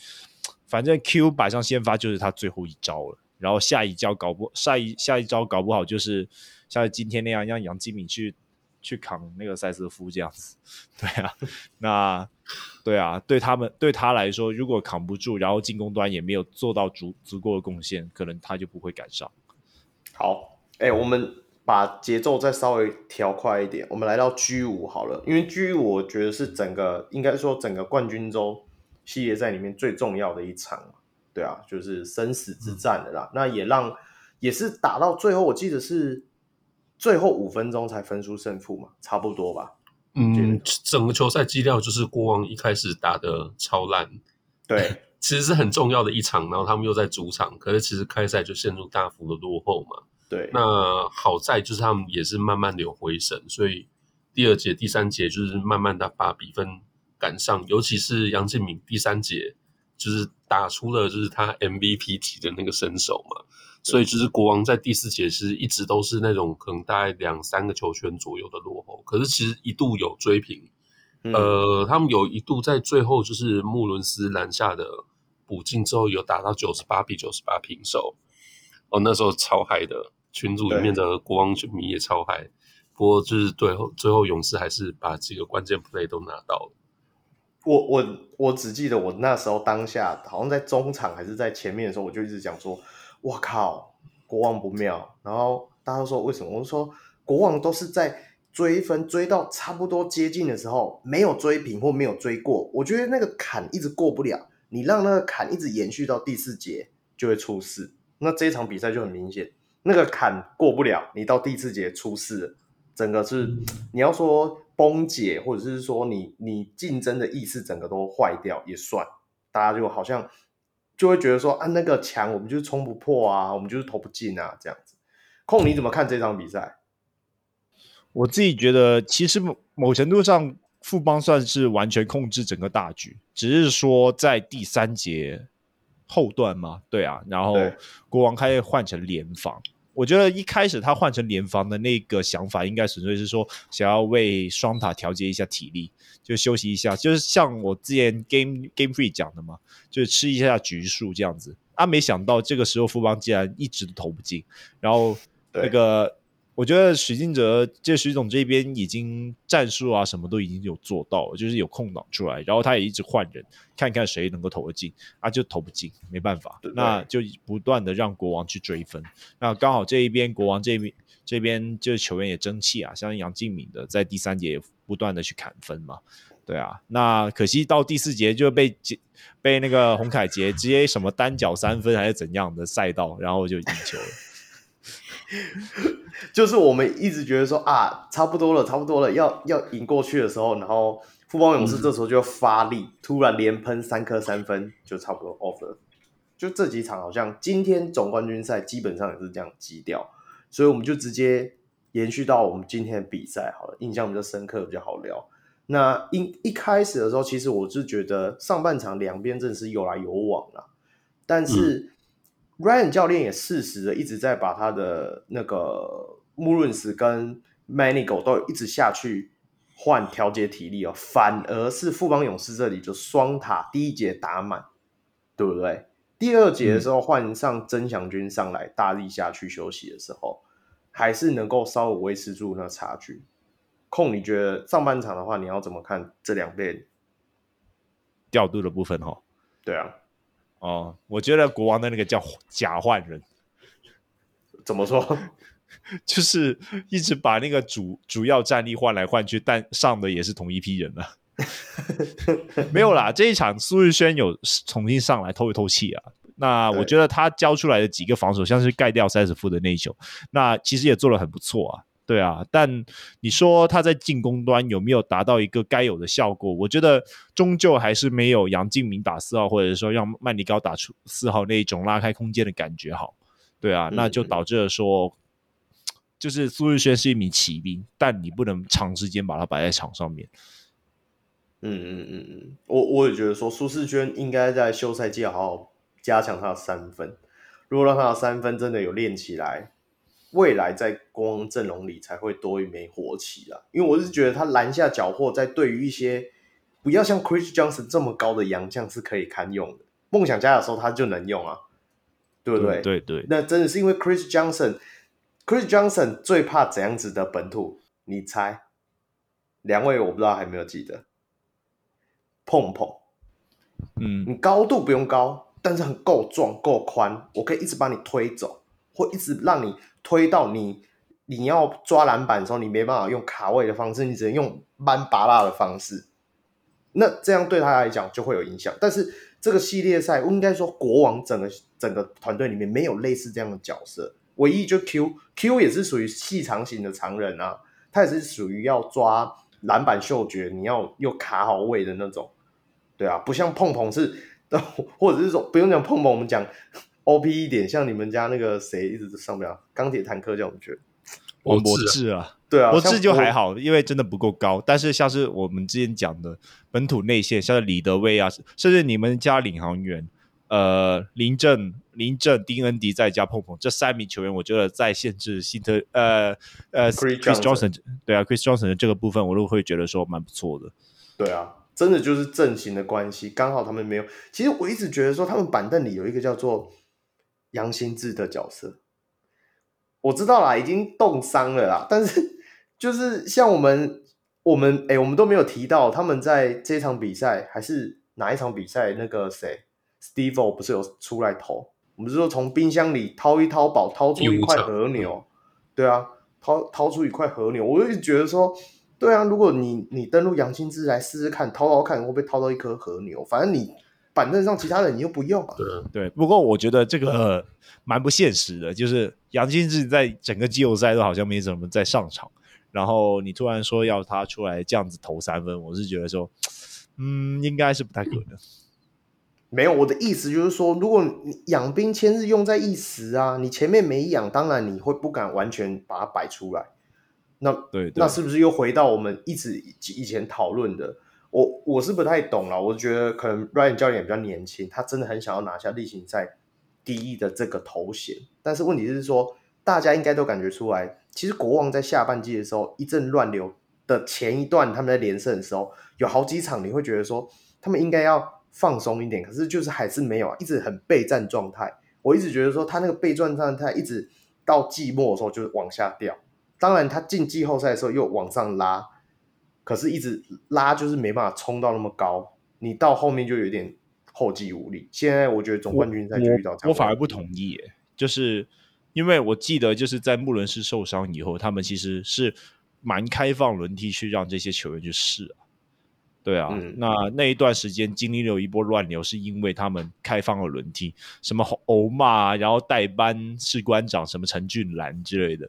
反正 Q 摆上先发就是他最后一招了，然后下一招搞不下一下一招搞不好就是。像今天那样，让杨基敏去去扛那个塞斯夫这样子，对啊，那对啊，对他们对他来说，如果扛不住，然后进攻端也没有做到足足够的贡献，可能他就不会赶上。好，哎、我们把节奏再稍微调快一点，我们来到 G 五好了，因为 G 五我觉得是整个应该说整个冠军周系列赛里面最重要的一场，对啊，就是生死之战的啦。嗯、那也让也是打到最后，我记得是。最后五分钟才分出胜负嘛，差不多吧。嗯，整个球赛基调就是国王一开始打的超烂，对，其实是很重要的一场，然后他们又在主场，可是其实开赛就陷入大幅的落后嘛。对，那好在就是他们也是慢慢的有回神，所以第二节、第三节就是慢慢的把比分赶上，尤其是杨敬敏第三节就是打出了就是他 MVP 级的那个身手嘛，所以就是国王在第四节其实一直都是那种可能大概两三个球权左右的落后，可是其实一度有追平，嗯、呃，他们有一度在最后就是穆伦斯篮下的补进之后有打到九十八比九十八平手，哦，那时候超嗨的，群组里面的国王球迷也超嗨，不过就是最后最后勇士还是把几个关键 play 都拿到了。我我我只记得我那时候当下好像在中场还是在前面的时候，我就一直讲说：“我靠，国王不妙。”然后大家说为什么？我说国王都是在追分追到差不多接近的时候，没有追平或没有追过。我觉得那个坎一直过不了，你让那个坎一直延续到第四节就会出事。那这一场比赛就很明显，那个坎过不了，你到第四节出事了，整个是你要说。崩解，或者是说你你竞争的意识整个都坏掉也算，大家就好像就会觉得说啊，那个墙我们就是冲不破啊，我们就是投不进啊，这样子。控你怎么看这场比赛？我自己觉得，其实某某程度上，富邦算是完全控制整个大局，只是说在第三节后段嘛，对啊，然后国王开始换成联防。我觉得一开始他换成联防的那个想法，应该纯粹是说想要为双塔调节一下体力，就休息一下，就是像我之前 Game Game Free 讲的嘛，就是吃一下局数这样子。啊，没想到这个时候富邦竟然一直都投不进，然后那个。我觉得许晋哲这许总这边已经战术啊什么都已经有做到了，就是有空档出来，然后他也一直换人，看看谁能够投得进啊，就投不进，没办法，那就不断的让国王去追分。那刚好这一边国王这边这边就是球员也争气啊，像杨敬敏的在第三节不断的去砍分嘛，对啊，那可惜到第四节就被被那个洪凯杰直接什么单脚三分还是怎样的赛道，然后就赢球了。就是我们一直觉得说啊，差不多了，差不多了，要要赢过去的时候，然后富邦勇士这时候就要发力，嗯、突然连喷三颗三分，就差不多 off 了。就这几场好像今天总冠军赛基本上也是这样基调，所以我们就直接延续到我们今天的比赛好了，印象比较深刻，比较好聊。那一一开始的时候，其实我是觉得上半场两边真的是有来有往啊，但是。嗯 Ryan 教练也适时的一直在把他的那个穆伦斯跟 Manigo 都一直下去换调节体力哦，反而是富邦勇士这里就双塔第一节打满，对不对？第二节的时候换上曾祥军上来大力下去休息的时候，还是能够稍微维持住那个差距。控，你觉得上半场的话，你要怎么看这两边调度的部分？哈，对啊。哦，我觉得国王的那个叫假换人，怎么说？就是一直把那个主主要战力换来换去，但上的也是同一批人啊。没有啦，这一场苏日轩有重新上来透一透气啊。那我觉得他交出来的几个防守，像是盖掉塞斯夫的那一球，那其实也做的很不错啊。对啊，但你说他在进攻端有没有达到一个该有的效果？我觉得终究还是没有杨敬敏打四号，或者说让曼尼高打出四号那一种拉开空间的感觉好。对啊，嗯、那就导致了说，就是苏日轩是一名骑兵，但你不能长时间把他摆在场上面。嗯嗯嗯嗯，我我也觉得说苏世轩应该在休赛季好好加强他的三分，如果让他的三分真的有练起来。未来在国王阵容里才会多一枚火棋啊，因为我是觉得他篮下缴获在对于一些不要像 Chris Johnson 这么高的洋将是可以堪用的。梦想家的时候他就能用啊，对不对？对对，对。那真的是因为 Chris Johnson，Chris Johnson 最怕怎样子的本土？你猜？两位我不知道还没有记得。碰碰，嗯，你高度不用高，但是很够壮够宽，我可以一直把你推走，或一直让你。推到你，你要抓篮板的时候，你没办法用卡位的方式，你只能用蛮拔拉的方式。那这样对他来讲就会有影响。但是这个系列赛，我应该说国王整个整个团队里面没有类似这样的角色，唯一就 Q Q 也是属于细长型的长人啊，他也是属于要抓篮板嗅觉，你要又卡好位的那种。对啊，不像碰碰是，或者是说不用讲碰碰，我们讲。O P 一点，像你们家那个谁一直上不了钢铁坦克这样，我觉得王博智啊，对啊，博智就还好，因为真的不够高。但是像是我们之前讲的本土内线，像是李德威啊，甚至你们家领航员，呃，林振、林振、丁恩迪再加碰碰这三名球员，我觉得在限制辛特呃呃 Chris Johnson，对啊，Chris Johnson 的这个部分，我都会觉得说蛮不错的。对啊，真的就是阵型的关系，刚好他们没有。其实我一直觉得说，他们板凳里有一个叫做杨新志的角色。我知道啦，已经冻伤了啦。但是就是像我们，我们哎，我们都没有提到他们在这场比赛还是哪一场比赛？那个谁，Steve-O 不是有出来投？我们是说从冰箱里掏一掏宝，掏出一块和牛。对啊，掏掏出一块和牛。我就觉得说，对啊，如果你你登录杨新之来试试看，掏掏看会不会掏到一颗和牛？反正你。板凳上其他人你又不用啊？对对，不过我觉得这个、呃、蛮不现实的，就是杨金志在整个季后赛都好像没怎么在上场，然后你突然说要他出来这样子投三分，我是觉得说，嗯，应该是不太可能。没有，我的意思就是说，如果你养兵千日用在一时啊，你前面没养，当然你会不敢完全把它摆出来。那对，对，那是不是又回到我们一直以前讨论的？我我是不太懂了，我觉得可能 Ryan 教练也比较年轻，他真的很想要拿下例行赛第一的这个头衔。但是问题是说，大家应该都感觉出来，其实国王在下半季的时候一阵乱流的前一段，他们在连胜的时候，有好几场你会觉得说他们应该要放松一点，可是就是还是没有啊，一直很备战状态。我一直觉得说他那个备战状态一直到季末的时候就是往下掉，当然他进季后赛的时候又往上拉。可是，一直拉就是没办法冲到那么高，你到后面就有点后继无力。现在我觉得总冠军赛就遇到这样，我反而不同意耶，就是因为我记得就是在穆伦斯受伤以后，他们其实是蛮开放轮替去让这些球员去试啊。对啊，嗯、那那一段时间经历了一波乱流，是因为他们开放了轮替，什么欧骂，然后代班士官长什么陈俊兰之类的，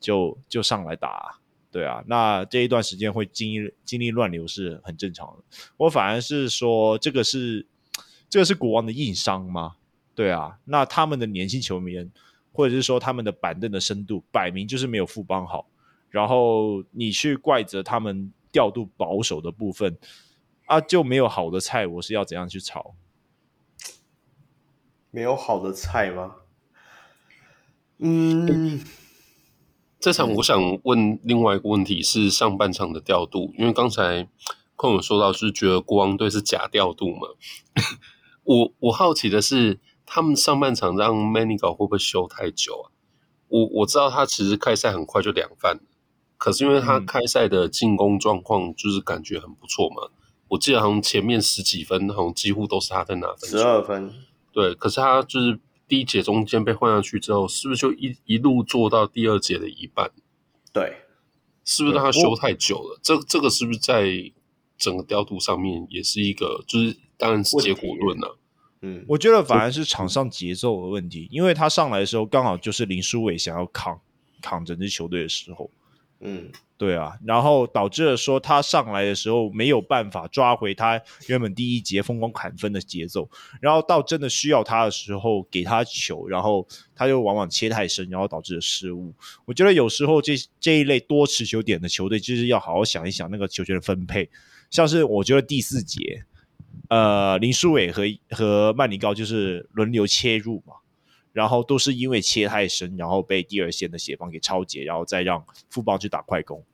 就就上来打。对啊，那这一段时间会经历经历乱流是很正常的。我反而是说，这个是这个是国王的硬伤吗？对啊，那他们的年轻球员，或者是说他们的板凳的深度，摆明就是没有富邦好。然后你去怪责他们调度保守的部分啊，就没有好的菜，我是要怎样去炒？没有好的菜吗？嗯。这场我想问另外一个问题是上半场的调度，因为刚才坤有说到是觉得国王队是假调度嘛？我我好奇的是，他们上半场让 Manigault 会不会休太久啊？我我知道他其实开赛很快就两犯，可是因为他开赛的进攻状况就是感觉很不错嘛，我记得好像前面十几分好像几乎都是他在拿分，十二分，对，可是他就是。第一节中间被换下去之后，是不是就一一路做到第二节的一半？对，是不是让他休太久了？这这个是不是在整个调度上面也是一个，就是当然是结果论了、啊。嗯，我觉得反而是场上节奏的问题，因为他上来的时候刚好就是林书伟想要扛扛整支球队的时候。嗯。对啊，然后导致了说他上来的时候没有办法抓回他原本第一节疯狂砍分的节奏，然后到真的需要他的时候给他球，然后他就往往切太深，然后导致了失误。我觉得有时候这这一类多持球点的球队，就是要好好想一想那个球权的分配。像是我觉得第四节，呃，林书伟和和曼尼高就是轮流切入嘛。然后都是因为切太深，然后被第二线的协防给超截，然后再让富邦去打快攻。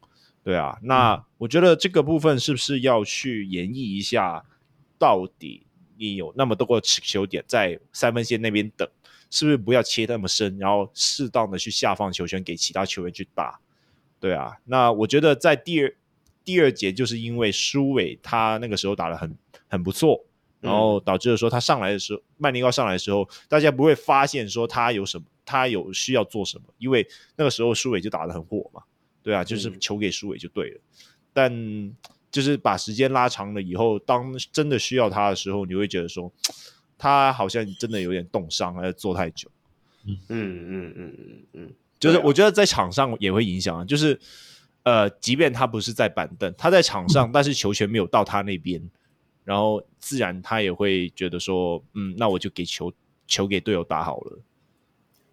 对啊，那我觉得这个部分是不是要去演绎一下？到底你有那么多个持球点在三分线那边等，是不是不要切那么深，然后适当的去下放球权给其他球员去打？对啊，那我觉得在第二第二节就是因为舒伟他那个时候打的很很不错。然后导致了说他上来的时候，曼尼高上来的时候，大家不会发现说他有什么，他有需要做什么，因为那个时候苏伟就打得很火嘛，对啊，就是球给苏伟就对了。嗯、但就是把时间拉长了以后，当真的需要他的时候，你会觉得说他好像真的有点冻伤，还是做太久。嗯嗯嗯嗯嗯嗯，就是我觉得在场上也会影响，就是呃，即便他不是在板凳，他在场上，嗯、但是球权没有到他那边。然后自然他也会觉得说，嗯，那我就给球球给队友打好了。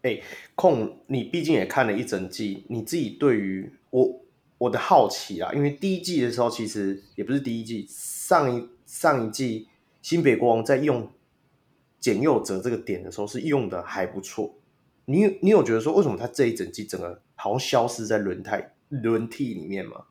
哎，控，你毕竟也看了一整季，你自己对于我我的好奇啊，因为第一季的时候其实也不是第一季，上一上一季新北国王在用简佑哲这个点的时候是用的还不错。你你有觉得说为什么他这一整季整个好像消失在轮胎轮替里面吗？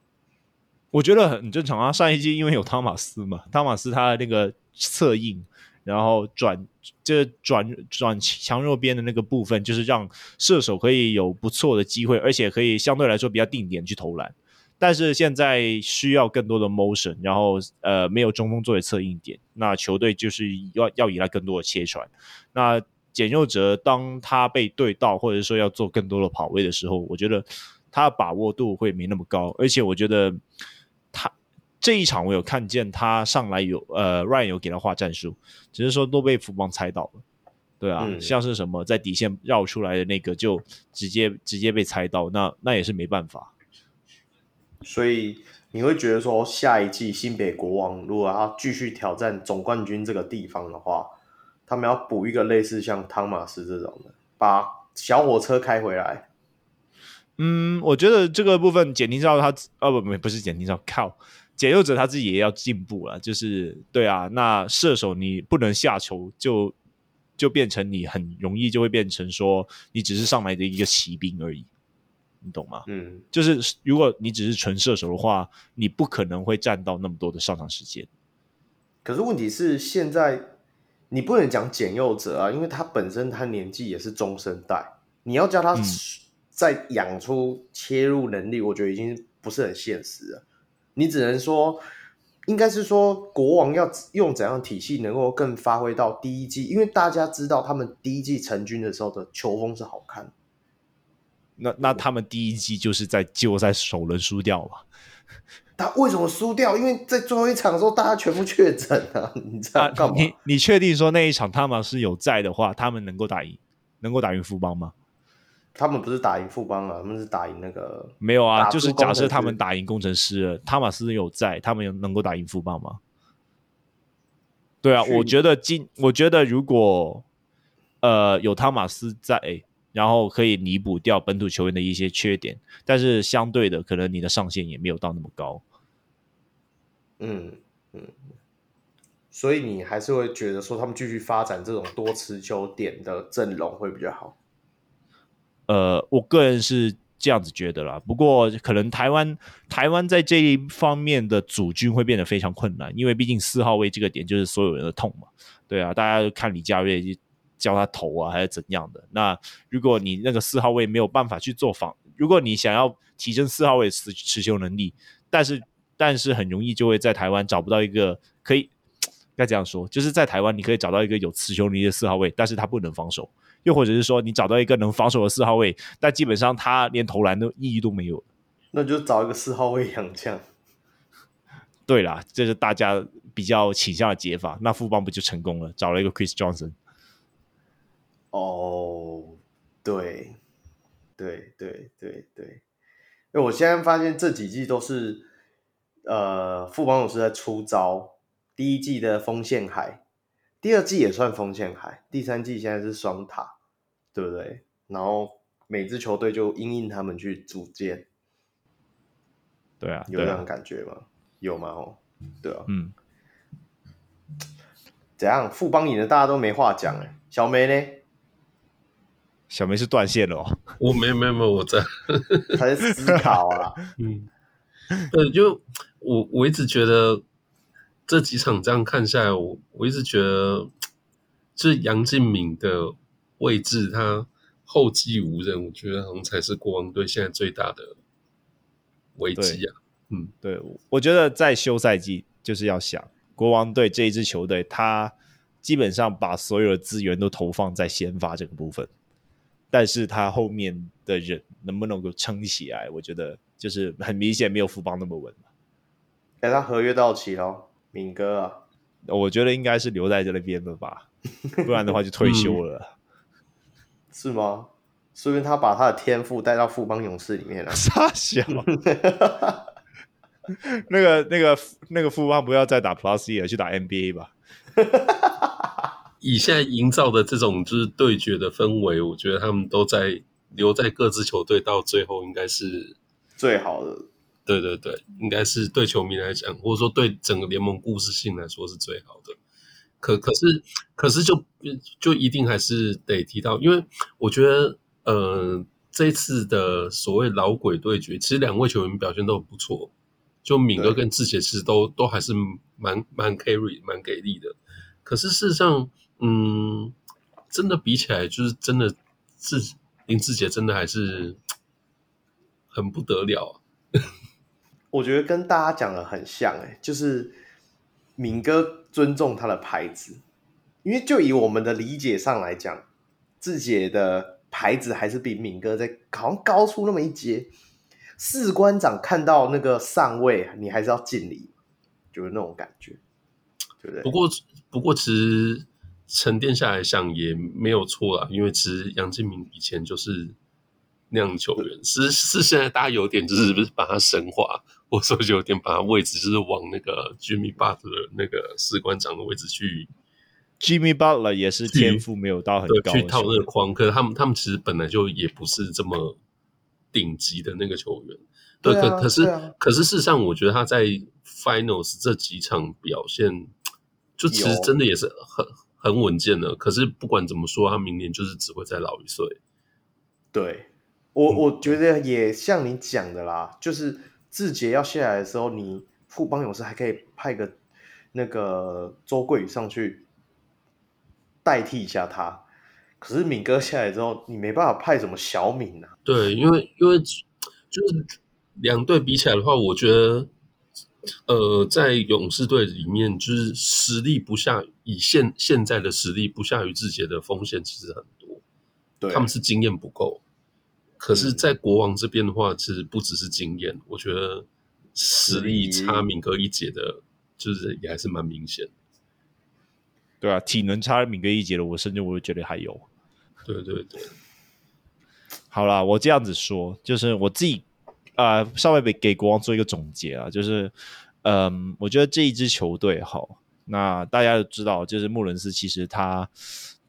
我觉得很正常啊，上一季因为有汤马斯嘛，汤马斯他的那个策应。然后转这转转强弱边的那个部分，就是让射手可以有不错的机会，而且可以相对来说比较定点去投篮。但是现在需要更多的 motion，然后呃没有中锋作为策应点，那球队就是要要依赖更多的切传。那简佑哲当他被对到，或者说要做更多的跑位的时候，我觉得他把握度会没那么高，而且我觉得他。这一场我有看见他上来有呃，Ryan 有给他画战术，只是说都被福邦猜到了，对啊，嗯、像是什么在底线绕出来的那个就直接直接被猜到，那那也是没办法。所以你会觉得说下一季新北国王如果要继续挑战总冠军这个地方的话，他们要补一个类似像汤马斯这种的，把小火车开回来。嗯，我觉得这个部分简廷照他哦不不不是简廷照靠。解佑者他自己也要进步了，就是对啊，那射手你不能下球，就就变成你很容易就会变成说你只是上来的一个骑兵而已，你懂吗？嗯，就是如果你只是纯射手的话，你不可能会占到那么多的上场时间。可是问题是现在你不能讲简佑者啊，因为他本身他年纪也是中生代，你要叫他再养出切入能力，嗯，我觉得已经不是很现实了。你只能说，应该是说国王要用怎样的体系能够更发挥到第一季，因为大家知道他们第一季成军的时候的球风是好看。那那他们第一季就是在季后赛首轮输掉嘛？他为什么输掉？因为在最后一场的时候大家全部确诊啊！你知道干嘛？你你确定说那一场他们是有在的话，他们能够打赢，能够打赢富邦吗？他们不是打赢富邦了，他们是打赢那个没有啊，就是假设他们打赢工程师了，汤马斯有在，他们有能够打赢富邦吗？对啊，我觉得今我觉得如果呃有汤马斯在，然后可以弥补掉本土球员的一些缺点，但是相对的，可能你的上限也没有到那么高。嗯嗯，所以你还是会觉得说他们继续发展这种多持球点的阵容会比较好。呃，我个人是这样子觉得啦。不过，可能台湾台湾在这一方面的组军会变得非常困难，因为毕竟四号位这个点就是所有人的痛嘛。对啊，大家都看李佳瑞教他投啊，还是怎样的？那如果你那个四号位没有办法去做防，如果你想要提升四号位持持球能力，但是但是很容易就会在台湾找不到一个可以该这样说，就是在台湾你可以找到一个有持球能力的四号位，但是他不能防守。又或者是说，你找到一个能防守的四号位，但基本上他连投篮的意义都没有，那就找一个四号位洋将。对啦，这是大家比较倾向的解法。那富邦不就成功了？找了一个 Chris Johnson。哦，对，对对对对，因为我现在发现这几季都是，呃，富邦勇士在出招。第一季的锋线海。第二季也算锋线海，第三季现在是双塔，对不对？然后每支球队就因应他们去组建，对啊，有这样感觉吗？有吗？哦，对啊，嗯，怎样？富邦赢的大家都没话讲哎，小梅呢？小梅是断线了哦，我没有没有没有，我在，他在思考啊，嗯，呃，就我我一直觉得。这几场这样看下来，我我一直觉得，就是杨敬敏的位置，他后继无人，我觉得好像才是国王队现在最大的危机啊。嗯，对，我觉得在休赛季就是要想国王队这一支球队，他基本上把所有的资源都投放在先发这个部分，但是他后面的人能不能够撑起来，我觉得就是很明显没有富邦那么稳。哎，他合约到期了。敏哥啊，我觉得应该是留在这边了吧，不然的话就退休了。嗯、是吗？说不定他把他的天赋带到富邦勇士里面了。傻笑，那个、那个、那个富邦不要再打 Plus E 了，去打 NBA 吧。以现在营造的这种就是对决的氛围，我觉得他们都在留在各支球队到最后应该是最好的。对对对，应该是对球迷来讲，或者说对整个联盟故事性来说是最好的。可可是可是就就一定还是得提到，因为我觉得呃这次的所谓老鬼对决，其实两位球员表现都很不错。就敏哥跟志杰其实都都还是蛮蛮 carry 蛮给力的。可是事实上，嗯，真的比起来，就是真的志林志杰真的还是很不得了啊。我觉得跟大家讲的很像，欸，就是敏哥尊重他的牌子，因为就以我们的理解上来讲，志杰的牌子还是比敏哥在好像高出那么一阶。士官长看到那个上尉，你还是要敬礼，就是那种感觉，对不对？不过，不过，其实沉淀下来想也没有错啊，因为其实杨敬明以前就是那样球员，是是现在大家有点就是不是把他神化。我说就有点把他位置就是往那个 Jimmy Butler 那个士官长的位置去，Jimmy Butler 也是天赋没有到很高，去套那个框。可是他们他们其实本来就也不是这么顶级的那个球员。对，对啊，可可是，啊，可是事实上，我觉得他在 Finals 这几场表现，就其实真的也是很很稳健的。可是不管怎么说，他明年就是只会再老一岁。对，我我觉得也像你讲的啦，就是。志杰要下来的时候，你富邦勇士还可以派个那个周桂宇上去代替一下他。可是敏哥下来之后，你没办法派什么小敏啊。对，因为因为就是两队比起来的话，我觉得呃，在勇士队里面，就是实力不下以现现在的实力不下于志杰的风险其实很多。对，他们是经验不够。可是，在国王这边的话，其实不只是经验，我觉得实力差敏哥一截的，就是也还是蛮明显。对啊，体能差敏哥一截的，我甚至我会觉得还有。对对对。好啦，我这样子说，就是我自己啊、呃，稍微给给国王做一个总结啊，就是嗯，我觉得这一支球队好，那大家都知道，就是穆伦斯其实他。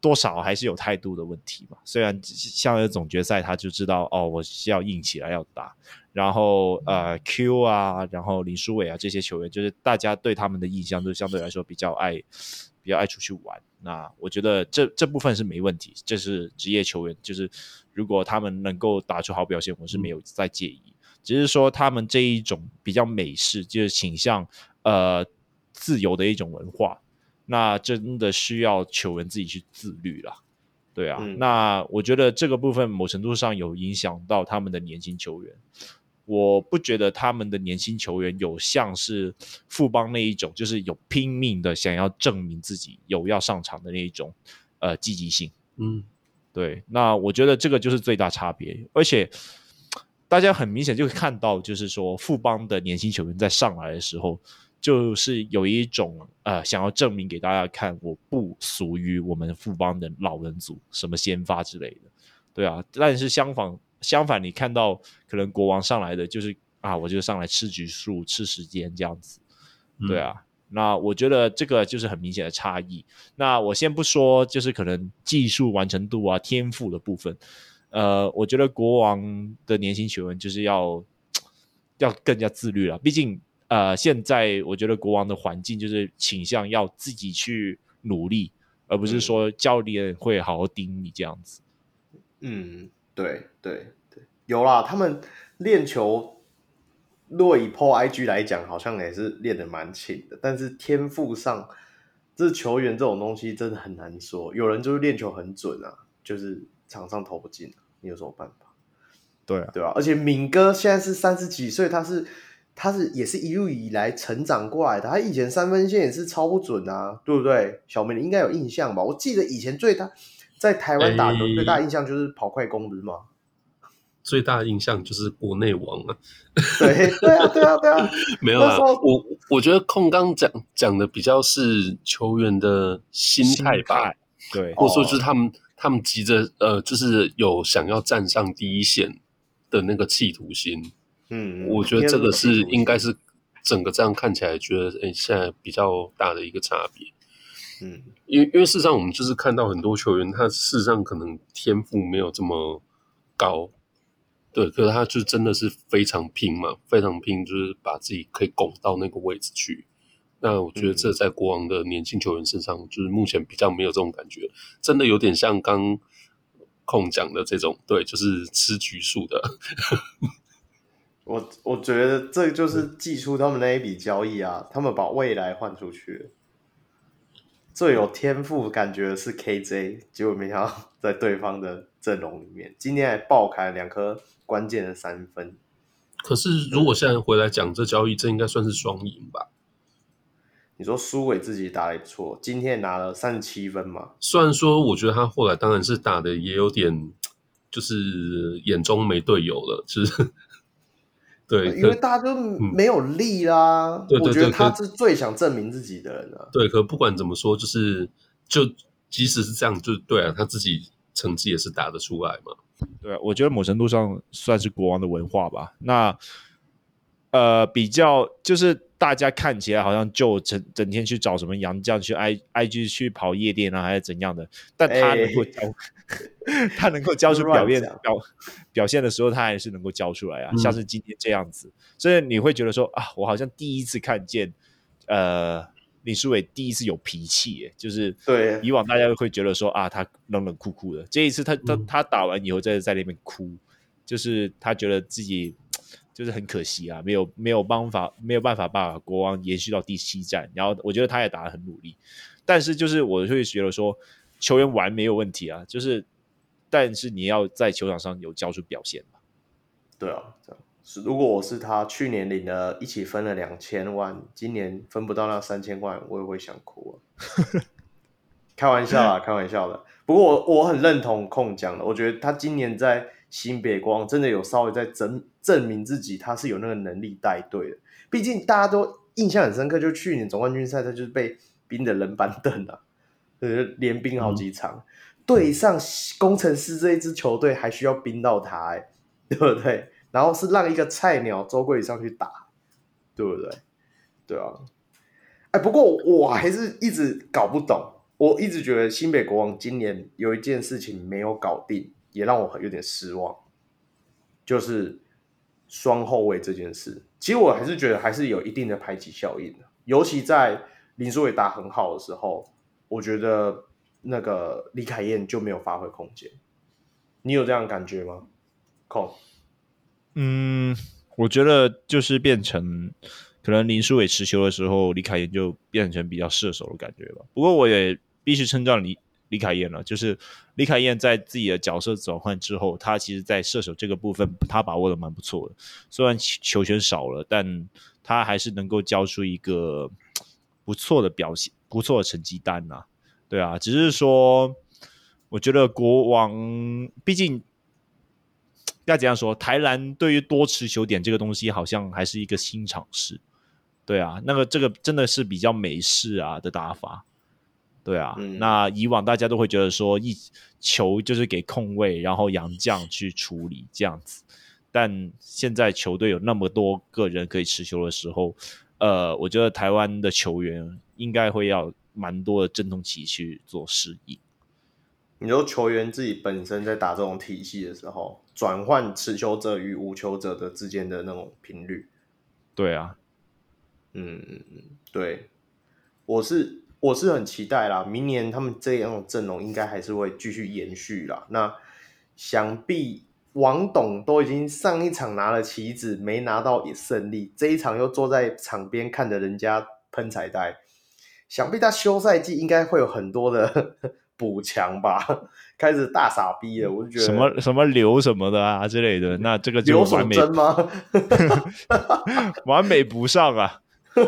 多少还是有态度的问题嘛？虽然像总决赛，他就知道哦，我是要硬起来要打。然后呃，Q 啊，然后林书伟啊这些球员，就是大家对他们的印象都相对来说比较爱，比较爱出去玩。那我觉得这这部分是没问题，这是职业球员，就是如果他们能够打出好表现，我是没有在介意。只是说他们这一种比较美式，就是倾向呃自由的一种文化。那真的需要球员自己去自律了，对啊。嗯、那我觉得这个部分某程度上有影响到他们的年轻球员。我不觉得他们的年轻球员有像是富邦那一种，就是有拼命的想要证明自己有要上场的那一种呃积极性。嗯，对。那我觉得这个就是最大差别，而且大家很明显就会看到，就是说富邦的年轻球员在上来的时候。就是有一种呃，想要证明给大家看，我不属于我们富邦的老人组，什么先发之类的，对啊。但是相反，相反，你看到可能国王上来的就是啊，我就上来吃局数、吃时间这样子，对啊。嗯、那我觉得这个就是很明显的差异。那我先不说，就是可能技术完成度啊、天赋的部分，呃，我觉得国王的年轻球员就是要 要更加自律了，毕竟。呃，现在我觉得国王的环境就是倾向要自己去努力，而不是说教练会好好盯你这样子。嗯，对对对，有啦，他们练球，若以 PO IG 来讲，好像也是练得蛮勤的。但是天赋上，这球员这种东西真的很难说。有人就是练球很准啊，就是场上投不进，你有什么办法？对啊，对啊。而且敏哥现在是三十几岁，他是。他是也是一路以来成长过来的，他以前三分线也是超不准啊，对不对？小明你应该有印象吧？我记得以前最大在台湾打球最大印象就是跑快攻，不是吗？最大的印象就是国内王啊！对对啊对啊对啊！没有啊，我我觉得控刚讲讲的比较是球员的心态吧，对，或者说就是他们、哦、他们急着呃，就是有想要站上第一线的那个企图心。嗯，我觉得这个是应该是整个这样看起来，觉得诶、欸，现在比较大的一个差别。嗯，因为因为事实上我们就是看到很多球员，他事实上可能天赋没有这么高，对，可是他就真的是非常拼嘛，非常拼，就是把自己可以拱到那个位置去。那我觉得这在国王的年轻球员身上，就是目前比较没有这种感觉，真的有点像刚控讲的这种，对，就是吃橘树的。我我觉得这就是祭出他们那一笔交易啊，他们把未来换出去，最有天赋感觉的是 KJ，结果没想到 在对方的阵容里面，今天还爆开了两颗关键的三分。可是如果现在回来讲这交易，这应该算是双赢吧？你说苏伟自己打得也不错，今天拿了三十七分嘛？虽然说我觉得他后来当然是打的也有点，就是眼中没队友了，就是对，因为大家都没有力啦。嗯、对对对，我觉得他是最想证明自己的人啊。对，可不管怎么说，就是就即使是这样，就对啊，他自己成绩也是打得出来嘛。对，我觉得某程度上算是国王的文化吧。那呃，比较就是。大家看起来好像就整整天去找什么洋将去 I I G 去跑夜店啊，还是怎样的？但他能够交，欸、他能够交出表现表表现的时候，他还是能够交出来啊，嗯、像是今天这样子。所以你会觉得说啊，我好像第一次看见，呃，李书伟第一次有脾气，哎，就是对。以往大家都会觉得说啊，他冷冷酷酷的，这一次他他他打完以后在在那边哭，就是他觉得自己。就是很可惜啊，没有没有办法没有办法把国王延续到第七战，然后我觉得他也打得很努力，但是就是我会觉得说球员玩没有问题啊，就是但是你要在球场上有交出表现嘛。对啊，这样是如果我是他，去年领了一起分了两千万，今年分不到那三千万，我也会想哭啊。开玩笑啊，开玩笑的。不过我我很认同控讲的，我觉得他今年在。新北光真的有稍微在证证明自己，他是有那个能力带队的。毕竟大家都印象很深刻，就去年总冠军赛，他就是被冰的冷板凳啊，就是连冰好几场。嗯、对上工程师这一支球队，还需要冰到他，哎，对不对？然后是让一个菜鸟周桂宇上去打，对不对？对啊。哎，不过我还是一直搞不懂，我一直觉得新北国王今年有一件事情没有搞定。也让我有点失望，就是双后卫这件事。其实我还是觉得还是有一定的排挤效应的，尤其在林书伟打很好的时候，我觉得那个李凯燕就没有发挥空间。你有这样感觉吗？空，嗯，我觉得就是变成可能林书伟持球的时候，李凯燕就变成比较射手的感觉吧。不过我也必须称赞李。李凯燕了，就是李凯燕在自己的角色转换之后，他其实，在射手这个部分，他把握的蛮不错的。虽然球权少了，但他还是能够交出一个不错的表现，不错的成绩单呐、啊。对啊，只是说，我觉得国王毕竟要怎样说，台篮对于多持球点这个东西，好像还是一个新尝试。对啊，那个这个真的是比较美式啊的打法。对啊，嗯、那以往大家都会觉得说，一球就是给控卫，然后洋将去处理这样子。但现在球队有那么多个人可以持球的时候，呃，我觉得台湾的球员应该会要蛮多的阵痛期去做适应。你说球员自己本身在打这种体系的时候，转换持球者与无球者的之间的那种频率。对啊，嗯对，我是。我是很期待啦，明年他们这样的阵容应该还是会继续延续啦。那想必王董都已经上一场拿了棋子，没拿到胜利，这一场又坐在场边看着人家喷彩带，想必他休赛季应该会有很多的 补强吧？开始大傻逼了，我就觉得什么什么刘什么的啊之类的，那这个就完美吗？完美补上啊！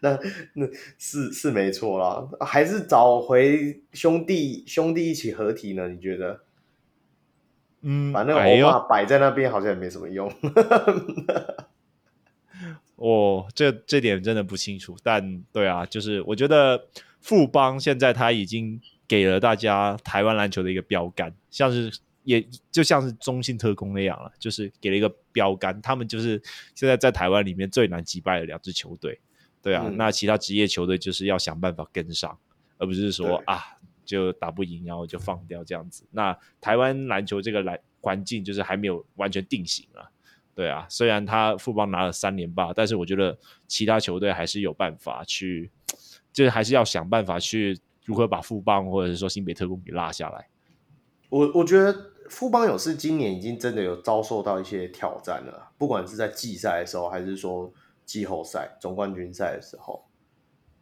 那那是是没错啦，还是找回兄弟兄弟一起合体呢？你觉得？嗯，把那个欧巴摆在那边好像也没什么用。哦，这这点真的不清楚，但对啊，就是我觉得富邦现在他已经给了大家台湾篮球的一个标杆，像是也就像是中信特工那样了，就是给了一个标杆，他们就是现在在台湾里面最难击败的两支球队。对啊，嗯、那其他职业球队就是要想办法跟上，而不是说啊就打不赢然后就放掉这样子。那台湾篮球这个篮环境就是还没有完全定型啊，对啊，虽然他富邦拿了三连霸，但是我觉得其他球队还是有办法去，就是还是要想办法去如何把富邦或者是说新北特工给拉下来。我我觉得富邦勇士今年已经真的有遭受到一些挑战了，不管是在季赛的时候，还是说。季后赛、总冠军赛的时候，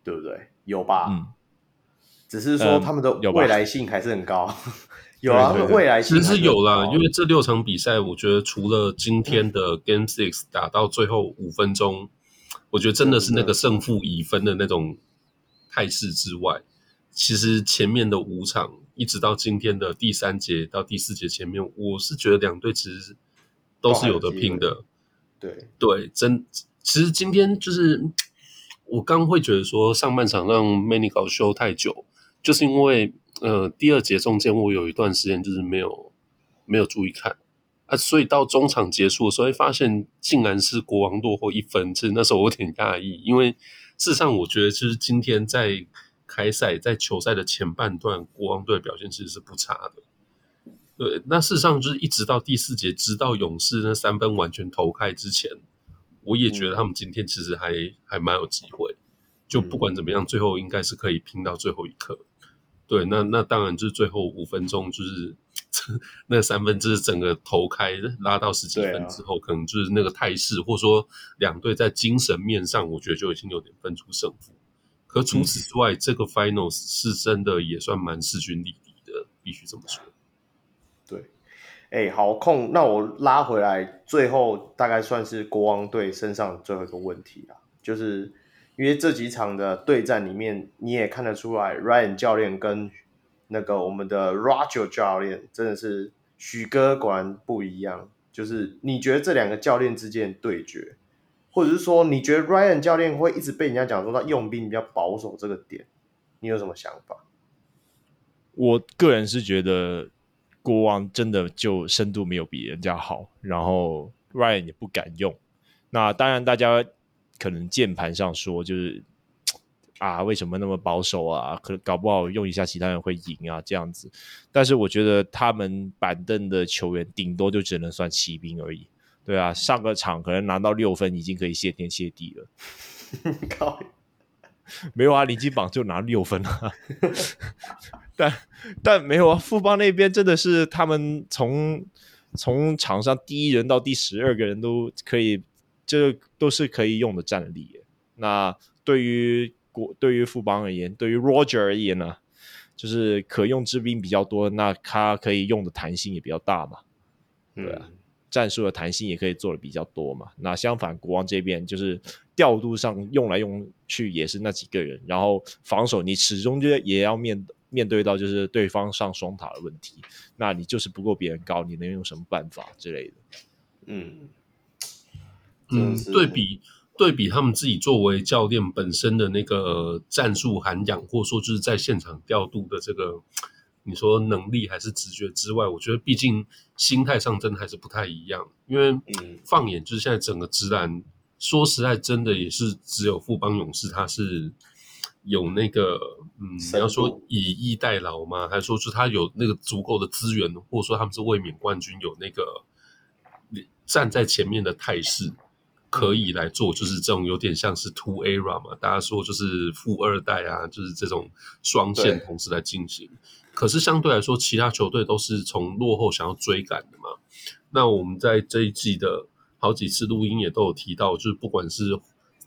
对不对？有吧？嗯，只是说他们的未来性还是很高。嗯、有，有啊，他们未来性其实是有啦，因为这六场比赛，我觉得除了今天的 Game Six 打到最后五分钟，嗯、我觉得真的是那个胜负已分的那种态势之外，其实前面的五场，一直到今天的第三节到第四节前面，我是觉得两队其实都是有的拼的。对对，真。其实今天就是我刚会觉得说上半场让 Manny 搞修太久，就是因为呃第二节中间我有一段时间就是没有没有注意看啊，所以到中场结束的时候会发现竟然是国王落后一分，其实那时候我有点讶异，因为事实上我觉得就是今天在开赛在球赛的前半段，国王队表现其实是不差的。对，那事实上就是一直到第四节，直到勇士那三分完全投开之前。我也觉得他们今天其实还、嗯、还蛮有机会，就不管怎么样，最后应该是可以拼到最后一刻。对，那那当然就是最后五分钟，就是 那三分之整个投开拉到十几分之后，啊、可能就是那个态势，或者说两队在精神面上，我觉得就已经有点分出胜负。可除此之外，嗯、这个 Finals 是真的也算蛮势均力敌的，必须这么说。对哎，好控，那我拉回来，最后大概算是国王队身上最后一个问题啊，就是因为这几场的对战里面，你也看得出来，Ryan 教练跟那个我们的 Roger 教练真的是许哥果然不一样。就是你觉得这两个教练之间的对决，或者是说你觉得 Ryan 教练会一直被人家讲说他用兵比较保守这个点，你有什么想法？我个人是觉得。国王真的就深度没有比人家好，然后 Ryan 也不敢用。那当然，大家可能键盘上说就是 啊，为什么那么保守啊？可能搞不好用一下其他人会赢啊，这样子。但是我觉得他们板凳的球员顶多就只能算骑兵而已。对啊，上个场可能拿到六分已经可以谢天谢地了。靠 没有啊，林金榜就拿六分啊。但但没有啊，富邦那边真的是他们从从场上第一人到第十二个人都可以，这都是可以用的战力。那对于国对于富邦而言，对于 Roger 而言呢，就是可用之兵比较多，那他可以用的弹性也比较大嘛。对啊，嗯、战术的弹性也可以做的比较多嘛。那相反，国王这边就是调度上用来用去也是那几个人，然后防守你始终就也要面。面对到就是对方上双塔的问题，那你就是不够别人高，你能用什么办法之类的？嗯嗯，对比对比他们自己作为教练本身的那个战术涵养，或者说就是在现场调度的这个，你说能力还是直觉之外，我觉得毕竟心态上真的还是不太一样。因为放眼就是现在整个直男，说实在真的也是只有富邦勇士，他是。有那个，嗯，你要说以逸待劳吗？还是说，是他有那个足够的资源，或者说他们是卫冕冠军，有那个站在前面的态势，可以来做，就是这种有点像是 two era 嘛？大家说就是富二代啊，就是这种双线同时来进行。可是相对来说，其他球队都是从落后想要追赶的嘛。那我们在这一季的好几次录音也都有提到，就是不管是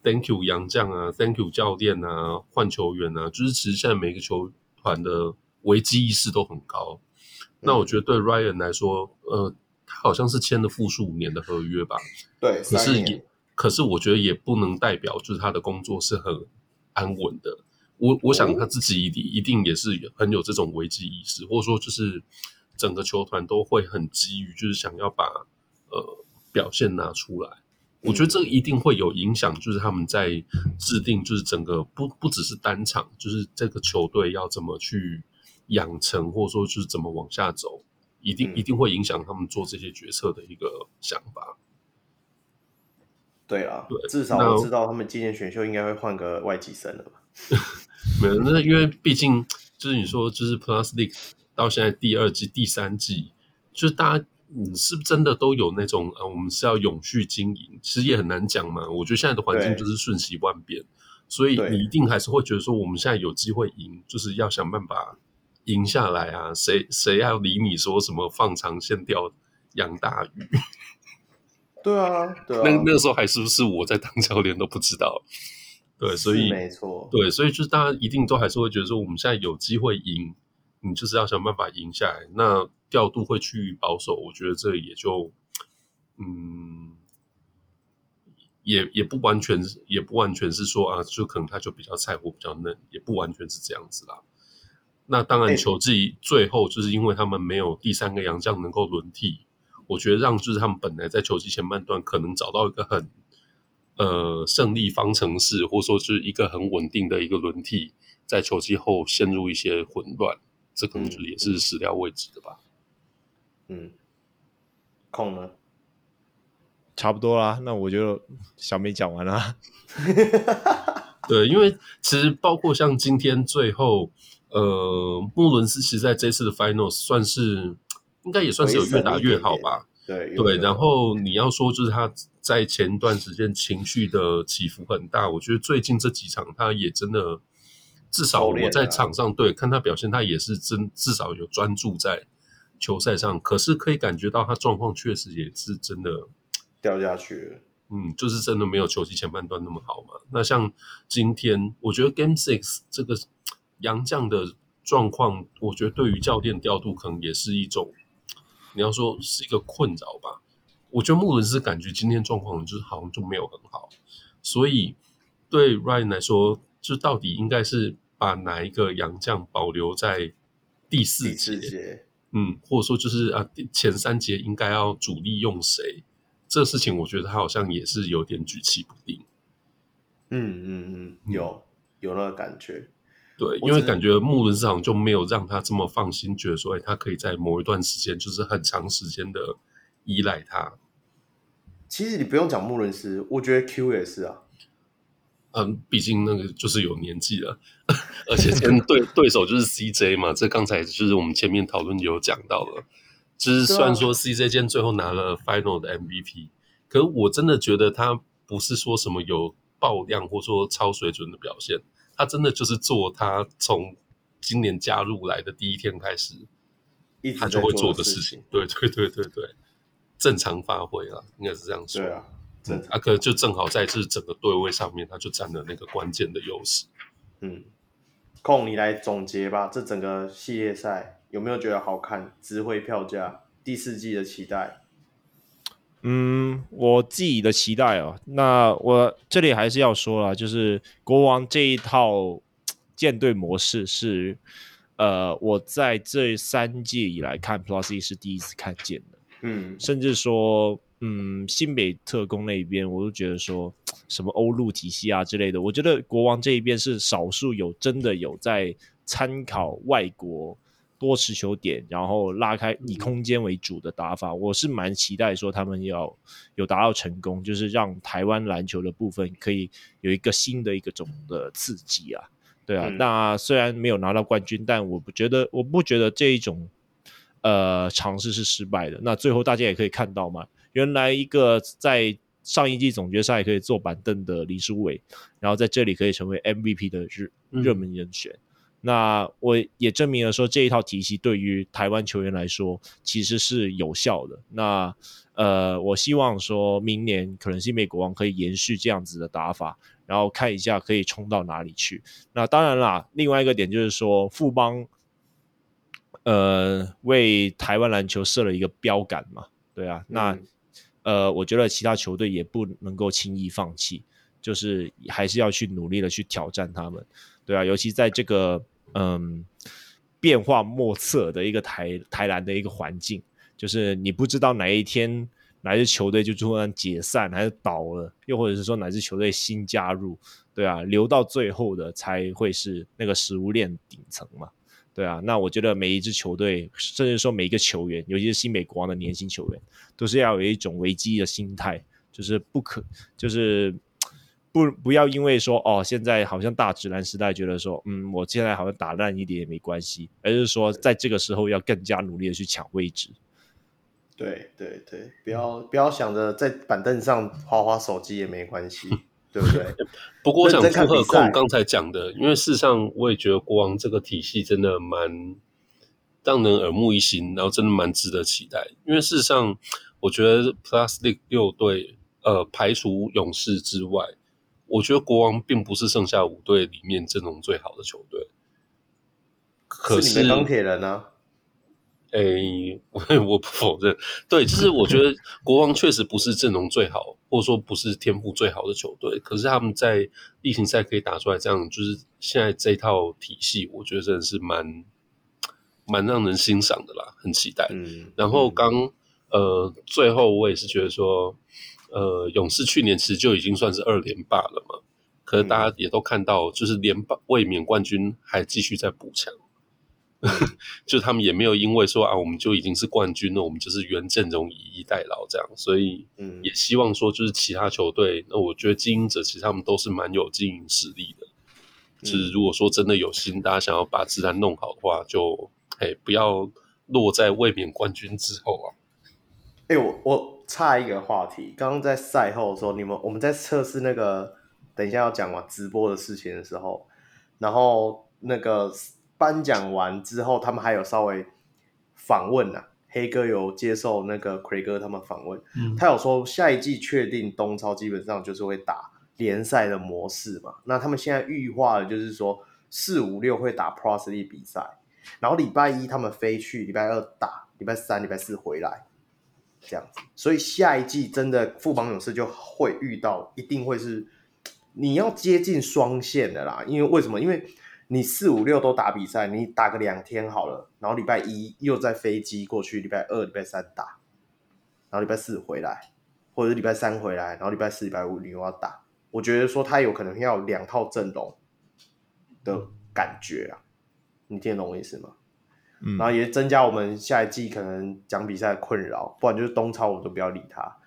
Thank you 杨将啊，Thank you 教练啊，换球员啊，就是其实现在每个球团的危机意识都很高。嗯、那我觉得对 Ryan 来说，呃，他好像是签了复数五年的合约吧？对，可是也，可是我觉得也不能代表就是他的工作是很安稳的。我我想他自己一定一定也是很有这种危机意识，或者说就是整个球团都会很急于就是想要把呃表现拿出来。我觉得这一定会有影响，就是他们在制定，就是整个不不只是单场，就是这个球队要怎么去养成，或者说就是怎么往下走，一定一定会影响他们做这些决策的一个想法。对啊，对，至少我知道他们今年选秀应该会换个外籍生了吧？没有，那因为毕竟就是你说，就是 Plus League 到现在第二季、第三季，就是大家你是不是真的都有那种呃，我们是要永续经营，其实也很难讲嘛。我觉得现在的环境就是瞬息万变，所以你一定还是会觉得说，我们现在有机会赢，就是要想办法赢下来啊！谁谁要理你说什么放长线钓养大鱼？对啊，对啊，那那个时候还是不是我在当教练都不知道。对，所以没错，对，所以就是大家一定都还是会觉得说，我们现在有机会赢，你就是要想办法赢下来。那调度会趋于保守，我觉得这也就，嗯，也也不完全，也不完全是说啊，就可能他就比较菜或比较嫩，也不完全是这样子啦。那当然，球季最后就是因为他们没有第三个洋将能够轮替。我觉得让就是他们本来在球季前半段可能找到一个很呃胜利方程式，或者说是一个很稳定的一个轮替，在球季后陷入一些混乱，这可能就也是始料未及的吧。嗯，空了，差不多啦。那我就小美讲完了。对，因为其实包括像今天最后，呃，穆伦斯其实在这次的 Finals 算是。应该也算是有越打越好吧，对对。然后你要说就是他在前段时间情绪的起伏很大，我觉得最近这几场他也真的，至少我在场上对看他表现，他也是真至少有专注在球赛上。可是可以感觉到他状况确实也是真的掉下去了，嗯，就是真的没有球季前半段那么好嘛。那像今天，我觉得 Game Six 这个杨将的状况，我觉得对于教练调度可能也是一种。你要说是一个困扰吧，我觉得穆伦斯感觉今天状况就是好像就没有很好，所以对 Ryan 来说，就到底应该是把哪一个洋将保留在第四节，嗯，或者说就是啊前三节应该要主力用谁？这事情我觉得他好像也是有点举棋不定。嗯嗯嗯，有有那个感觉。对，因为感觉穆伦斯好像就没有让他这么放心，觉得说，哎，他可以在某一段时间，就是很长时间的依赖他。其实你不用讲穆伦斯，我觉得 Q 也是啊。嗯，毕竟那个就是有年纪了，而且跟对对手就是 CJ 嘛，这刚才就是我们前面讨论有讲到了。就是虽然说 CJ 今天最后拿了 Final 的 MVP，可是我真的觉得他不是说什么有爆量或说超水准的表现。他真的就是做他从今年加入来的第一天开始，他就会做的事情。对对对对对，正常发挥啊，应该是这样说。对啊，嗯，阿克就正好在这整个对位上面，他就占了那个关键的优势。嗯，空你来总结吧，这整个系列赛有没有觉得好看？值回票价，第四季的期待。嗯，我自己的期待哦，那我这里还是要说了，就是国王这一套舰队模式是，呃，我在这三届以来看 Plus E 是第一次看见的，嗯，甚至说，嗯，新北特工那一边，我都觉得说什么欧陆体系啊之类的，我觉得国王这一边是少数有真的有在参考外国。多持球点，然后拉开以空间为主的打法，我是蛮期待说他们要有达到成功，就是让台湾篮球的部分可以有一个新的一个种的刺激啊，对啊。嗯、那虽然没有拿到冠军，但我不觉得，我不觉得这一种呃尝试是失败的。那最后大家也可以看到嘛，原来一个在上一季总决赛可以坐板凳的林书伟，然后在这里可以成为 MVP 的热热门人选。嗯那我也证明了说，这一套体系对于台湾球员来说其实是有效的。那呃，我希望说明年可能新美国王可以延续这样子的打法，然后看一下可以冲到哪里去。那当然啦，另外一个点就是说富邦呃为台湾篮球设了一个标杆嘛，对啊。那、嗯、呃，我觉得其他球队也不能够轻易放弃，就是还是要去努力的去挑战他们，对啊。尤其在这个。嗯，变化莫测的一个台台篮的一个环境，就是你不知道哪一天哪支球队就突然解散还是倒了，又或者是说哪支球队新加入，对啊，留到最后的才会是那个食物链顶层嘛，对啊，那我觉得每一支球队，甚至说每一个球员，尤其是新美国王的年轻球员，都是要有一种危机的心态就是不可，就是不不要因为说哦，现在好像大直男时代，觉得说嗯，我现在好像打烂一点也没关系，而是说在这个时候要更加努力的去抢位置。对对对，不要不要想着在板凳上划划手机也没关系，对不对？不过我想附和控刚才讲的，因为事实上我也觉得国王这个体系真的蛮让人耳目一新，然后真的蛮值得期待。因为事实上，我觉得 Plus League 六队，呃，排除勇士之外，我觉得国王并不是剩下五队里面阵容最好的球队。可是钢铁人呢？哎、欸，我 我不否认，对，就是我觉得国王确实不是阵容最好，或者说不是天赋最好的球队，可是他们在例行赛可以打出来这样，就是现在这套体系，我觉得真的是蛮蛮让人欣赏的啦，很期待。嗯，然后刚呃最后我也是觉得说，呃，勇士去年其实就已经算是二连霸了嘛，可是大家也都看到，就是连霸卫冕冠军还继续在补强。就他们也没有因为说啊，我们就已经是冠军了，我们就是原阵容以逸待劳这样，所以嗯，也希望说就是其他球队，那我觉得经营者其实他们都是蛮有经营实力的。就是如果说真的有心，大家想要把自然弄好的话，就哎不要落在卫冕冠军之后啊。哎、欸，我我插一个话题，刚刚在赛后的时候，你们我们在测试那个等一下要讲完直播的事情的时候，然后那个。颁奖完之后，他们还有稍微访问啊，黑哥有接受那个奎哥他们访问，嗯，他有说下一季确定东超基本上就是会打联赛的模式嘛。那他们现在预化的就是说四五六会打 Plus League 比赛，然后礼拜一他们飞去，礼拜二打，礼拜三、礼拜四回来这样子。所以下一季真的富邦勇士就会遇到，一定会是你要接近双线的啦。因为为什么？因为你四五六都打比赛，你打个两天好了，然后礼拜一又在飞机过去，礼拜二、礼拜三打，然后礼拜四回来，或者是礼拜三回来，然后礼拜四、礼拜五你又要打。我觉得说他有可能要两套阵容的感觉啊，你听得懂我意思吗？嗯，然后也增加我们下一季可能讲比赛的困扰，不然就是东超我都不要理他。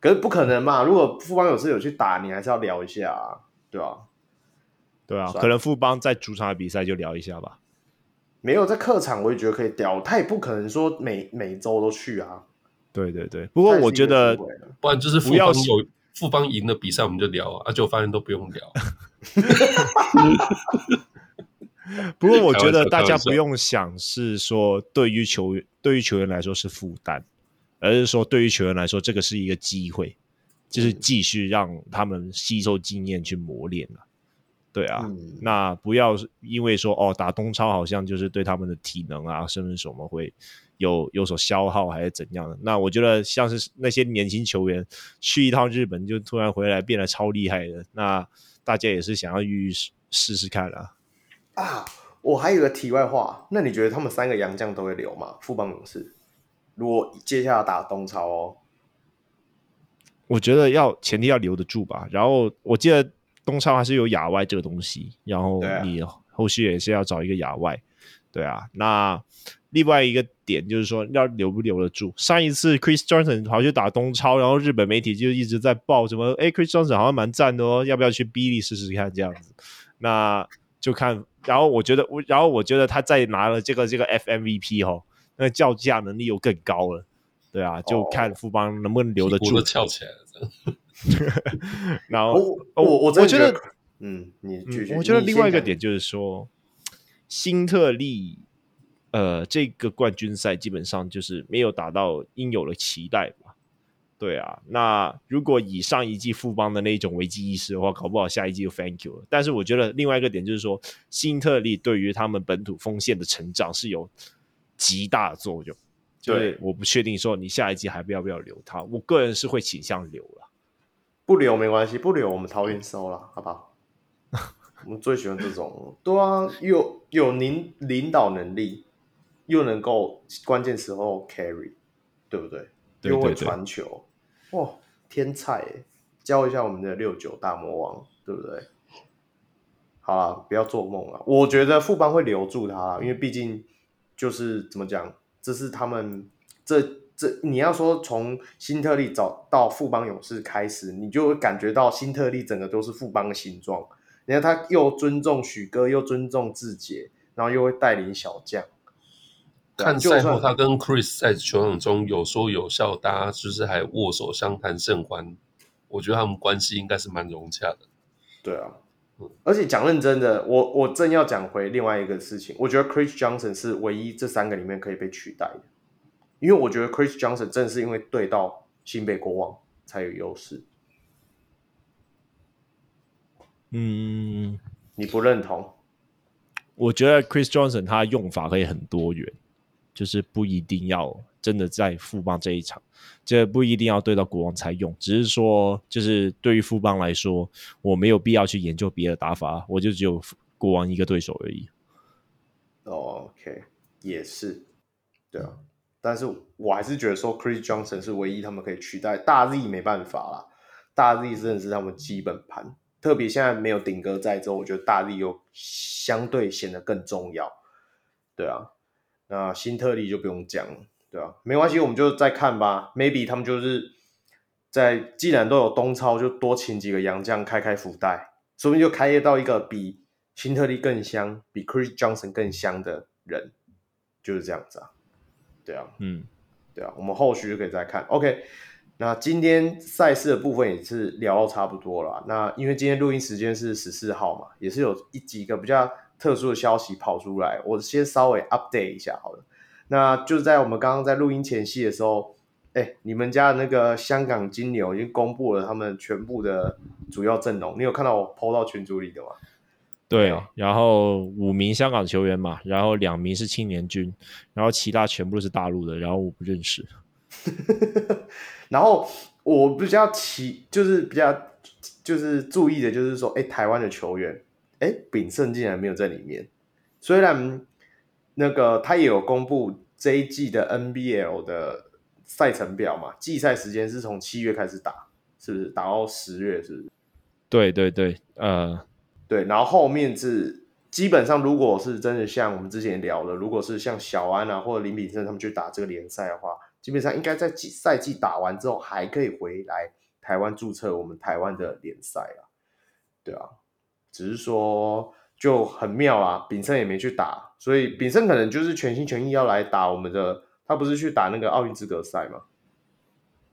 可是不可能嘛，如果富邦有事有去打，你还是要聊一下啊，对吧？对啊，可能富邦在主场的比赛就聊一下吧。没有在客场，我也觉得可以聊。他也不可能说每每周都去啊。对对对，不过我觉得，不然就是富邦有富邦赢的比赛，我们就聊啊，而且我发现都不用聊。不过我觉得大家不用想是说对于球员对于球员来说是负担，而是说对于球员来说这个是一个机会，就是继续让他们吸收经验去磨练了。对啊、嗯，那不要因为说哦，打东超好像就是对他们的体能啊，甚至什么会有有所消耗，还是怎样的？那我觉得像是那些年轻球员去一趟日本就突然回来变得超厉害的，那大家也是想要去试试看啊。啊，我还有个题外话，那你觉得他们三个洋将都会留吗？富邦勇士如果接下来打东超哦，我觉得要前提要留得住吧。然后我记得。东超还是有亚外这个东西，然后你后续也是要找一个亚外，对啊。那另外一个点就是说，要留不留得住？上一次 Chris Johnson 跑去打东超，然后日本媒体就一直在报什么，哎，Chris Johnson 好像蛮赞的哦，要不要去 B 利试试看这样子？那就看。然后我觉得我，然后我觉得他再拿了这个这个 FMVP 哦，那个叫价能力又更高了，对啊，就看富邦能不能留得住。翘起来了。然后我我我觉得，嗯，你继续。我觉得另外一个点就是说，新特利，呃，这个冠军赛基本上就是没有达到应有的期待嘛。对啊，那如果以上一季富邦的那种危机意识的话，搞不好下一季就 Thank you 了。但是我觉得另外一个点就是说，新特利对于他们本土锋线的成长是有极大的作用。对，我不确定说你下一季还不要不要留他，我个人是会倾向留了。不留没关系，不留我们桃园收了，好不好？我们最喜欢这种，对啊，又有领领导能力，又能够关键时候 carry，对不对？对对对，又会传球，哇，天才！教一下我们的六九大魔王，对不对？好了，不要做梦了。我觉得富邦会留住他，因为毕竟就是怎么讲，这是他们这这你要说从新特利找到富邦勇士开始，你就会感觉到新特利整个都是富邦的形状。你看他又尊重许哥，又尊重志杰，然后又会带领小将。看赛后他跟 Chris 在球场中有说有笑，大家就是还握手相谈甚欢。我觉得他们关系应该是蛮融洽的。对啊，而且讲认真的，我我正要讲回另外一个事情，我觉得 Chris Johnson 是唯一这三个里面可以被取代的，因为我觉得 Chris Johnson 正是因为对到新北国王才有优势。嗯，你不认同？我觉得 Chris Johnson 他用法可以很多元。就是不一定要真的在富邦这一场，这不一定要对到国王才用，只是说，就是对于富邦来说，我没有必要去研究别的打法，我就只有国王一个对手而已。哦，OK，也是，对啊，但是我还是觉得说，Chris Johnson 是唯一他们可以取代，大 Z 没办法啦，大 Z 真的是他们基本盘，特别现在没有顶哥在之后，我觉得大 Z 又相对显得更重要，对啊。那新特利就不用讲了，对吧、啊？没关系，我们就再看吧。Maybe 他们就是在既然都有东超，就多请几个洋将开开福袋，说不定就开业到一个比新特利更香、比 Chris Johnson 更香的人，就是这样子啊。对啊，嗯，对啊，我们后续就可以再看。OK，那今天赛事的部分也是聊到差不多了。那因为今天录音时间是十四号嘛，也是有一几个比较。特殊的消息跑出来，我先稍微 update 一下好了。那就在我们刚刚在录音前夕的时候，哎，你们家的那个香港金牛已经公布了他们全部的主要阵容，你有看到我 po 到群组里的吗？对，然后五名香港球员嘛，然后两名是青年军，然后其他全部都是大陆的，然后我不认识。然后我比较奇，就是比较就是注意的，就是说，哎，台湾的球员。哎，炳胜竟然没有在里面。虽然那个他也有公布这一季的 NBL 的赛程表嘛，季赛时间是从七月开始打，是不是打到十月？是不是？对对对，呃，对。然后后面是基本上，如果是真的像我们之前聊的，如果是像小安啊或者林炳胜他们去打这个联赛的话，基本上应该在季赛季打完之后还可以回来台湾注册我们台湾的联赛啊，对啊。只是说就很妙啊，炳胜也没去打，所以炳胜可能就是全心全意要来打我们的。他不是去打那个奥运资格赛吗？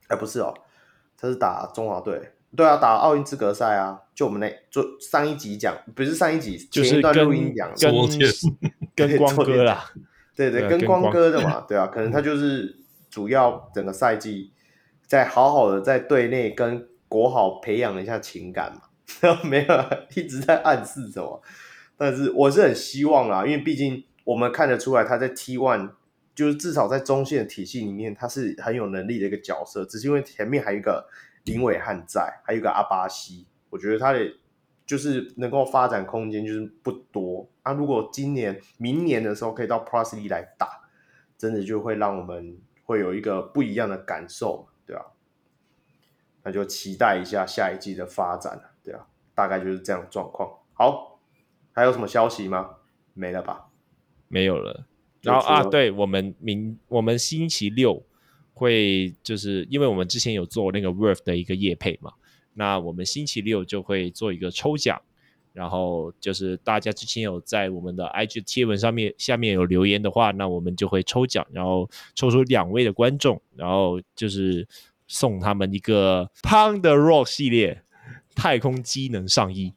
哎，不是哦，他是打中华队。对啊，打奥运资格赛啊。就我们那就上一集讲，不是上一集，就是前一段录音讲，跟跟光哥啦。对对，跟光哥的嘛，对啊，可能他就是主要整个赛季在好好的在队内跟国好培养了一下情感嘛。没有，一直在暗示什么，但是我是很希望啦，因为毕竟我们看得出来他在 T one 就是至少在中线体系里面，他是很有能力的一个角色。只是因为前面还有一个林伟汉在，还有一个阿巴西，我觉得他的就是能够发展空间就是不多。啊，如果今年、明年的时候可以到 Plus League 来打，真的就会让我们会有一个不一样的感受，对吧？那就期待一下下一季的发展。大概就是这样状况。好，还有什么消息吗？没了吧？没有了。然后啊，对，我们明我们星期六会就是因为我们之前有做那个 Worth 的一个业配嘛，那我们星期六就会做一个抽奖。然后就是大家之前有在我们的 IG 贴文上面下面有留言的话，那我们就会抽奖，然后抽出两位的观众，然后就是送他们一个 Pound the Rock 系列。太空机能上衣，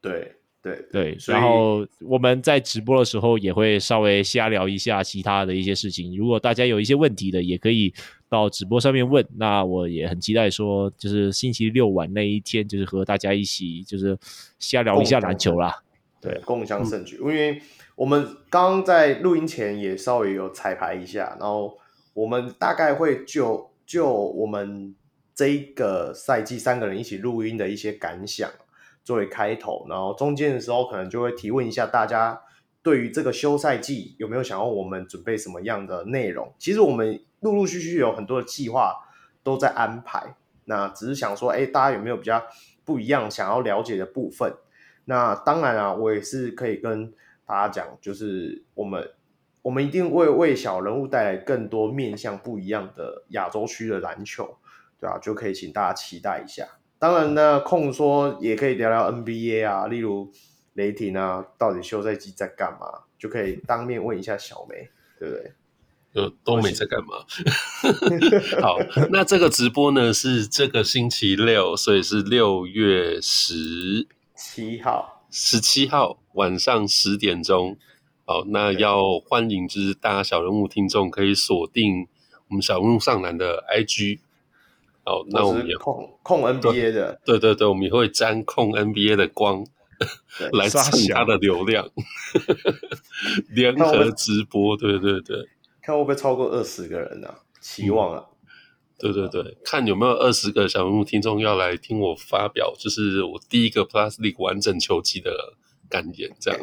对对对，然后我们在直播的时候也会稍微瞎聊一下其他的一些事情。如果大家有一些问题的，也可以到直播上面问。那我也很期待说，就是星期六晚那一天，就是和大家一起就是瞎聊一下篮球啦。对，共襄盛举。因为我们刚刚在录音前也稍微有彩排一下，然后我们大概会就就我们。这一个赛季三个人一起录音的一些感想作为开头，然后中间的时候可能就会提问一下大家对于这个休赛季有没有想要我们准备什么样的内容？其实我们陆陆续续有很多的计划都在安排，那只是想说，哎，大家有没有比较不一样想要了解的部分？那当然啊，我也是可以跟大家讲，就是我们我们一定会为小人物带来更多面向不一样的亚洲区的篮球，对啊，就可以请大家期待一下。当然呢，空说也可以聊聊 NBA 啊，例如雷霆啊，到底休赛季在干嘛，就可以当面问一下小梅，对不对？呃，都没在干嘛。好，那这个直播呢是这个星期六，所以是六月十七号，十七号晚上十点钟。好，那要欢迎就是大家小人物听众可以锁定我们小人物上篮的 IG。好，那我们也控控 NBA 的，对对对，我们也会沾控 NBA 的光 来蹭他的流量，联合直播，对对对。看会不会超过二十个人呢、啊？期望啊、嗯！对对对，看有没有二十个小人物听众要来听我发表，就是我第一个 Plus League 完整球季的感言，这样。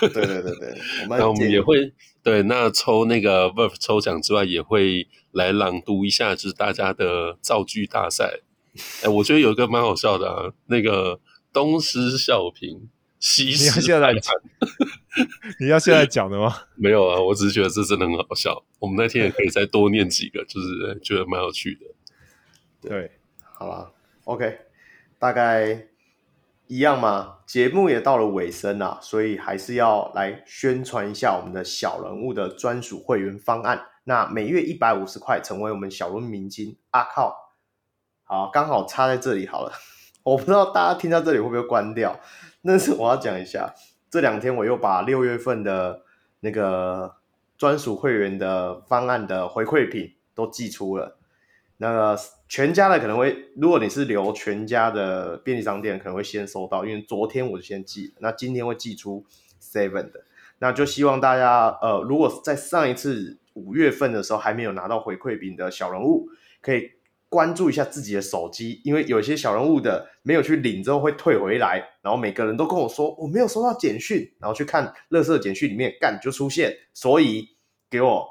对对对对，那我们也会对那抽那个 Verve 抽奖之外，也会来朗读一下，就是大家的造句大赛。哎，我觉得有一个蛮好笑的啊，那个东施效颦。你要现在讲？你要现在讲的吗？没有啊，我只是觉得这真的很好笑。我们那天也可以再多念几个，就是觉得蛮有趣的。对，好了，OK，大概一样嘛。节目也到了尾声了，所以还是要来宣传一下我们的小人物的专属会员方案。那每月一百五十块，成为我们小人物明星。啊靠！好，刚好插在这里好了。我不知道大家听到这里会不会关掉。但是我要讲一下，这两天我又把六月份的那个专属会员的方案的回馈品都寄出了。那个全家的可能会，如果你是留全家的便利商店，可能会先收到，因为昨天我就先寄，那今天会寄出 seven 的。那就希望大家，呃，如果在上一次五月份的时候还没有拿到回馈品的小人物，可以。关注一下自己的手机，因为有些小人物的没有去领之后会退回来，然后每个人都跟我说我没有收到简讯，然后去看垃圾简讯里面干就出现，所以给我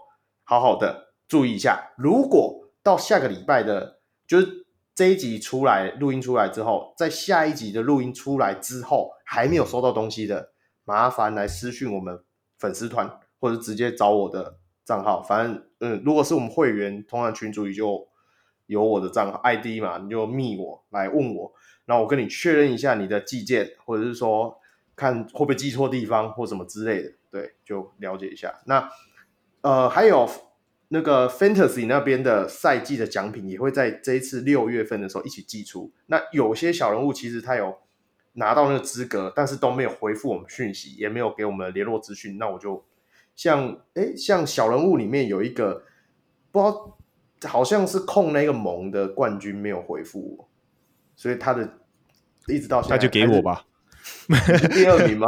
好好的注意一下。如果到下个礼拜的，就是这一集出来录音出来之后，在下一集的录音出来之后还没有收到东西的，麻烦来私讯我们粉丝团，或者直接找我的账号。反正嗯，如果是我们会员，通常群主里就。有我的账号 ID 嘛，你就密我来问我，然后我跟你确认一下你的寄件，或者是说看会不会寄错地方或什么之类的，对，就了解一下。那呃，还有那个 Fantasy 那边的赛季的奖品也会在这一次六月份的时候一起寄出。那有些小人物其实他有拿到那个资格，但是都没有回复我们讯息，也没有给我们的联络资讯。那我就像诶，像小人物里面有一个不知道。好像是控那个盟的冠军没有回复我，所以他的一直到现在，那就给我吧。第二名吗？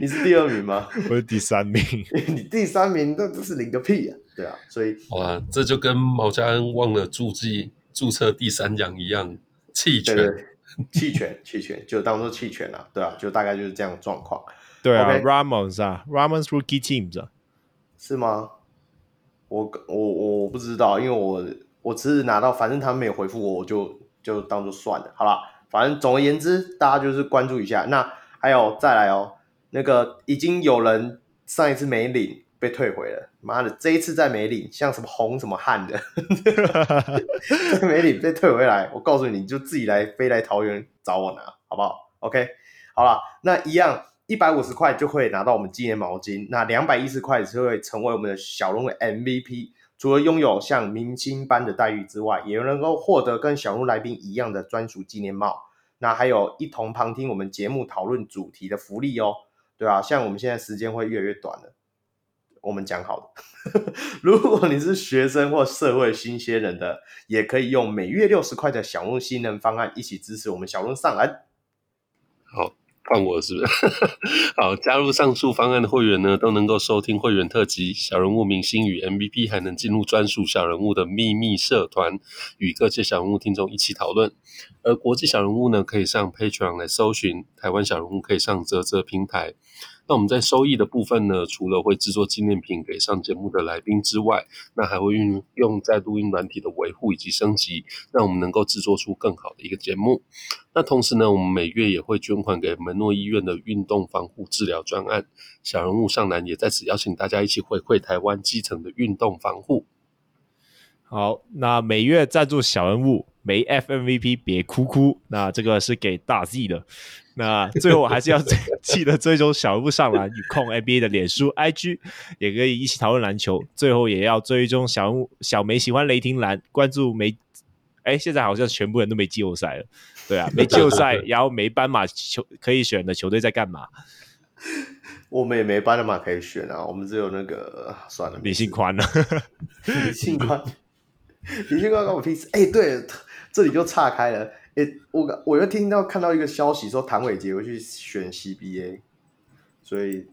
你是第二名吗？我是第三名。你第三名，那这是领个屁啊！对啊，所以好啊，这就跟毛家恩忘了注记注册第三奖一样，弃权，弃权，弃权，就当做弃权了，对啊，就大概就是这样的状况。对啊 Okay，Ramos 啊，Ramos Rookie Teams 啊，是吗？我我我不知道，因为我我只是拿到，反正他们没有回复我，我就就当做算了，好了。反正总而言之，大家就是关注一下。那还有再来哦，那个已经有人上一次没领被退回了，妈的，这一次再没领，像什么红什么汉的，没领被退回来，我告诉你，你就自己来飞来桃园找我拿，好不好？OK，好了，那一样。一百五十块就会拿到我们纪念毛巾，那两百一十块就会成为我们的小龙的 MVP。除了拥有像明星般的待遇之外，也能够获得跟小龙来宾一样的专属纪念帽。那还有一同旁听我们节目讨论主题的福利哦，对啊，像我们现在时间会越来越短了，我们讲好的。如果你是学生或社会新鲜人的，也可以用每月六十块的小人物新人方案一起支持我们小人物上篮。好。换我是不是？好，加入上述方案的会员呢，都能够收听会员特辑、小人物明星与 MVP，还能进入专属小人物的秘密社团，与各界小人物听众一起讨论。而国际小人物呢，可以上 Patreon 来搜寻；台湾小人物可以上啧啧平台。那我们在收益的部分呢，除了会制作纪念品给上节目的来宾之外，那还会运用在录音软体的维护以及升级，让我们能够制作出更好的一个节目。那同时呢，我们每月也会捐款给门诺医院的运动防护治疗专案。小人物上篮也在此邀请大家一起回馈台湾基层的运动防护。好，那每月赞助小人物没 FMVP 别哭哭，那这个是给大 Z 的。那最后我还是要记得追踪小人物上篮与控 NBA 的脸书 IG，也可以一起讨论篮球。最后也要追踪小人物小梅喜欢雷霆蓝，关注梅。哎，现在好像全部人都没季后赛了，对啊，没季后赛，然后没斑马球可以选的球队在干嘛？我们也没斑马可以选啊，我们只有那个算了，李信宽了，李信宽，李信宽跟我屁事。哎，对，这里就岔开了。欸、我我又听到看到一个消息说谭伟杰会去选 CBA，所以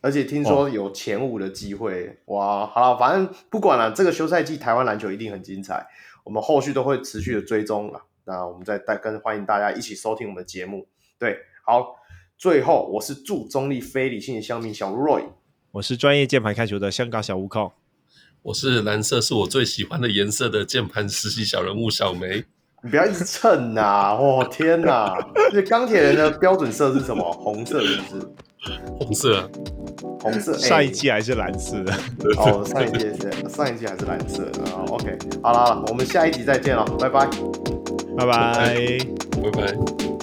而且听说有前五的机会，哦、哇，好了，反正不管了，这个休赛季台湾篮球一定很精彩，我们后续都会持续的追踪了。那我们再带跟欢迎大家一起收听我们的节目。对，好，最后我是祝中立非理性的乡民小 Roy，我是专业键盘开球的香港小悟空，我是蓝色是我最喜欢的颜色的键盘实习小人物小梅。你不要一直蹭呐、啊！哦天哪！这钢铁人的标准色是什么？红色是不是？红色，红色。上一季还是蓝色的。哦，上一季是上一季还是蓝色的啊？OK，好了，我们下一集再见了，拜拜，拜拜，拜拜。